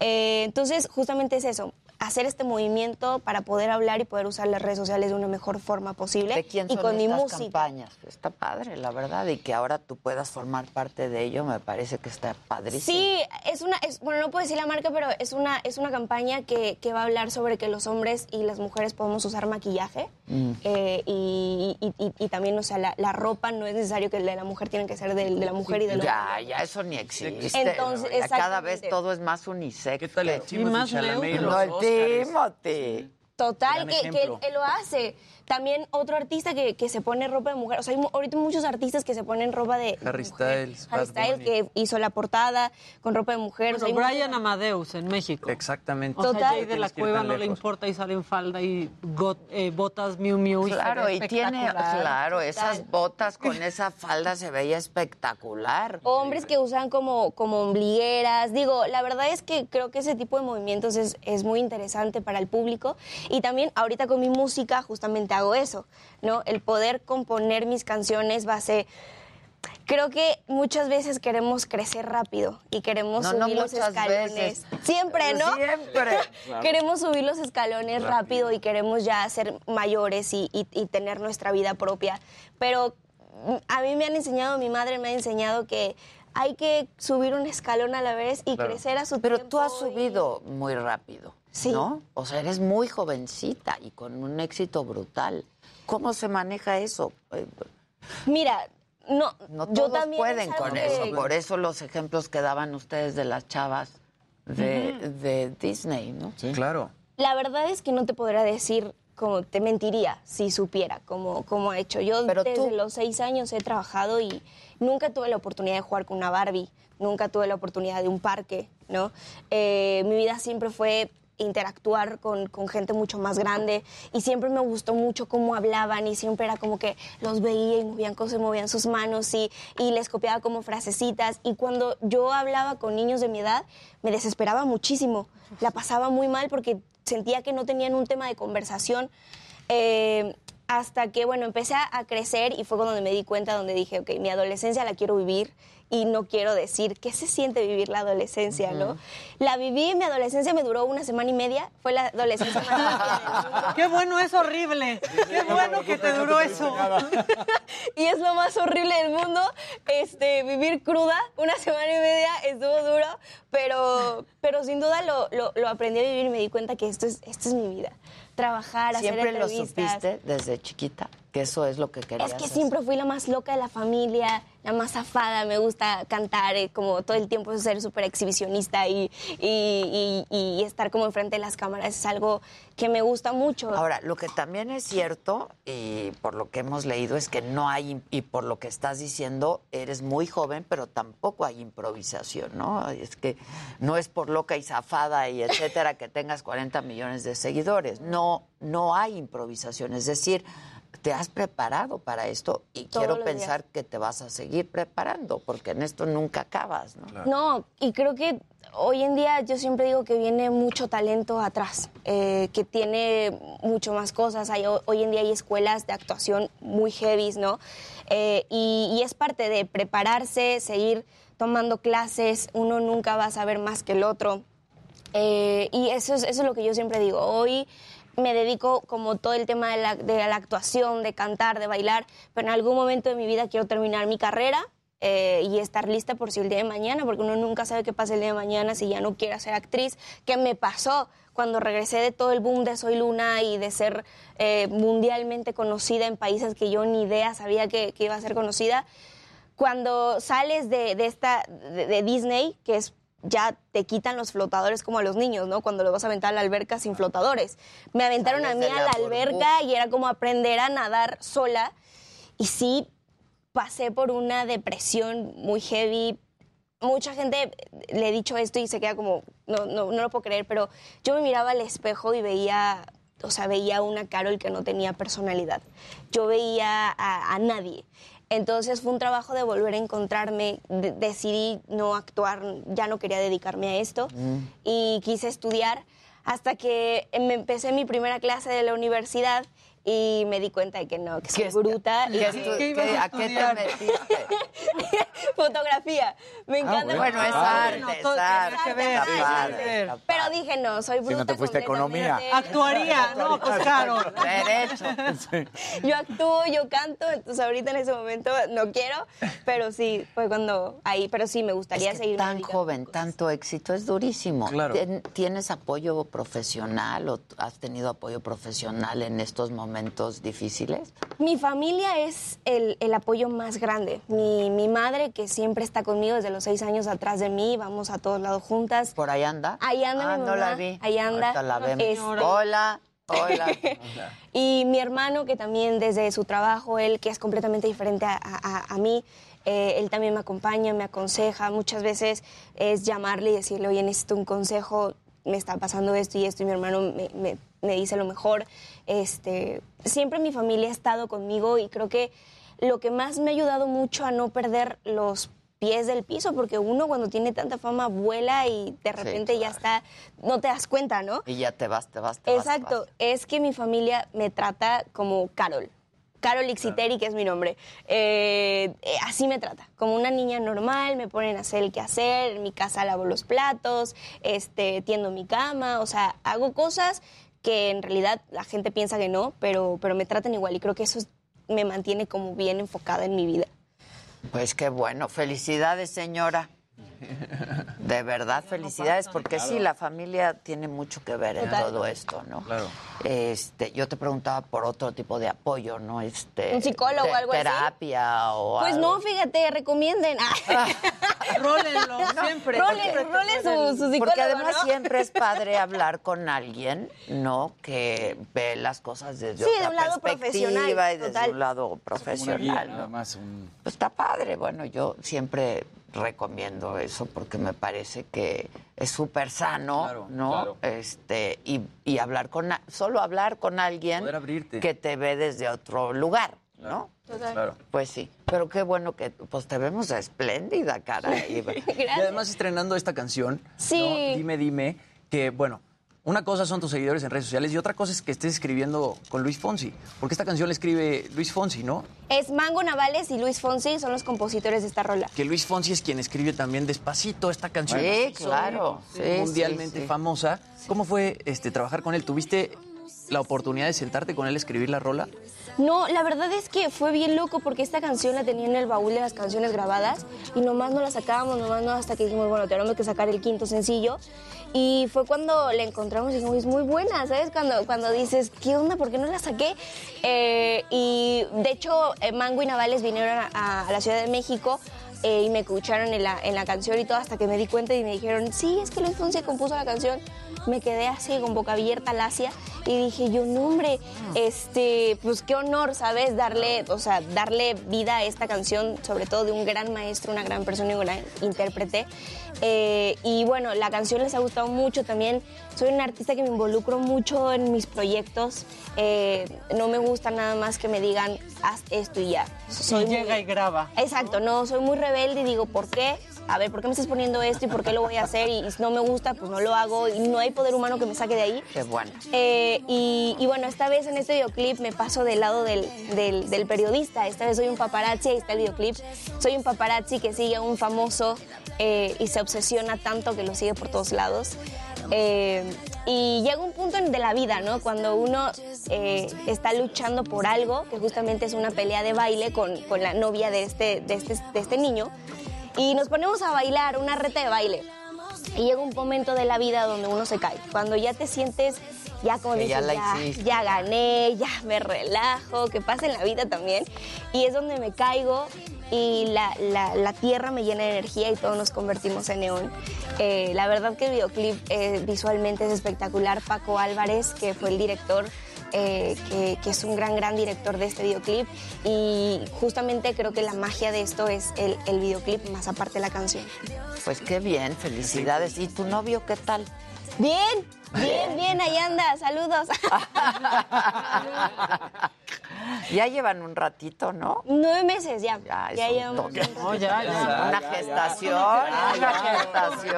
Speaker 53: Eh, entonces, justamente es eso, hacer este movimiento para poder hablar y poder usar las redes sociales de una mejor forma posible.
Speaker 46: ¿De quién
Speaker 53: y
Speaker 46: son
Speaker 53: con mi
Speaker 46: estas
Speaker 53: música.
Speaker 46: campañas? Está padre, la verdad, y que ahora tú puedas formar parte de ello, me parece que está padrísimo.
Speaker 53: Sí, es una, es, bueno, no puedo decir la marca, pero es una, es una campaña que, que va a hablar sobre que los hombres y las mujeres podemos usar maquillaje.
Speaker 46: Mm.
Speaker 53: eh, y, y- y- y también, o sea, la, la ropa no es necesario que el de la mujer tiene que ser de, la mujer y del hombre.
Speaker 46: Ya, ya eso ni existe.
Speaker 53: Entonces,
Speaker 46: Ya cada vez todo es más unisex. ¿Qué
Speaker 27: tal el
Speaker 28: más
Speaker 27: Chalamet y los
Speaker 46: No, el Timothy.
Speaker 53: Total, que, que él, él lo hace. También otro artista que, que se pone ropa de mujer. O sea, hay ahorita muchos artistas que se ponen ropa de.
Speaker 27: Harry
Speaker 53: mujer.
Speaker 27: Styles,
Speaker 53: Harry Styles, que hizo la portada con ropa de mujer. O sea,
Speaker 28: Bueno,
Speaker 53: hay
Speaker 28: Brian Amadeus en México.
Speaker 27: Exactamente.
Speaker 28: O sea,
Speaker 53: Total.
Speaker 28: Jay de la Cueva no le importa y sale en falda y got- eh, botas Miu Miu.
Speaker 46: Claro, y tiene, claro, esas botas con esa falda se veía espectacular.
Speaker 53: Hombres que usan como, como ombligueras. Digo, la verdad es que creo que ese tipo de movimientos es, es muy interesante para el público. Y también ahorita con mi música justamente hago eso, ¿no? El poder componer mis canciones base... Creo que muchas veces queremos crecer rápido y queremos
Speaker 46: No,
Speaker 53: subir
Speaker 46: no
Speaker 53: los escalones.
Speaker 46: veces.
Speaker 53: Siempre, ¿no?
Speaker 46: Siempre.
Speaker 53: Queremos subir los escalones rápido. y queremos ya ser mayores y, y- y tener nuestra vida propia. Pero mm, a mí me han enseñado, mi madre me ha enseñado que hay que subir un escalón a la vez y
Speaker 46: Claro.
Speaker 53: crecer a su
Speaker 46: Pero
Speaker 53: tiempo.
Speaker 46: tú has
Speaker 53: y-
Speaker 46: subido muy rápido,
Speaker 53: Sí.
Speaker 46: ¿no? O sea, eres muy jovencita y con un éxito brutal. ¿Cómo se maneja eso? Eh,
Speaker 53: Mira, no,
Speaker 46: No
Speaker 53: yo
Speaker 46: todos
Speaker 53: también
Speaker 46: pueden con
Speaker 53: que-
Speaker 46: eso. Por eso los ejemplos que daban ustedes de las chavas de, de Disney, ¿no?
Speaker 27: Claro.
Speaker 53: La verdad es que no te podría decir como te mentiría si supiera cómo, cómo he hecho. Yo
Speaker 46: Pero
Speaker 53: desde
Speaker 46: tú-
Speaker 53: los seis años he trabajado y nunca tuve la oportunidad de jugar con una Barbie, nunca tuve la oportunidad de un parque, ¿no? Eh, mi vida siempre fue interactuar con, con gente mucho más grande y siempre me gustó mucho cómo hablaban y siempre era como que los veía y movían cosas, movían sus manos y, y les copiaba como frasecitas y cuando yo hablaba con niños de mi edad me desesperaba muchísimo, la pasaba muy mal porque sentía que no tenían un tema de conversación. Eh, hasta que, bueno, empecé a, crecer y fue cuando me di cuenta donde dije, ok, mi adolescencia la quiero vivir y no quiero decir qué se siente vivir la adolescencia, ¿no? La viví, mi adolescencia me duró una semana y media, fue la adolescencia más rápida del mundo.
Speaker 28: Qué bueno, es horrible. Qué bueno que te duró eso.
Speaker 53: y es lo más horrible del mundo, este, vivir cruda, una semana y media estuvo duro, pero, pero sin duda lo, lo, lo aprendí a vivir y me di cuenta que esto es, esto es mi vida. Trabajar, hacer
Speaker 1: ¿Siempre lo
Speaker 53: entrevistas.
Speaker 1: supiste desde chiquita? Que eso es lo que querías
Speaker 53: Es que
Speaker 1: hacer?
Speaker 53: siempre fui la más loca de la familia, la más zafada, me gusta cantar, eh, como todo el tiempo ser súper exhibicionista y, y, y- y estar como enfrente de las cámaras es algo que me gusta mucho.
Speaker 1: Ahora, lo que también es cierto, y por lo que hemos leído, es que no hay, y por lo que estás diciendo, eres muy joven, pero tampoco hay improvisación, ¿no? Es que no es por loca y zafada y etcétera que tengas 40 millones de seguidores. No, no hay improvisación. Es decir, te has preparado para esto y
Speaker 53: Todos
Speaker 1: quiero pensar que te vas a seguir preparando, porque en esto nunca acabas, ¿no?
Speaker 53: No, y creo que hoy en día yo siempre digo que viene mucho talento atrás, eh, que tiene mucho más cosas. Hay, hoy en día hay escuelas de actuación muy heavy, ¿no? Eh, y, y es parte de prepararse, seguir tomando clases, uno nunca va a saber más que el otro. Eh, y eso es, eso es lo que yo siempre digo. Hoy me dedico como todo el tema de la, actuación, de cantar, de bailar, pero en algún momento de mi vida quiero terminar mi carrera eh, y estar lista por si el día de mañana, porque uno nunca sabe qué pasa el día de mañana si ya no quiere ser actriz, que me pasó cuando regresé de todo el boom de Soy Luna y de ser eh, mundialmente conocida en países que yo ni idea sabía que, iba a ser conocida. Cuando sales de, esta, de Disney, que es ya te quitan los flotadores como a los niños, ¿no? Cuando los vas a aventar a la alberca sin flotadores. Me aventaron a mí a
Speaker 1: la
Speaker 53: la alberca y era como aprender a nadar sola. Y sí, pasé por una depresión muy heavy. Mucha gente le he dicho esto y se queda como, no, no, no lo puedo creer, pero yo me miraba al espejo y veía, o sea, veía una Carol que no tenía personalidad. Yo veía a, a nadie. Entonces fue un trabajo de volver a encontrarme, de- decidí no actuar, ya no quería dedicarme a esto y quise estudiar hasta que me empecé mi primera clase de la universidad y me di cuenta de que no, que soy bruta. y
Speaker 1: ¿Qué
Speaker 53: que-
Speaker 1: estu- qué- ¿A qué te metiste?
Speaker 53: Fotografía. Me encanta.
Speaker 1: bueno, Bueno, es arte, No, es arte. que ver.
Speaker 53: Pero dije, no, soy bruta.
Speaker 25: Si no te fuiste a economía.
Speaker 28: Actuaría, no, pues claro.
Speaker 1: Derecho.
Speaker 53: Yo actúo, yo canto, entonces ahorita en ese momento no quiero, pero sí, fue cuando ahí, pero sí me gustaría
Speaker 1: Es que
Speaker 53: seguir.
Speaker 1: tan joven, tanto éxito, es durísimo.
Speaker 53: Claro.
Speaker 1: ¿Tien- ¿Tienes apoyo profesional o has tenido apoyo profesional en estos momentos difíciles?
Speaker 53: Mi familia es el, el apoyo más grande. Mi, mi madre, que siempre está conmigo desde los seis años atrás de mí, vamos a todos lados juntas.
Speaker 1: ¿Por ahí anda?
Speaker 53: Ahí anda
Speaker 1: Ah,
Speaker 53: mi
Speaker 1: no
Speaker 53: mamá.
Speaker 1: la vi.
Speaker 53: Ahí anda.
Speaker 1: Ahorita la vemos.
Speaker 53: Este,
Speaker 1: Hola, hola.
Speaker 53: Y mi hermano, que también desde su trabajo, él que es completamente diferente a, a- a mí, eh, él también me acompaña, me aconseja. Muchas veces es llamarle y decirle, oye, necesito un consejo, me está pasando esto y esto, y mi hermano me, me- me dice lo mejor. Este, siempre mi familia ha estado conmigo y creo que lo que más me ha ayudado mucho a no perder los pies del piso, porque uno cuando tiene tanta fama vuela y de repente ya está, no te das cuenta, ¿no?
Speaker 1: Y ya te vas, te vas, te vas,
Speaker 53: Exacto,
Speaker 1: vas.
Speaker 53: es que mi familia me trata como Carol. Carol Ixiteri, que es mi nombre. Eh, eh, así me trata, como una niña normal, me ponen a hacer el quehacer, en mi casa lavo los platos, este, tiendo mi cama, o sea, hago cosas que en realidad la gente piensa que no, pero, pero me tratan igual y creo que eso es- me mantiene como bien enfocada en mi vida.
Speaker 1: Pues qué bueno. Felicidades, señora. De verdad, felicidades, porque sí, la familia tiene mucho que ver en
Speaker 53: Total.
Speaker 1: todo esto, ¿no?
Speaker 25: Claro.
Speaker 1: Este, yo te preguntaba por otro tipo de apoyo, ¿no? Este,
Speaker 53: ¿Un psicólogo o algo así?
Speaker 1: Terapia o
Speaker 53: Pues
Speaker 1: algo.
Speaker 53: no, fíjate, recomienden.
Speaker 28: Rólenlo, siempre.
Speaker 53: Rolen, rolen su, su psicólogo,
Speaker 1: Porque además
Speaker 53: ¿no?
Speaker 1: siempre es padre hablar con alguien, ¿no? Que ve las cosas desde
Speaker 53: Sí, de
Speaker 1: otra
Speaker 53: un lado
Speaker 1: perspectiva
Speaker 53: profesional,
Speaker 1: y desde
Speaker 53: total.
Speaker 1: un lado
Speaker 25: Una guía,
Speaker 1: profesional,
Speaker 25: nada
Speaker 1: ¿no?
Speaker 25: más un-
Speaker 1: Pues está padre. Bueno, yo siempre recomiendo eso porque me parece que es súper sano,
Speaker 25: Claro,
Speaker 1: ¿no?
Speaker 25: claro.
Speaker 1: Este, y, y hablar con, solo hablar con alguien que te ve desde otro lugar, ¿no?
Speaker 27: Claro.
Speaker 1: Pues sí, pero qué bueno que pues te vemos espléndida, cara.
Speaker 27: Y además estrenando esta canción,
Speaker 53: Sí.
Speaker 27: ¿no? Dime, dime, que bueno, Una cosa son tus seguidores en redes sociales y otra cosa es que estés escribiendo con Luis Fonsi. Porque esta canción la escribe Luis Fonsi, ¿no?
Speaker 53: Es Mango Navales y Luis Fonsi son los compositores de esta rola.
Speaker 27: Que Luis Fonsi es quien escribe también Despacito, esta canción.
Speaker 46: Sí, claro. Sí,
Speaker 27: mundialmente
Speaker 46: sí, sí.
Speaker 27: famosa. ¿Cómo fue este, trabajar con él? ¿Tuviste la oportunidad de sentarte con él a escribir la rola?
Speaker 53: No, la verdad es que fue bien loco porque esta canción la tenía en el baúl de las canciones grabadas y nomás no la sacábamos, nomás no, hasta que dijimos, bueno, tenemos que sacar el quinto sencillo. Y fue cuando la encontramos y dijimos, es muy buena, ¿sabes? Cuando, cuando dices, ¿qué onda? ¿Por qué no la saqué? Eh, y de hecho, eh, Mango y Navales vinieron a, a la Ciudad de México eh, y me escucharon en la, en la canción y todo hasta que me di cuenta y me dijeron, sí, es que Luis Fonsi compuso la canción. Me quedé así con boca abierta, lacia, y dije yo, no hombre, este, pues qué honor, ¿sabes? Darle, o sea, darle vida a esta canción, sobre todo de un gran maestro, una gran persona y un gran intérprete. Eh, y bueno, la canción les ha gustado mucho también. Soy una artista que me involucro mucho en mis proyectos. Eh, no me gusta nada más que me digan, haz esto y ya.
Speaker 28: Y llega y graba.
Speaker 53: Exacto, no, soy muy rebelde y digo, ¿por qué? A ver, ¿por qué me estás poniendo esto y por qué lo voy a hacer? Y si no me gusta, pues no lo hago y no hay poder humano que me saque de ahí.
Speaker 46: Qué bueno.
Speaker 53: Eh, y, y bueno, esta vez en este videoclip me paso del lado del, del- del periodista. Esta vez soy un paparazzi, ahí está el videoclip. Soy un paparazzi que sigue a un famoso eh, y se obsesiona tanto que lo sigue por todos lados. Eh, y llega un punto de la vida, ¿no? Cuando uno eh, está luchando por algo, que justamente es una pelea de baile con, con la novia de este, de, este, de este niño, y nos ponemos a bailar, una reta de baile. Y llega un momento de la vida donde uno se cae. Cuando ya te sientes, ya como dices,
Speaker 46: ya
Speaker 53: ya,
Speaker 46: hiciste".
Speaker 53: ya gané, ya me relajo, que pasa en la vida también. Y es donde me caigo y la, la- la tierra me llena de energía y todos nos convertimos en neón. Eh, la verdad que el videoclip eh, visualmente es espectacular. Paco Álvarez, que fue el director, eh, que, que es un gran, gran director de este videoclip. Y justamente creo que la magia de esto es el, el videoclip, más aparte la canción.
Speaker 46: Pues qué bien, felicidades. ¿Y tu novio qué tal?
Speaker 53: Bien, bien, bien, ahí anda, saludos.
Speaker 46: Ya llevan un ratito, ¿no?
Speaker 53: Nueve meses ya.
Speaker 46: Ya,
Speaker 53: Ya
Speaker 46: un
Speaker 53: llevamos
Speaker 46: toque.
Speaker 53: un rato.
Speaker 28: ya, ya.
Speaker 46: Una gestación, una gestación.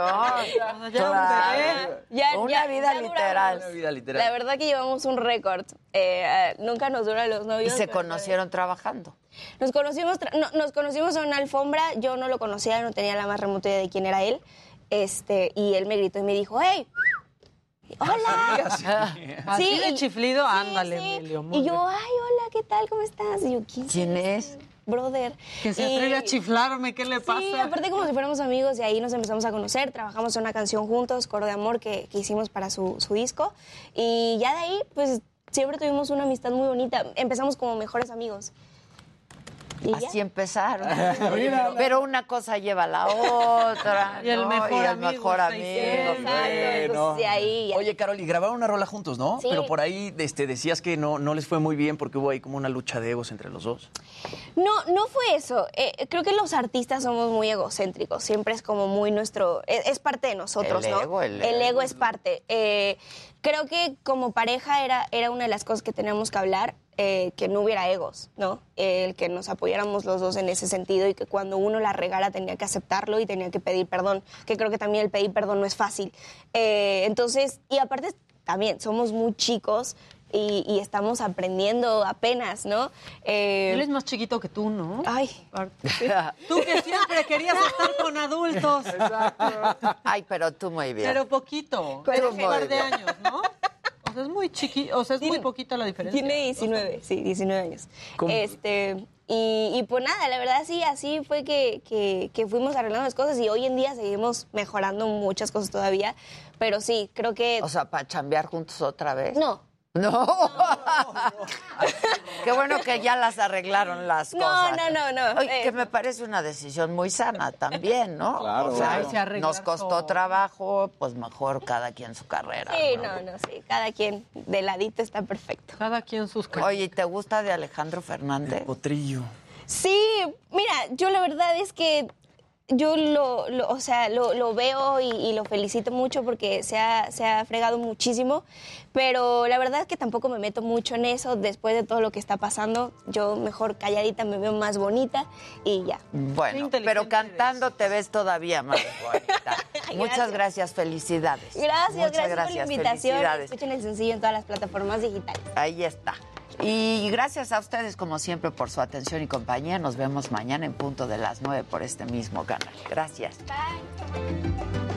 Speaker 28: Ya
Speaker 46: Una vida
Speaker 53: ya
Speaker 46: literal.
Speaker 27: Una vida literal.
Speaker 53: La verdad que llevamos un récord. Eh, eh, nunca nos duran los
Speaker 46: Y
Speaker 53: novios.
Speaker 46: se
Speaker 53: pero-
Speaker 46: conocieron trabajando.
Speaker 53: Nos conocimos, tra- no, nos conocimos en una alfombra. Yo no lo conocía, no tenía la más remota idea de quién era él. Este, y él me gritó y me dijo, ¡Hey! ¡Hola!
Speaker 28: Así
Speaker 53: Sí,
Speaker 28: de chiflido,
Speaker 53: sí,
Speaker 28: ándale,
Speaker 53: sí.
Speaker 28: Emilio.
Speaker 53: Y yo. ¡ay, hola! ¿Qué tal? ¿Cómo estás? Y yo, ¿quién,
Speaker 46: ¿Quién es?
Speaker 53: Brother.
Speaker 28: Que se
Speaker 53: Y-
Speaker 28: atreve a chiflarme, ¿qué le pasa?
Speaker 53: Sí, aparte como si fuéramos amigos y ahí nos empezamos a conocer, trabajamos en una canción juntos, Coro de Amor, que, que hicimos para su, su disco. Y ya de ahí, pues siempre tuvimos una amistad muy bonita. Empezamos como mejores amigos. Y ya.
Speaker 46: Así empezaron. Pero una cosa lleva a la otra.
Speaker 28: Y el
Speaker 46: ¿no?
Speaker 28: mejor
Speaker 46: Y el
Speaker 28: amigo
Speaker 46: mejor amigo.
Speaker 53: de ahí ya.
Speaker 27: Oye, Carol, y grabaron una rola juntos, ¿no?
Speaker 53: Sí.
Speaker 27: Pero por ahí este, decías que no, no les fue muy bien porque hubo ahí como una lucha de egos entre los dos.
Speaker 53: No, no fue eso. Eh, creo que los artistas somos muy egocéntricos. Siempre es como muy nuestro. Es, es parte de nosotros,
Speaker 46: El
Speaker 53: ¿no?
Speaker 46: ego, el
Speaker 53: ego
Speaker 46: ego.
Speaker 53: es parte. Eh, creo que como pareja era, era una de las cosas que teníamos que hablar. eh, que no hubiera egos, ¿no? El que nos apoyáramos los dos en ese sentido y que cuando uno la regara tenía que aceptarlo y tenía que pedir perdón, que creo que también el pedir perdón no es fácil. Eh, entonces, y aparte también somos muy chicos y, y estamos aprendiendo apenas, ¿no? Eh,
Speaker 28: Él es más chiquito que tú, ¿no?
Speaker 53: Ay,
Speaker 28: Tú que siempre querías estar con adultos.
Speaker 46: Ay, pero tú muy bien.
Speaker 28: Pero poquito.
Speaker 53: Pero
Speaker 28: un
Speaker 53: muy
Speaker 28: par de años, ¿no? O sea, es muy chiqui, o sea, es muy poquita la diferencia.
Speaker 53: Tiene 19, sí, 19 años.
Speaker 27: ¿Cómo?
Speaker 53: Este, y, y pues nada, la verdad sí, así fue que, que, que fuimos arreglando las cosas y hoy en día seguimos mejorando muchas cosas todavía, pero sí, creo que...
Speaker 46: O sea, para chambear juntos otra vez.
Speaker 53: no,
Speaker 46: No. Qué bueno que ya las arreglaron las
Speaker 53: No,
Speaker 46: cosas.
Speaker 53: no, no, no.
Speaker 46: Oye,
Speaker 53: Eh.
Speaker 46: que me parece una decisión muy sana también, ¿no?
Speaker 25: Claro.
Speaker 46: O sea,
Speaker 28: Ay, se arreglar
Speaker 46: nos costó trabajo, pues mejor cada quien su carrera.
Speaker 53: sí,
Speaker 46: ¿no?
Speaker 53: no, no, sí, cada quien de ladito está perfecto.
Speaker 28: Cada quien sus cosas.
Speaker 46: Oye, ¿y ¿te gusta de Alejandro Fernández?
Speaker 27: Potrillo.
Speaker 53: Sí, mira, yo la verdad es que yo lo, lo- o sea, lo, lo veo y, y lo felicito mucho porque se ha, se ha fregado muchísimo, pero la verdad es que tampoco me meto mucho en eso después de todo lo que está pasando. Yo mejor calladita me veo más bonita y ya.
Speaker 1: Bueno, pero cantando te ves todavía más bonita. Muchas gracias, felicidades.
Speaker 53: Gracias,
Speaker 1: Muchas
Speaker 53: gracias, por la
Speaker 1: gracias,
Speaker 53: invitación. Escuchen el sencillo en todas las plataformas digitales.
Speaker 1: Ahí está. Y gracias a ustedes, como siempre, por su atención y compañía. Nos vemos mañana en punto de las 9 por este mismo canal. Gracias.
Speaker 53: Bye.